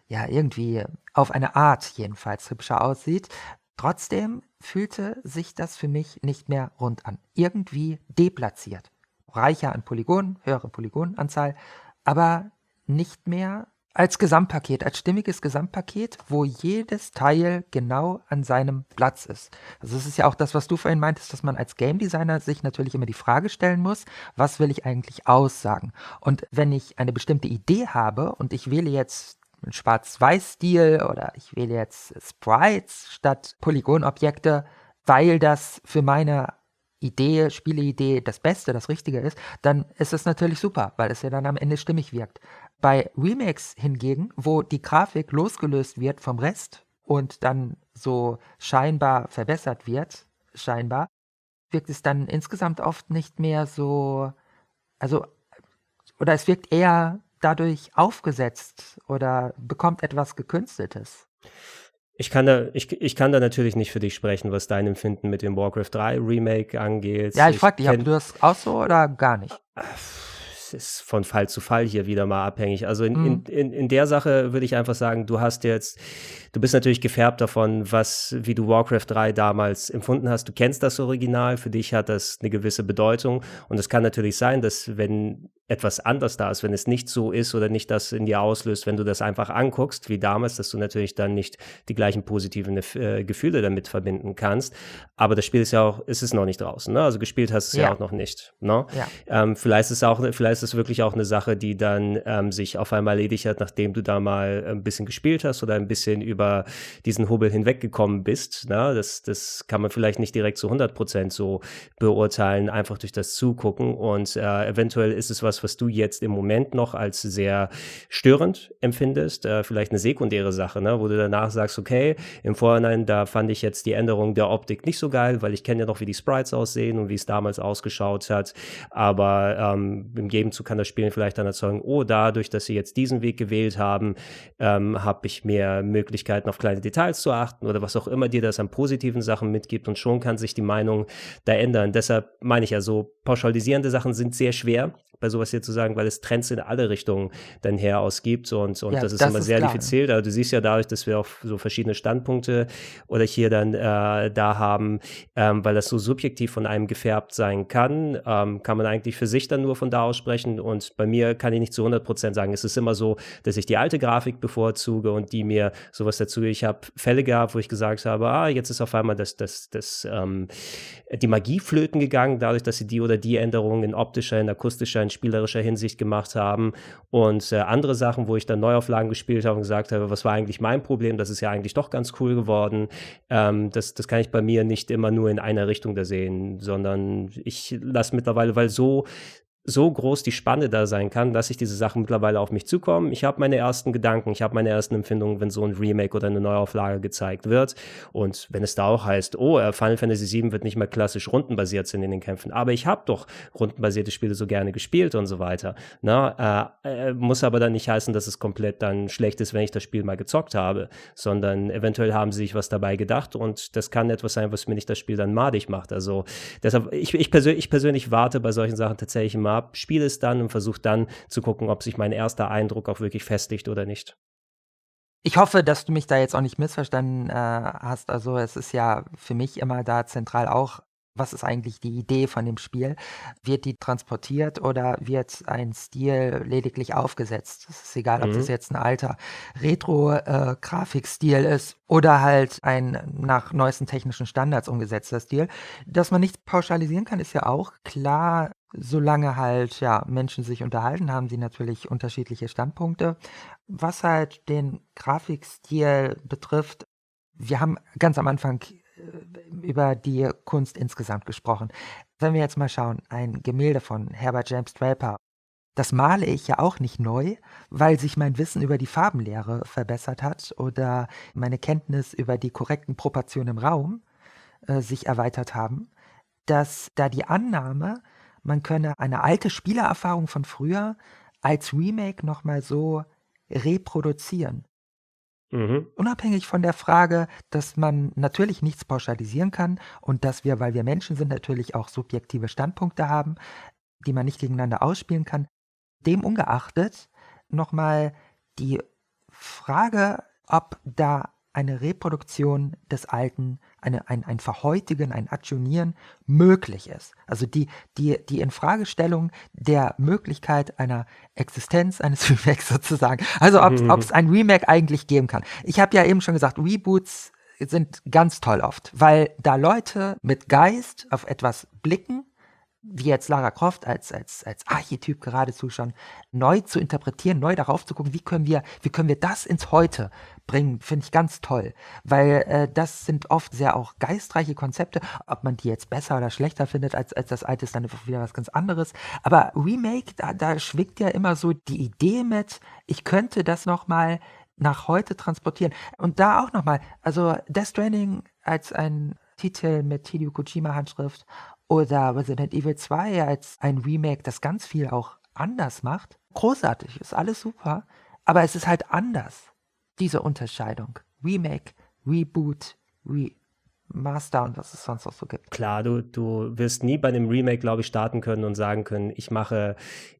ja, irgendwie auf eine Art jedenfalls hübscher aussieht. Trotzdem fühlte sich das für mich nicht mehr rund an. Irgendwie deplatziert. Reicher an Polygonen, höhere Polygonanzahl, aber nicht mehr als Gesamtpaket, als stimmiges Gesamtpaket, wo jedes Teil genau an seinem Platz ist. Also es ist ja auch das, was du vorhin meintest, dass man als Game Designer sich natürlich immer die Frage stellen muss, was will ich eigentlich aussagen? Und wenn ich eine bestimmte Idee habe und ich wähle jetzt einen Schwarz-Weiß-Stil oder ich wähle jetzt Sprites statt Polygonobjekte, weil das für meine Idee, Spieleidee das Beste, das Richtige ist, dann ist es natürlich super, weil es ja dann am Ende stimmig wirkt. Bei Remakes hingegen, wo die Grafik losgelöst wird vom Rest und dann so scheinbar verbessert wird, scheinbar, wirkt es dann insgesamt oft nicht mehr so, also, oder es wirkt eher dadurch aufgesetzt oder bekommt etwas Gekünsteltes. Ich kann, da, ich, ich kann da natürlich nicht für dich sprechen, was dein Empfinden mit dem Warcraft 3 Remake angeht. Ja, ich, ich frag dich, ob du das auch so oder gar nicht? Es ist von Fall zu Fall hier wieder mal abhängig. Also in, mhm. in, in, in der Sache würde ich einfach sagen, du hast jetzt, du bist natürlich gefärbt davon, was, wie du Warcraft 3 damals empfunden hast. Du kennst das Original, für dich hat das eine gewisse Bedeutung. Und es kann natürlich sein, dass wenn etwas anders da ist, wenn es nicht so ist oder nicht das in dir auslöst, wenn du das einfach anguckst, wie damals, dass du natürlich dann nicht die gleichen positiven äh, Gefühle damit verbinden kannst. Aber das Spiel ist ja auch, ist es noch nicht draußen, ne? Also gespielt hast du es ja. ja auch noch nicht. Ne? Ja. Ähm, vielleicht ist es auch, vielleicht ist es wirklich auch eine Sache, die dann ähm, sich auf einmal erledigt hat, nachdem du da mal ein bisschen gespielt hast oder ein bisschen über diesen Hubbel hinweggekommen bist. Ne? Das, das kann man vielleicht nicht direkt zu 100 Prozent so beurteilen, einfach durch das Zugucken. Und äh, eventuell ist es was, was, du jetzt im Moment noch als sehr störend empfindest, äh, vielleicht eine sekundäre Sache, ne? wo du danach sagst, okay, im Vorhinein, da fand ich jetzt die Änderung der Optik nicht so geil, weil ich kenne ja noch, wie die Sprites aussehen und wie es damals ausgeschaut hat. Aber ähm, im Gegenzug kann das Spiel vielleicht dann erzeugen, oh, dadurch, dass sie jetzt diesen Weg gewählt haben, ähm, habe ich mehr Möglichkeiten auf kleine Details zu achten oder was auch immer dir das an positiven Sachen mitgibt und schon kann sich die Meinung da ändern. Deshalb meine ich ja so, pauschalisierende Sachen sind sehr schwer bei sowas hier zu sagen, weil es Trends in alle Richtungen dann her ausgibt und, und ja, das ist das immer ist sehr klar. diffizil. Also du siehst ja dadurch, dass wir auch so verschiedene Standpunkte oder hier dann äh, da haben, ähm, weil das so subjektiv von einem gefärbt sein kann, ähm, kann man eigentlich für sich dann nur von da aus sprechen und bei mir kann ich nicht zu 100 Prozent sagen. Es ist immer so, dass ich die alte Grafik bevorzuge und die mir sowas dazu, ich habe Fälle gehabt, wo ich gesagt habe, ah, jetzt ist auf einmal das, das, das, ähm, die Magie flöten gegangen, dadurch, dass sie die oder die Änderungen in optischer, in akustischer, in spielerischer Hinsicht gemacht haben. Und äh, andere Sachen, wo ich dann Neuauflagen gespielt habe und gesagt habe, was war eigentlich mein Problem? Das ist ja eigentlich doch ganz cool geworden. Ähm, das, das kann ich bei mir nicht immer nur in einer Richtung da sehen, sondern ich lasse mittlerweile, weil so so groß die Spanne da sein kann, dass ich diese Sachen mittlerweile auf mich zukommen. Ich habe meine ersten Gedanken, ich habe meine ersten Empfindungen, wenn so ein Remake oder eine Neuauflage gezeigt wird. Und wenn es da auch heißt, oh, äh, Final Fantasy VII wird nicht mehr klassisch rundenbasiert sind in den Kämpfen, aber ich habe doch rundenbasierte Spiele so gerne gespielt und so weiter. Na, äh, äh, muss aber dann nicht heißen, dass es komplett dann schlecht ist, wenn ich das Spiel mal gezockt habe, sondern eventuell haben sie sich was dabei gedacht und das kann etwas sein, was mir nicht das Spiel dann madig macht. Also deshalb, ich, ich, persönlich, ich persönlich warte bei solchen Sachen tatsächlich mal ab, spiele es dann und versuche dann zu gucken, ob sich mein erster Eindruck auch wirklich festigt oder nicht. Ich hoffe, dass du mich da jetzt auch nicht missverstanden äh, hast. Also es ist ja für mich immer da zentral auch was ist eigentlich die Idee von dem Spiel? Wird die transportiert oder wird ein Stil lediglich aufgesetzt? Es ist egal, ob mhm. das jetzt ein alter Retro-Grafikstil äh, ist oder halt ein nach neuesten technischen Standards umgesetzter Stil. Dass man nichts pauschalisieren kann, ist ja auch klar. Solange halt ja Menschen sich unterhalten, haben sie natürlich unterschiedliche Standpunkte. Was halt den Grafikstil betrifft, wir haben ganz am Anfang über die Kunst insgesamt gesprochen. Wenn wir jetzt mal schauen, ein Gemälde von Herbert James Draper, das male ich ja auch nicht neu, weil sich mein Wissen über die Farbenlehre verbessert hat oder meine Kenntnis über die korrekten Proportionen im Raum äh, sich erweitert haben, dass da die Annahme, man könne eine alte Spielererfahrung von früher als Remake nochmal so reproduzieren. Mhm. Unabhängig von der Frage, dass man natürlich nichts pauschalisieren kann und dass wir, weil wir Menschen sind, natürlich auch subjektive Standpunkte haben, die man nicht gegeneinander ausspielen kann. Dem ungeachtet nochmal die Frage, ob da eine Reproduktion des Alten, eine, ein, ein Verhäutigen, ein Adjunieren möglich ist. Also die, die, die Infragestellung der Möglichkeit einer Existenz eines Remakes sozusagen. Also ob mhm. es ein Remake eigentlich geben kann. Ich habe ja eben schon gesagt, Reboots sind ganz toll oft, weil da Leute mit Geist auf etwas blicken wie jetzt Lara Croft als, als, als Archetyp geradezu schon neu zu interpretieren, neu darauf zu gucken, wie können wir, wie können wir das ins Heute bringen, finde ich ganz toll. Weil äh, das sind oft sehr auch geistreiche Konzepte. Ob man die jetzt besser oder schlechter findet als, als das alte, ist dann wieder was ganz anderes. Aber Remake, da, da schwingt ja immer so die Idee mit, ich könnte das nochmal nach heute transportieren. Und da auch nochmal, also Death Stranding als ein Titel mit Hideo Kojima Handschrift oder Resident Evil 2 als ein Remake, das ganz viel auch anders macht. Großartig, ist alles super, aber es ist halt anders, diese Unterscheidung. Remake, Reboot, Re Master und was es sonst noch so gibt. Klar, du, du wirst nie bei einem Remake, glaube ich, starten können und sagen können, ich mache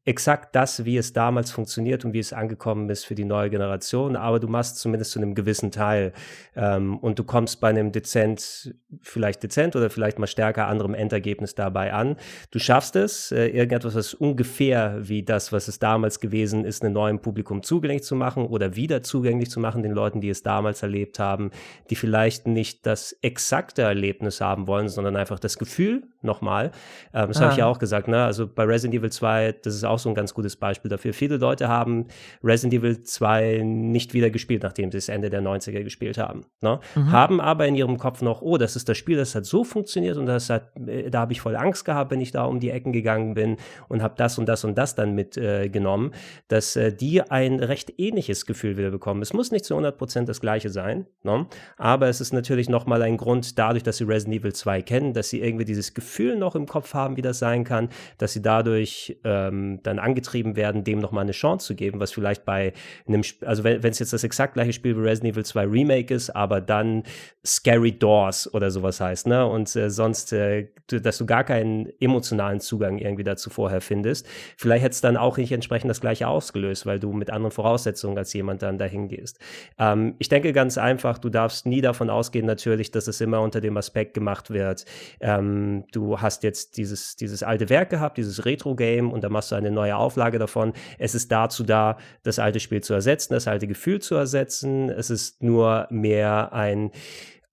exakt das, wie es damals funktioniert und wie es angekommen ist für die neue Generation, aber du machst zumindest zu einem gewissen Teil ähm, und du kommst bei einem dezent, vielleicht dezent oder vielleicht mal stärker anderem Endergebnis dabei an. Du schaffst es, äh, irgendetwas, was ungefähr wie das, was es damals gewesen ist, einem neuen Publikum zugänglich zu machen oder wieder zugänglich zu machen, den Leuten, die es damals erlebt haben, die vielleicht nicht das exakte Erlebnis haben wollen, sondern einfach das Gefühl nochmal. Ähm, das ah. habe ich ja auch gesagt, ne? Also bei Resident Evil 2, das ist auch auch so ein ganz gutes Beispiel dafür. Viele Leute haben Resident Evil 2 nicht wieder gespielt, nachdem sie es Ende der 90er gespielt haben. Ne? Mhm. Haben aber in ihrem Kopf noch, oh, das ist das Spiel, das hat so funktioniert und das hat, äh, da habe ich voll Angst gehabt, wenn ich da um die Ecken gegangen bin und habe das und das und das dann mitgenommen, äh, dass äh, die ein recht ähnliches Gefühl wieder bekommen. Es muss nicht zu 100% das gleiche sein, ne? aber es ist natürlich nochmal ein Grund, dadurch, dass sie Resident Evil 2 kennen, dass sie irgendwie dieses Gefühl noch im Kopf haben, wie das sein kann, dass sie dadurch ähm, dann angetrieben werden, dem nochmal eine Chance zu geben, was vielleicht bei einem, Sp also wenn es jetzt das exakt gleiche Spiel wie Resident Evil 2 Remake ist, aber dann Scary Doors oder sowas heißt, ne? Und äh, sonst, äh, dass du gar keinen emotionalen Zugang irgendwie dazu vorher findest. Vielleicht hätte es dann auch nicht entsprechend das gleiche ausgelöst, weil du mit anderen Voraussetzungen als jemand dann dahin gehst. Ähm, ich denke ganz einfach, du darfst nie davon ausgehen, natürlich, dass es immer unter dem Aspekt gemacht wird. Ähm, du hast jetzt dieses, dieses alte Werk gehabt, dieses Retro-Game und da machst du eine neue Auflage davon. Es ist dazu da, das alte Spiel zu ersetzen, das alte Gefühl zu ersetzen. Es ist nur mehr ein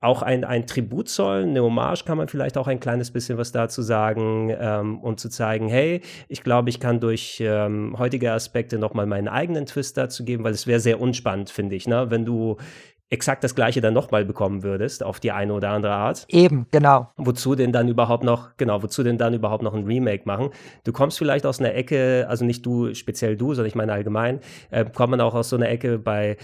auch ein, ein Tribut zollen, eine Hommage kann man vielleicht auch ein kleines bisschen was dazu sagen ähm, und zu zeigen, hey, ich glaube, ich kann durch ähm, heutige Aspekte nochmal meinen eigenen Twist dazu geben, weil es wäre sehr unspannend, finde ich, ne? wenn du exakt das gleiche dann nochmal bekommen würdest, auf die eine oder andere Art. Eben, genau. Wozu denn dann überhaupt noch, genau, wozu denn dann überhaupt noch ein Remake machen? Du kommst vielleicht aus einer Ecke, also nicht du, speziell du, sondern ich meine allgemein, äh, kommt man auch aus so einer Ecke bei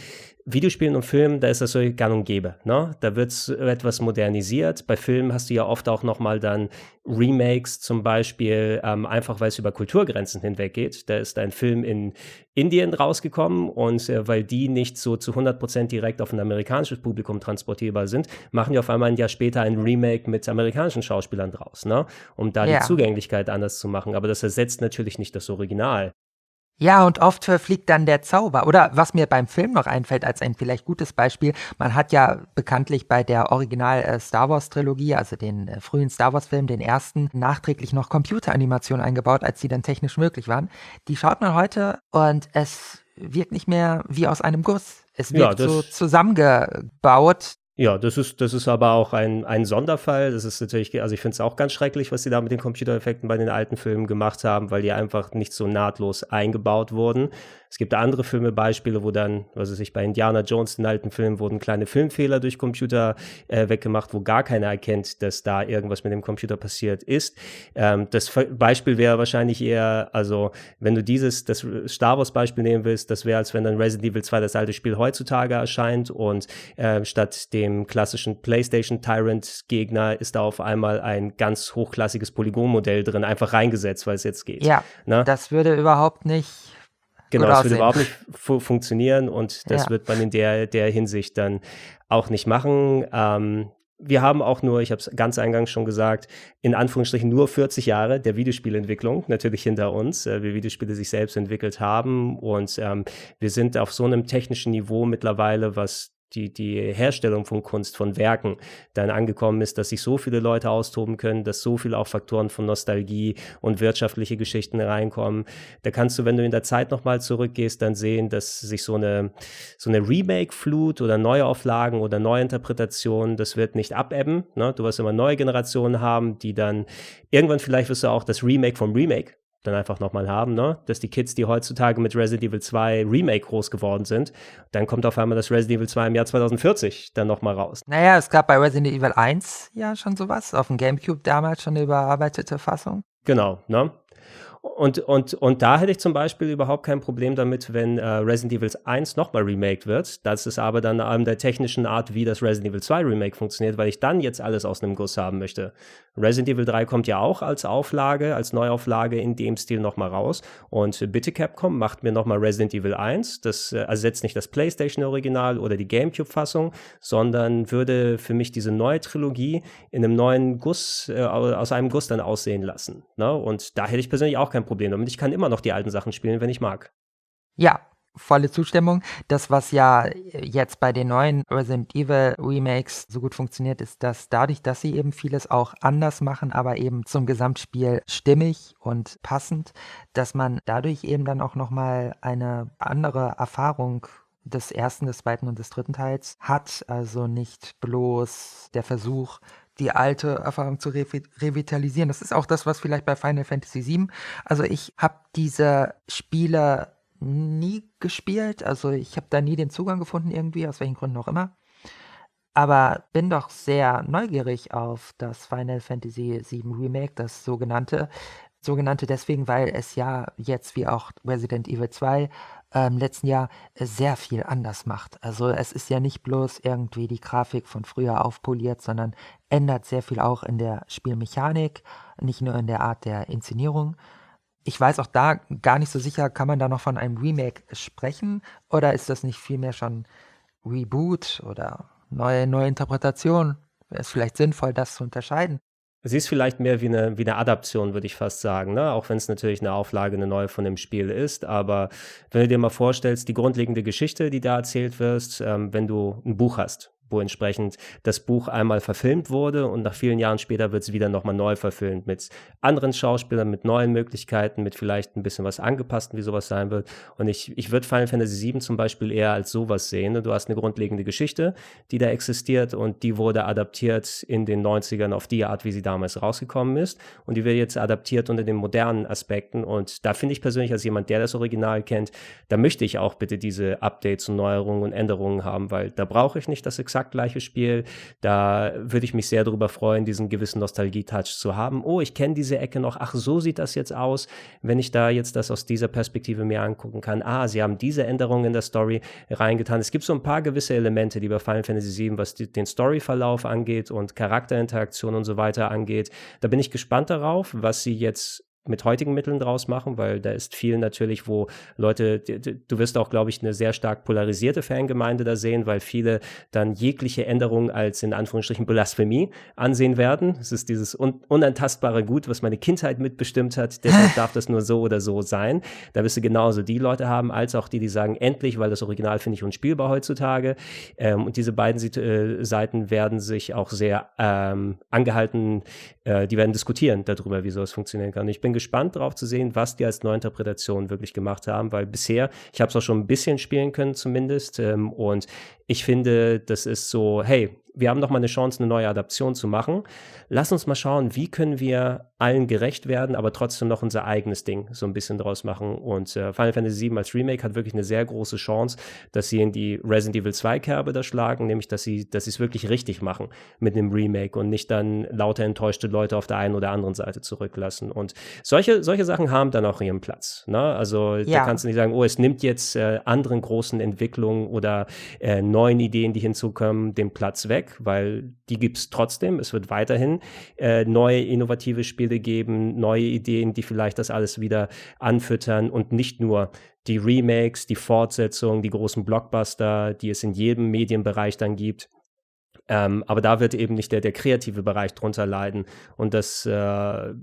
Videospielen und Filmen, da ist das so gang und gäbe. Ne? Da wird etwas modernisiert. Bei Filmen hast du ja oft auch nochmal dann Remakes zum Beispiel, ähm, einfach weil es über Kulturgrenzen hinweg geht. Da ist ein Film in Indien rausgekommen und äh, weil die nicht so zu 100% direkt auf ein amerikanisches Publikum transportierbar sind, machen die auf einmal ein Jahr später ein Remake mit amerikanischen Schauspielern draus, ne? um da ja. die Zugänglichkeit anders zu machen. Aber das ersetzt natürlich nicht das Original. Ja, und oft verfliegt dann der Zauber. Oder was mir beim Film noch einfällt als ein vielleicht gutes Beispiel, man hat ja bekanntlich bei der Original äh, Star Wars Trilogie, also den äh, frühen Star Wars Film, den ersten, nachträglich noch Computeranimationen eingebaut, als die dann technisch möglich waren. Die schaut man heute und es wirkt nicht mehr wie aus einem Guss. Es wird ja, so zusammengebaut, ja, das ist, das ist aber auch ein, ein Sonderfall. Das ist natürlich, also ich finde es auch ganz schrecklich, was sie da mit den Computereffekten bei den alten Filmen gemacht haben, weil die einfach nicht so nahtlos eingebaut wurden. Es gibt andere Filme, Beispiele, wo dann, was weiß ich, bei Indiana Jones, den alten Filmen, wurden kleine Filmfehler durch Computer äh, weggemacht, wo gar keiner erkennt, dass da irgendwas mit dem Computer passiert ist. Ähm, das Beispiel wäre wahrscheinlich eher, also wenn du dieses, das Star Wars Beispiel nehmen willst, das wäre, als wenn dann Resident Evil 2 das alte Spiel heutzutage erscheint und äh, statt dem klassischen PlayStation Tyrant Gegner ist da auf einmal ein ganz hochklassiges Polygonmodell drin, einfach reingesetzt, weil es jetzt geht. Ja, ne? das würde überhaupt nicht Genau, das würde überhaupt nicht fu funktionieren und das ja. wird man in der, der Hinsicht dann auch nicht machen. Ähm, wir haben auch nur, ich habe es ganz eingangs schon gesagt, in Anführungsstrichen nur 40 Jahre der Videospielentwicklung natürlich hinter uns, äh, wie Videospiele sich selbst entwickelt haben. Und ähm, wir sind auf so einem technischen Niveau mittlerweile, was die, die Herstellung von Kunst, von Werken dann angekommen ist, dass sich so viele Leute austoben können, dass so viele auch Faktoren von Nostalgie und wirtschaftliche Geschichten reinkommen. Da kannst du, wenn du in der Zeit nochmal zurückgehst, dann sehen, dass sich so eine, so eine Remake-Flut oder Neuauflagen oder Neuinterpretationen, das wird nicht abebben. Ne? Du wirst immer neue Generationen haben, die dann irgendwann vielleicht wirst du auch das Remake vom Remake dann einfach nochmal haben, ne? Dass die Kids, die heutzutage mit Resident Evil 2 Remake groß geworden sind, dann kommt auf einmal das Resident Evil 2 im Jahr 2040 dann nochmal raus. Naja, es gab bei Resident Evil 1 ja schon sowas, auf dem Gamecube damals schon eine überarbeitete Fassung. Genau, ne? Und, und, und da hätte ich zum Beispiel überhaupt kein Problem damit, wenn äh, Resident Evil 1 nochmal remaked wird. Das ist aber dann an der technischen Art, wie das Resident Evil 2 Remake funktioniert, weil ich dann jetzt alles aus einem Guss haben möchte. Resident Evil 3 kommt ja auch als Auflage, als Neuauflage in dem Stil nochmal raus. Und bitte Capcom, macht mir nochmal Resident Evil 1. Das äh, ersetzt nicht das PlayStation-Original oder die GameCube-Fassung, sondern würde für mich diese neue Trilogie in einem neuen Guss, äh, aus einem Guss dann aussehen lassen. Ne? Und da hätte ich persönlich auch kein Problem damit. Ich kann immer noch die alten Sachen spielen, wenn ich mag. Ja, volle Zustimmung. Das, was ja jetzt bei den neuen Resident Evil Remakes so gut funktioniert, ist, dass dadurch, dass sie eben vieles auch anders machen, aber eben zum Gesamtspiel stimmig und passend, dass man dadurch eben dann auch nochmal eine andere Erfahrung des ersten, des zweiten und des dritten Teils hat. Also nicht bloß der Versuch, die alte Erfahrung zu re revitalisieren. Das ist auch das, was vielleicht bei Final Fantasy VII. Also ich habe diese Spiele nie gespielt. Also ich habe da nie den Zugang gefunden irgendwie, aus welchen Gründen auch immer. Aber bin doch sehr neugierig auf das Final Fantasy VII Remake, das sogenannte. Sogenannte deswegen, weil es ja jetzt wie auch Resident Evil 2 im letzten Jahr sehr viel anders macht. Also es ist ja nicht bloß irgendwie die Grafik von früher aufpoliert, sondern ändert sehr viel auch in der Spielmechanik, nicht nur in der Art der Inszenierung ich weiß auch da gar nicht so sicher, kann man da noch von einem Remake sprechen oder ist das nicht vielmehr schon Reboot oder neue, neue Interpretation? Wäre es vielleicht sinnvoll, das zu unterscheiden? Sie ist vielleicht mehr wie eine, wie eine Adaption, würde ich fast sagen, ne? auch wenn es natürlich eine Auflage, eine neue von dem Spiel ist. Aber wenn du dir mal vorstellst, die grundlegende Geschichte, die da erzählt wirst, ähm, wenn du ein Buch hast, wo entsprechend das Buch einmal verfilmt wurde und nach vielen Jahren später wird es wieder nochmal neu verfilmt mit anderen Schauspielern, mit neuen Möglichkeiten, mit vielleicht ein bisschen was angepassten, wie sowas sein wird. Und ich, ich würde Final Fantasy VII zum Beispiel eher als sowas sehen. Du hast eine grundlegende Geschichte, die da existiert und die wurde adaptiert in den 90ern auf die Art, wie sie damals rausgekommen ist. Und die wird jetzt adaptiert unter den modernen Aspekten. Und da finde ich persönlich als jemand, der das Original kennt, da möchte ich auch bitte diese Updates und Neuerungen und Änderungen haben, weil da brauche ich nicht das exakt exakt gleiche Spiel. Da würde ich mich sehr darüber freuen, diesen gewissen Nostalgie-Touch zu haben. Oh, ich kenne diese Ecke noch. Ach, so sieht das jetzt aus, wenn ich da jetzt das aus dieser Perspektive mir angucken kann. Ah, sie haben diese Änderungen in der Story reingetan. Es gibt so ein paar gewisse Elemente, die bei Final Fantasy VII, was die, den Storyverlauf angeht und Charakterinteraktion und so weiter angeht. Da bin ich gespannt darauf, was sie jetzt mit heutigen Mitteln draus machen, weil da ist viel natürlich, wo Leute, du wirst auch, glaube ich, eine sehr stark polarisierte Fangemeinde da sehen, weil viele dann jegliche Änderungen als in Anführungsstrichen Blasphemie ansehen werden. Es ist dieses un unantastbare Gut, was meine Kindheit mitbestimmt hat, deshalb darf das nur so oder so sein. Da wirst du genauso die Leute haben, als auch die, die sagen, endlich, weil das Original finde ich unspielbar heutzutage. Ähm, und diese beiden äh, Seiten werden sich auch sehr ähm, angehalten, äh, die werden diskutieren darüber, wie sowas funktionieren kann. Ich bin bin gespannt darauf zu sehen, was die als Neuinterpretation wirklich gemacht haben, weil bisher, ich habe es auch schon ein bisschen spielen können zumindest ähm, und ich finde, das ist so, hey, wir haben noch mal eine Chance, eine neue Adaption zu machen. Lass uns mal schauen, wie können wir allen gerecht werden, aber trotzdem noch unser eigenes Ding so ein bisschen draus machen. Und äh, Final Fantasy VII als Remake hat wirklich eine sehr große Chance, dass sie in die Resident Evil 2 Kerbe da schlagen, nämlich dass sie, dass es wirklich richtig machen mit einem Remake und nicht dann lauter enttäuschte Leute auf der einen oder anderen Seite zurücklassen. Und solche, solche Sachen haben dann auch ihren Platz. Ne? Also ja. da kannst du nicht sagen, oh, es nimmt jetzt äh, anderen großen Entwicklungen oder äh, neuen Ideen, die hinzukommen, den Platz weg, weil die gibt es trotzdem. Es wird weiterhin äh, neue innovative Spiele geben, neue Ideen, die vielleicht das alles wieder anfüttern und nicht nur die Remakes, die Fortsetzungen, die großen Blockbuster, die es in jedem Medienbereich dann gibt. Ähm, aber da wird eben nicht der, der kreative Bereich drunter leiden. Und das, äh,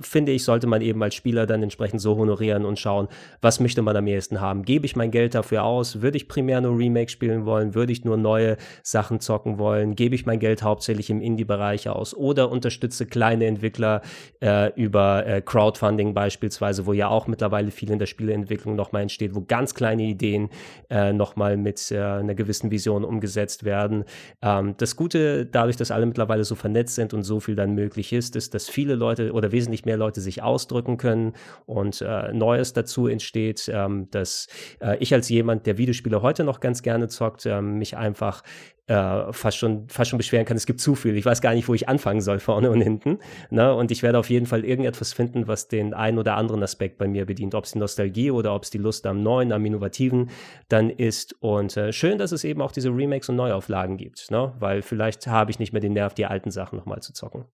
finde ich, sollte man eben als Spieler dann entsprechend so honorieren und schauen, was möchte man am ehesten haben. Gebe ich mein Geld dafür aus? Würde ich primär nur Remake spielen wollen? Würde ich nur neue Sachen zocken wollen? Gebe ich mein Geld hauptsächlich im Indie-Bereich aus? Oder unterstütze kleine Entwickler äh, über äh, Crowdfunding beispielsweise, wo ja auch mittlerweile viel in der Spieleentwicklung nochmal entsteht, wo ganz kleine Ideen äh, nochmal mit äh, einer gewissen Vision umgesetzt werden. Ähm, das das Gute, dadurch, dass alle mittlerweile so vernetzt sind und so viel dann möglich ist, ist, dass viele Leute oder wesentlich mehr Leute sich ausdrücken können und äh, Neues dazu entsteht, ähm, dass äh, ich als jemand, der Videospiele heute noch ganz gerne zockt, ähm, mich einfach äh, fast, schon, fast schon beschweren kann, es gibt zu viel. Ich weiß gar nicht, wo ich anfangen soll, vorne und hinten. Ne? Und ich werde auf jeden Fall irgendetwas finden, was den einen oder anderen Aspekt bei mir bedient. Ob es die Nostalgie oder ob es die Lust am Neuen, am Innovativen dann ist. Und äh, schön, dass es eben auch diese Remakes und Neuauflagen gibt. Ne? Weil vielleicht habe ich nicht mehr den Nerv, die alten Sachen nochmal zu zocken.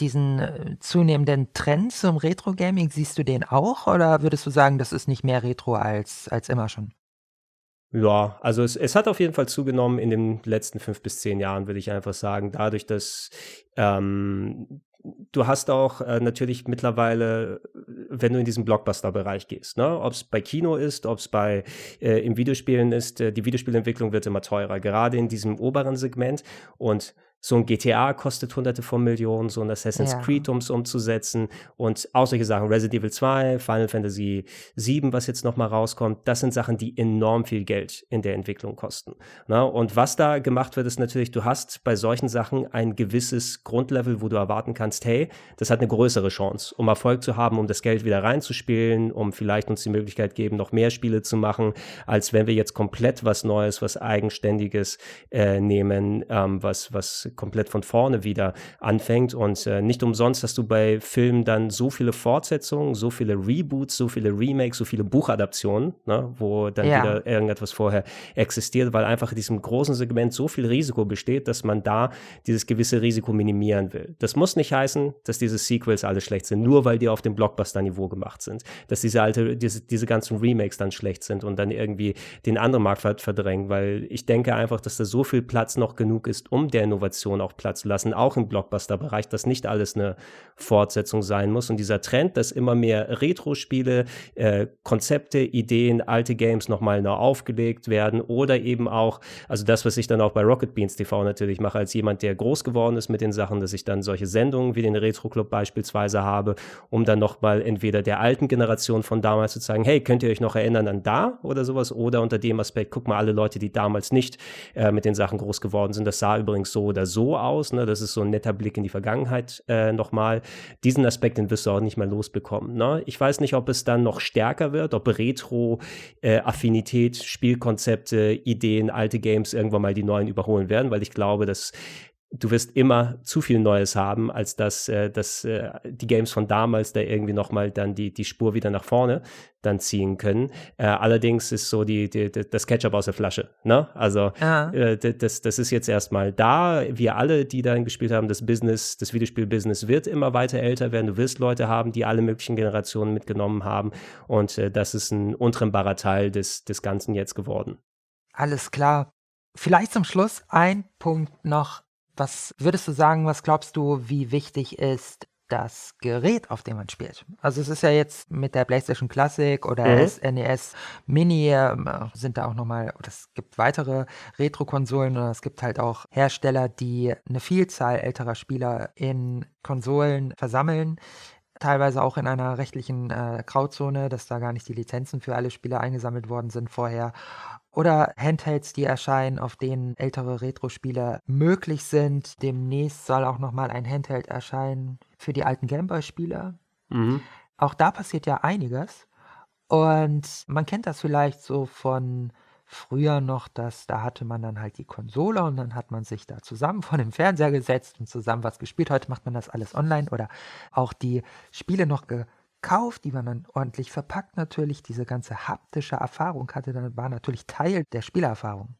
Diesen äh, zunehmenden Trend zum Retro-Gaming, siehst du den auch oder würdest du sagen, das ist nicht mehr Retro als, als immer schon? Ja, also es, es hat auf jeden Fall zugenommen in den letzten fünf bis zehn Jahren, würde ich einfach sagen. Dadurch, dass ähm, du hast auch äh, natürlich mittlerweile, wenn du in diesen Blockbuster-Bereich gehst, ne? ob es bei Kino ist, ob es bei äh, im Videospielen ist, äh, die Videospielentwicklung wird immer teurer, gerade in diesem oberen Segment und so ein GTA kostet hunderte von Millionen, so ein Assassin's ja. Creed, um es umzusetzen und auch solche Sachen, Resident Evil 2, Final Fantasy 7, was jetzt nochmal rauskommt, das sind Sachen, die enorm viel Geld in der Entwicklung kosten. Na, ne? und was da gemacht wird, ist natürlich, du hast bei solchen Sachen ein gewisses Grundlevel, wo du erwarten kannst, hey, das hat eine größere Chance, um Erfolg zu haben, um das Geld wieder reinzuspielen, um vielleicht uns die Möglichkeit geben, noch mehr Spiele zu machen, als wenn wir jetzt komplett was Neues, was Eigenständiges äh, nehmen, ähm, was, was komplett von vorne wieder anfängt. Und äh, nicht umsonst hast du bei Filmen dann so viele Fortsetzungen, so viele Reboots, so viele Remakes, so viele Buchadaptionen, ne, wo dann ja. wieder irgendetwas vorher existiert, weil einfach in diesem großen Segment so viel Risiko besteht, dass man da dieses gewisse Risiko minimieren will. Das muss nicht heißen, dass diese Sequels alle schlecht sind, nur weil die auf dem Blockbuster-Niveau gemacht sind. Dass diese alte, diese, diese ganzen Remakes dann schlecht sind und dann irgendwie den anderen Markt verdrängen, weil ich denke einfach, dass da so viel Platz noch genug ist, um der Innovation Innovation auch Platz lassen, auch im Blockbuster-Bereich, dass nicht alles eine Fortsetzung sein muss. Und dieser Trend, dass immer mehr Retro-Spiele, äh, Konzepte, Ideen, alte Games nochmal neu aufgelegt werden oder eben auch, also das, was ich dann auch bei Rocket Beans TV natürlich mache, als jemand, der groß geworden ist mit den Sachen, dass ich dann solche Sendungen wie den Retro Club beispielsweise habe, um dann nochmal entweder der alten Generation von damals zu zeigen, hey, könnt ihr euch noch erinnern an da oder sowas oder unter dem Aspekt, guck mal, alle Leute, die damals nicht äh, mit den Sachen groß geworden sind, das sah übrigens so oder so aus. Ne? Das ist so ein netter Blick in die Vergangenheit äh, nochmal. Diesen Aspekt, den wirst du auch nicht mehr losbekommen. Ne? Ich weiß nicht, ob es dann noch stärker wird, ob Retro-Affinität, äh, Spielkonzepte, Ideen, alte Games irgendwann mal die neuen überholen werden, weil ich glaube, dass du wirst immer zu viel Neues haben, als dass, äh, dass äh, die Games von damals da irgendwie nochmal dann die, die Spur wieder nach vorne dann ziehen können. Äh, allerdings ist so die, die, die, das Ketchup aus der Flasche. Ne? Also ja. äh, das, das ist jetzt erstmal da. Wir alle, die darin gespielt haben, das Business, das Videospiel-Business wird immer weiter älter werden. Du wirst Leute haben, die alle möglichen Generationen mitgenommen haben. Und äh, das ist ein untrennbarer Teil des, des Ganzen jetzt geworden. Alles klar. Vielleicht zum Schluss ein Punkt noch was würdest du sagen, was glaubst du, wie wichtig ist das Gerät, auf dem man spielt? Also es ist ja jetzt mit der PlayStation Classic oder mhm. SNES Mini äh, sind da auch nochmal, es gibt weitere Retro-Konsolen oder es gibt halt auch Hersteller, die eine Vielzahl älterer Spieler in Konsolen versammeln teilweise auch in einer rechtlichen äh, Grauzone, dass da gar nicht die Lizenzen für alle Spiele eingesammelt worden sind vorher. Oder Handhelds, die erscheinen, auf denen ältere Retro-Spiele möglich sind. Demnächst soll auch nochmal ein Handheld erscheinen für die alten Gameboy-Spiele. Mhm. Auch da passiert ja einiges. Und man kennt das vielleicht so von früher noch, dass da hatte man dann halt die Konsole und dann hat man sich da zusammen vor dem Fernseher gesetzt und zusammen was gespielt. Heute macht man das alles online oder auch die Spiele noch ge gekauft, die man dann ordentlich verpackt natürlich. Diese ganze haptische Erfahrung hatte dann war natürlich Teil der Spielerfahrung.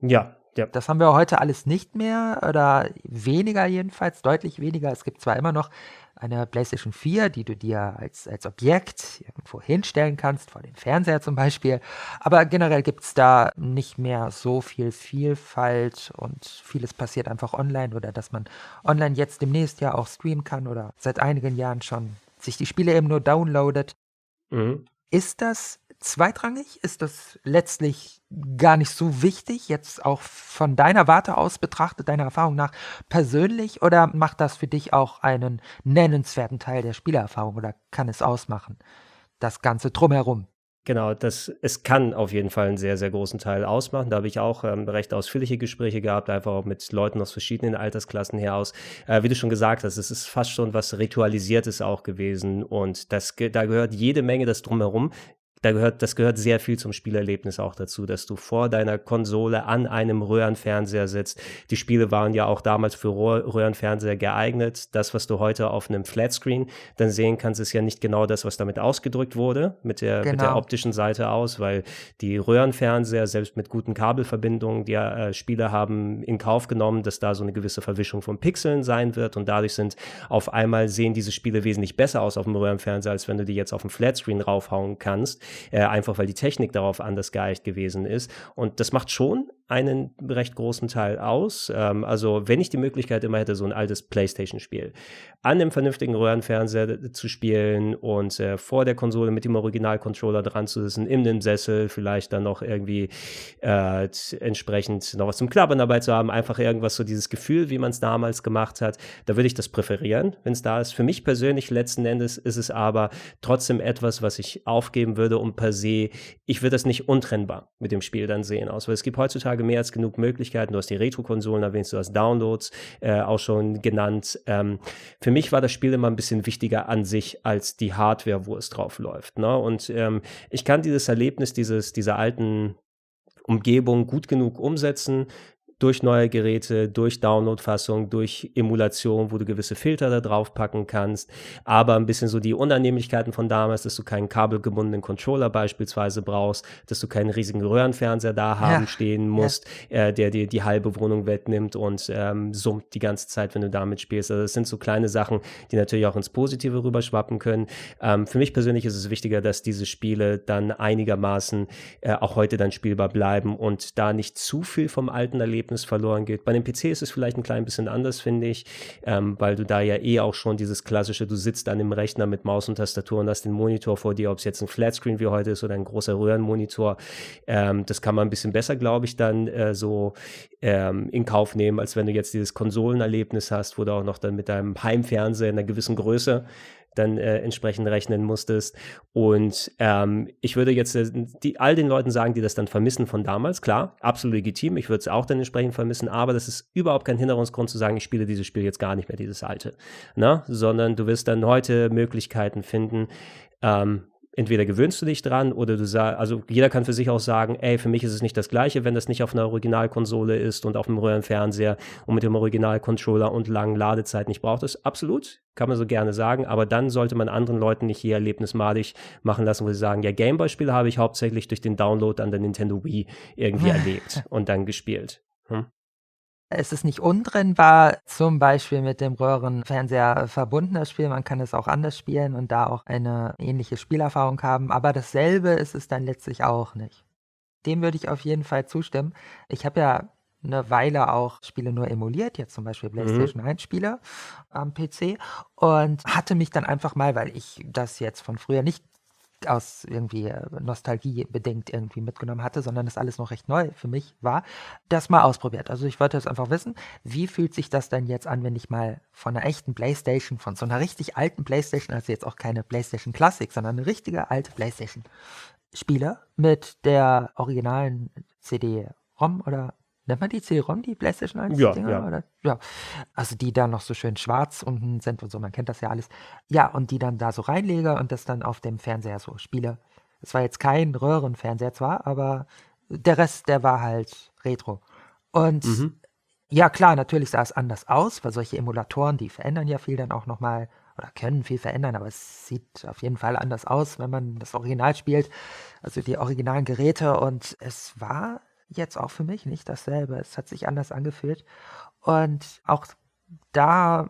Ja, ja. Das haben wir heute alles nicht mehr oder weniger jedenfalls, deutlich weniger. Es gibt zwar immer noch eine PlayStation 4, die du dir als, als Objekt irgendwo hinstellen kannst, vor dem Fernseher zum Beispiel, aber generell gibt es da nicht mehr so viel Vielfalt und vieles passiert einfach online oder dass man online jetzt demnächst ja auch streamen kann oder seit einigen Jahren schon sich die Spiele eben nur downloadet. Mhm. Ist das zweitrangig? Ist das letztlich gar nicht so wichtig, jetzt auch von deiner Warte aus betrachtet, deiner Erfahrung nach persönlich? Oder macht das für dich auch einen nennenswerten Teil der Spielerfahrung oder kann es ausmachen? Das Ganze drumherum. Genau, das, es kann auf jeden Fall einen sehr, sehr großen Teil ausmachen. Da habe ich auch ähm, recht ausführliche Gespräche gehabt, einfach auch mit Leuten aus verschiedenen Altersklassen her aus. Äh, wie du schon gesagt hast, es ist fast schon was Ritualisiertes auch gewesen und das, da gehört jede Menge das drumherum da gehört, das gehört sehr viel zum Spielerlebnis auch dazu, dass du vor deiner Konsole an einem Röhrenfernseher sitzt. Die Spiele waren ja auch damals für Röhrenfernseher geeignet. Das, was du heute auf einem Flatscreen dann sehen kannst, ist ja nicht genau das, was damit ausgedrückt wurde, mit der, genau. mit der genau. optischen Seite aus, weil die Röhrenfernseher, selbst mit guten Kabelverbindungen, die äh, Spiele haben in Kauf genommen, dass da so eine gewisse Verwischung von Pixeln sein wird und dadurch sind auf einmal sehen diese Spiele wesentlich besser aus auf dem Röhrenfernseher, als wenn du die jetzt auf dem Flatscreen raufhauen kannst, äh, einfach weil die Technik darauf anders geeicht gewesen ist. Und das macht schon einen recht großen Teil aus. Ähm, also wenn ich die Möglichkeit immer hätte, so ein altes PlayStation-Spiel an einem vernünftigen Röhrenfernseher zu spielen und äh, vor der Konsole mit dem Original-Controller dran zu sitzen, in dem Sessel, vielleicht dann noch irgendwie äh, entsprechend noch was zum Klappern dabei zu haben, einfach irgendwas so dieses Gefühl, wie man es damals gemacht hat, da würde ich das präferieren, wenn es da ist. Für mich persönlich letzten Endes ist es aber trotzdem etwas, was ich aufgeben würde und per se, ich würde das nicht untrennbar mit dem Spiel dann sehen aus, weil es gibt heutzutage mehr als genug Möglichkeiten. Du hast die Retro-Konsolen erwähnt, du hast Downloads äh, auch schon genannt. Ähm, für mich war das Spiel immer ein bisschen wichtiger an sich als die Hardware, wo es drauf läuft. Ne? Und ähm, ich kann dieses Erlebnis dieses, dieser alten Umgebung gut genug umsetzen, durch neue Geräte, durch Download-Fassung, durch Emulation, wo du gewisse Filter da drauf packen kannst, aber ein bisschen so die Unannehmlichkeiten von damals, dass du keinen kabelgebundenen Controller beispielsweise brauchst, dass du keinen riesigen Röhrenfernseher da haben ja. stehen musst, ja. äh, der dir die halbe Wohnung wegnimmt und ähm, summt die ganze Zeit, wenn du damit spielst. Also das sind so kleine Sachen, die natürlich auch ins Positive rüberschwappen können. Ähm, für mich persönlich ist es wichtiger, dass diese Spiele dann einigermaßen äh, auch heute dann spielbar bleiben und da nicht zu viel vom alten Erlebnis Erlebnis verloren geht. Bei dem PC ist es vielleicht ein klein bisschen anders, finde ich, ähm, weil du da ja eh auch schon dieses klassische, du sitzt an dem Rechner mit Maus und Tastatur und hast den Monitor vor dir, ob es jetzt ein Flatscreen wie heute ist oder ein großer Röhrenmonitor. Ähm, das kann man ein bisschen besser, glaube ich, dann äh, so ähm, in Kauf nehmen, als wenn du jetzt dieses Konsolenerlebnis hast, wo du auch noch dann mit deinem Heimfernseher in einer gewissen Größe dann äh, entsprechend rechnen musstest. Und ähm, ich würde jetzt äh, die, all den Leuten sagen, die das dann vermissen von damals, klar, absolut legitim, ich würde es auch dann entsprechend vermissen, aber das ist überhaupt kein Hinderungsgrund zu sagen, ich spiele dieses Spiel jetzt gar nicht mehr, dieses alte. Ne? Sondern du wirst dann heute Möglichkeiten finden, ähm, entweder gewöhnst du dich dran oder du sagst, also jeder kann für sich auch sagen, ey, für mich ist es nicht das Gleiche, wenn das nicht auf einer Originalkonsole ist und auf einem Röhrenfernseher und mit dem Originalcontroller und langen Ladezeiten nicht braucht es. Absolut, kann man so gerne sagen, aber dann sollte man anderen Leuten nicht hier erlebnismalig machen lassen, wo sie sagen, ja, Gameboy-Spiele habe ich hauptsächlich durch den Download an der Nintendo Wii irgendwie erlebt und dann gespielt. Hm? Es ist nicht untrennbar, zum Beispiel mit dem Röhrenfernseher verbunden, das Spiel. Man kann es auch anders spielen und da auch eine ähnliche Spielerfahrung haben. Aber dasselbe ist es dann letztlich auch nicht. Dem würde ich auf jeden Fall zustimmen. Ich habe ja eine Weile auch Spiele nur emuliert, jetzt zum Beispiel mhm. PlayStation mhm. 1 Spiele am PC und hatte mich dann einfach mal, weil ich das jetzt von früher nicht aus irgendwie äh, Nostalgie bedingt irgendwie mitgenommen hatte, sondern das alles noch recht neu für mich war, das mal ausprobiert. Also ich wollte jetzt einfach wissen, wie fühlt sich das denn jetzt an, wenn ich mal von einer echten Playstation, von so einer richtig alten Playstation, also jetzt auch keine Playstation Classic, sondern eine richtige alte Playstation spiele mit der originalen CD-ROM oder Nennt man die CD-ROM, die PlayStation 1 ja, Dinger? Ja. Oder? ja. Also die dann noch so schön schwarz unten sind und so, man kennt das ja alles. Ja, und die dann da so reinlege und das dann auf dem Fernseher so spiele. Es war jetzt kein Röhrenfernseher zwar, aber der Rest, der war halt Retro. Und mhm. ja, klar, natürlich sah es anders aus, weil solche Emulatoren, die verändern ja viel dann auch nochmal oder können viel verändern, aber es sieht auf jeden Fall anders aus, wenn man das Original spielt, also die originalen Geräte und es war jetzt auch für mich nicht dasselbe. Es hat sich anders angefühlt. Und auch da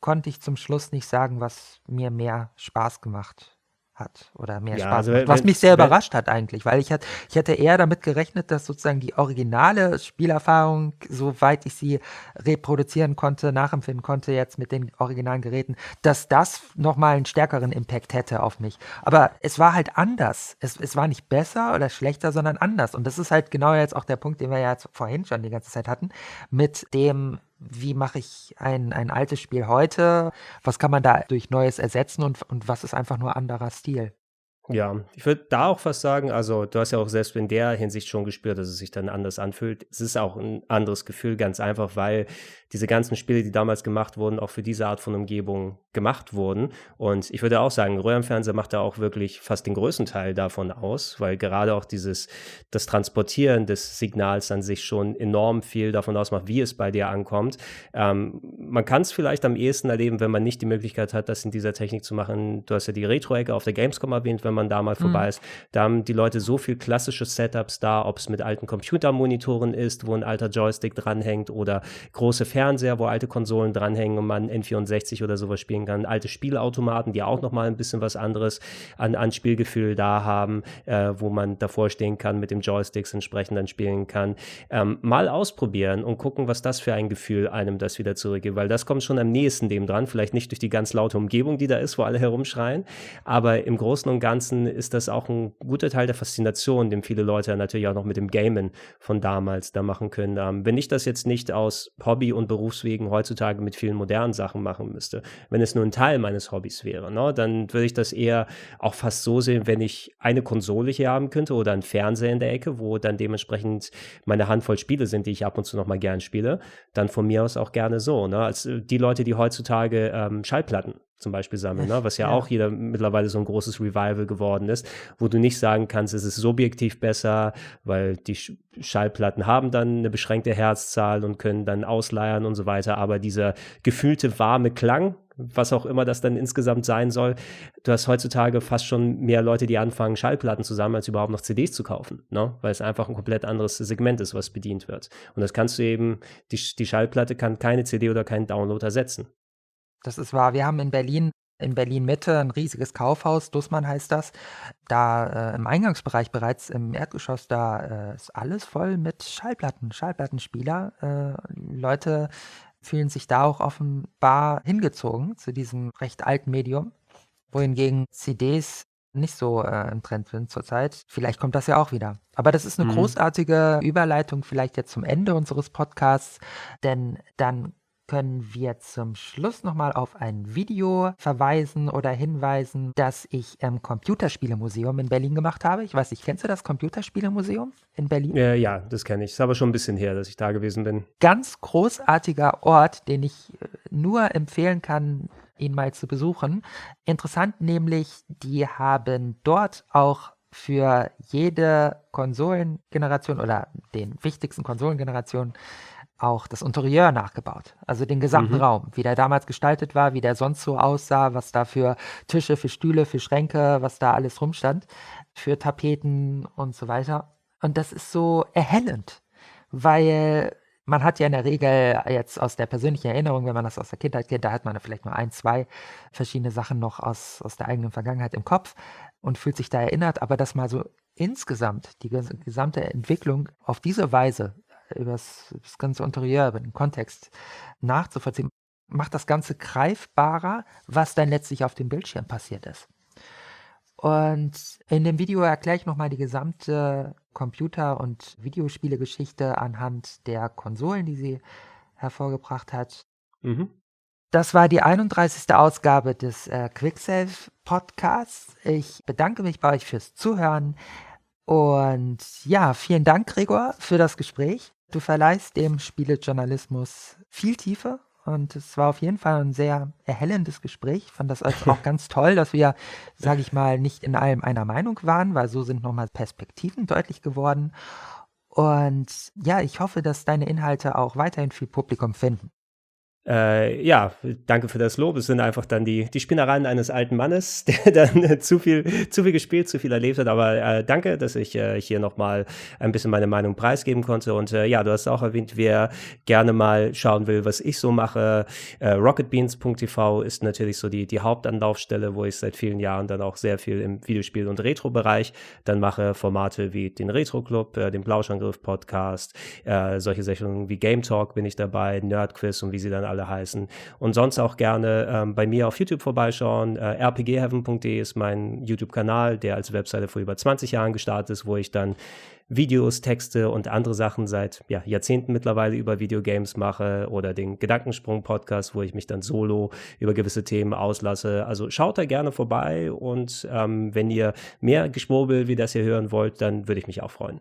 konnte ich zum Schluss nicht sagen, was mir mehr Spaß gemacht hat oder mehr ja, Spaß also, macht. Was wenn, mich sehr wenn, überrascht hat eigentlich, weil ich, hat, ich hätte eher damit gerechnet, dass sozusagen die originale Spielerfahrung, soweit ich sie reproduzieren konnte, nachempfinden konnte jetzt mit den originalen Geräten, dass das nochmal einen stärkeren Impact hätte auf mich. Aber es war halt anders. Es, es war nicht besser oder schlechter, sondern anders. Und das ist halt genau jetzt auch der Punkt, den wir ja vorhin schon die ganze Zeit hatten, mit dem wie mache ich ein, ein altes Spiel heute? Was kann man da durch Neues ersetzen und, und was ist einfach nur anderer Stil? Ja, ich würde da auch fast sagen, also du hast ja auch selbst in der Hinsicht schon gespürt, dass es sich dann anders anfühlt. Es ist auch ein anderes Gefühl, ganz einfach, weil diese ganzen Spiele, die damals gemacht wurden, auch für diese Art von Umgebung gemacht wurden. Und ich würde auch sagen, Röhrenfernseher macht da auch wirklich fast den größten Teil davon aus, weil gerade auch dieses, das Transportieren des Signals an sich schon enorm viel davon ausmacht, wie es bei dir ankommt. Ähm, man kann es vielleicht am ehesten erleben, wenn man nicht die Möglichkeit hat, das in dieser Technik zu machen. Du hast ja die Retro-Ecke auf der Gamescom erwähnt, wenn man da mal mhm. vorbei ist. Da haben die Leute so viel klassische Setups da, ob es mit alten Computermonitoren ist, wo ein alter Joystick dranhängt oder große Fernseher, wo alte Konsolen dranhängen und man N64 oder sowas spielen kann. Alte Spielautomaten, die auch nochmal ein bisschen was anderes an, an Spielgefühl da haben, äh, wo man davor stehen kann, mit dem Joysticks entsprechend dann spielen kann. Ähm, mal ausprobieren und gucken, was das für ein Gefühl einem das wieder zurückgibt, weil das kommt schon am nächsten dem dran. Vielleicht nicht durch die ganz laute Umgebung, die da ist, wo alle herumschreien, aber im Großen und Ganzen ist das auch ein guter Teil der Faszination, den viele Leute natürlich auch noch mit dem Gamen von damals da machen können. Ähm, wenn ich das jetzt nicht aus Hobby- und Berufswegen heutzutage mit vielen modernen Sachen machen müsste, wenn es nur ein Teil meines Hobbys wäre, ne, dann würde ich das eher auch fast so sehen, wenn ich eine Konsole hier haben könnte oder einen Fernseher in der Ecke, wo dann dementsprechend meine Handvoll Spiele sind, die ich ab und zu noch mal gern spiele, dann von mir aus auch gerne so. Ne? Als die Leute, die heutzutage ähm, Schallplatten zum Beispiel sammeln, ne? was ja, ja, auch jeder mittlerweile so ein großes Revival geworden ist, wo du nicht sagen kannst, es ist subjektiv besser, weil die Schallplatten haben dann eine beschränkte Herzzahl und können dann ausleiern und so weiter, aber dieser gefühlte warme Klang, was auch immer das dann insgesamt sein soll, du hast heutzutage fast schon mehr Leute, die anfangen, Schallplatten zu sammeln, als überhaupt noch CDs zu kaufen, ne? weil es einfach ein komplett anderes Segment ist, was bedient wird. Und das kannst du eben, die, die Schallplatte kann keine CD oder keinen Download ersetzen. Das ist wahr. Wir haben in Berlin in Berlin Mitte ein riesiges Kaufhaus, Dussmann heißt das. Da äh, im Eingangsbereich bereits im Erdgeschoss, da äh, ist alles voll mit Schallplatten, Schallplattenspieler. Äh, Leute fühlen sich da auch offenbar hingezogen zu diesem recht alten Medium, wohingegen CDs nicht so äh, im Trend sind zurzeit. Vielleicht kommt das ja auch wieder. Aber das ist eine mhm. großartige Überleitung vielleicht jetzt zum Ende unseres Podcasts, denn dann können wir zum Schluss nochmal auf ein Video verweisen oder hinweisen, das ich im Computerspielemuseum in Berlin gemacht habe. Ich weiß nicht, kennst du das Computerspielemuseum in Berlin? Äh, ja, das kenne ich. Ist aber schon ein bisschen her, dass ich da gewesen bin. Ganz großartiger Ort, den ich äh, nur empfehlen kann, ihn mal zu besuchen. Interessant nämlich, die haben dort auch für jede Konsolengeneration oder den wichtigsten Konsolengenerationen auch das Interieur nachgebaut. Also den gesamten mhm. Raum, wie der damals gestaltet war, wie der sonst so aussah, was da für Tische, für Stühle, für Schränke, was da alles rumstand, für Tapeten und so weiter. Und das ist so erhellend, weil man hat ja in der Regel jetzt aus der persönlichen Erinnerung, wenn man das aus der Kindheit kennt, da hat man vielleicht nur ein, zwei verschiedene Sachen noch aus, aus der eigenen Vergangenheit im Kopf und fühlt sich da erinnert, aber das mal so insgesamt, die gesamte Entwicklung auf diese Weise über das ganze Interieur, über den Kontext nachzuvollziehen, macht das Ganze greifbarer, was dann letztlich auf dem Bildschirm passiert ist. Und in dem Video erkläre ich nochmal die gesamte Computer- und Videospielegeschichte anhand der Konsolen, die sie hervorgebracht hat. Mhm. Das war die 31. Ausgabe des äh, Quicksave Podcasts. Ich bedanke mich bei euch fürs Zuhören. Und ja, vielen Dank, Gregor, für das Gespräch. Du verleihst dem Spielejournalismus viel Tiefe und es war auf jeden Fall ein sehr erhellendes Gespräch. Ich fand das auch ganz toll, dass wir, sage ich mal, nicht in allem einer Meinung waren, weil so sind nochmal Perspektiven deutlich geworden. Und ja, ich hoffe, dass deine Inhalte auch weiterhin viel Publikum finden. Äh, ja, danke für das Lob. Es sind einfach dann die, die Spinnereien eines alten Mannes, der dann zu viel, zu viel gespielt, zu viel erlebt hat. Aber äh, danke, dass ich äh, hier nochmal ein bisschen meine Meinung preisgeben konnte. Und äh, ja, du hast auch erwähnt, wer gerne mal schauen will, was ich so mache. Äh, Rocketbeans.tv ist natürlich so die, die Hauptanlaufstelle, wo ich seit vielen Jahren dann auch sehr viel im Videospiel- und Retro-Bereich dann mache. Formate wie den Retro-Club, äh, den Blauschangriff-Podcast, solche Sachen wie Game Talk bin ich dabei, Nerdquiz und wie sie dann alle heißen. Und sonst auch gerne ähm, bei mir auf YouTube vorbeischauen. Äh, rpgheaven.de ist mein YouTube-Kanal, der als Webseite vor über 20 Jahren gestartet ist, wo ich dann Videos, Texte und andere Sachen seit ja, Jahrzehnten mittlerweile über Videogames mache oder den Gedankensprung-Podcast, wo ich mich dann solo über gewisse Themen auslasse. Also schaut da gerne vorbei und ähm, wenn ihr mehr Geschwurbel wie das hier hören wollt, dann würde ich mich auch freuen.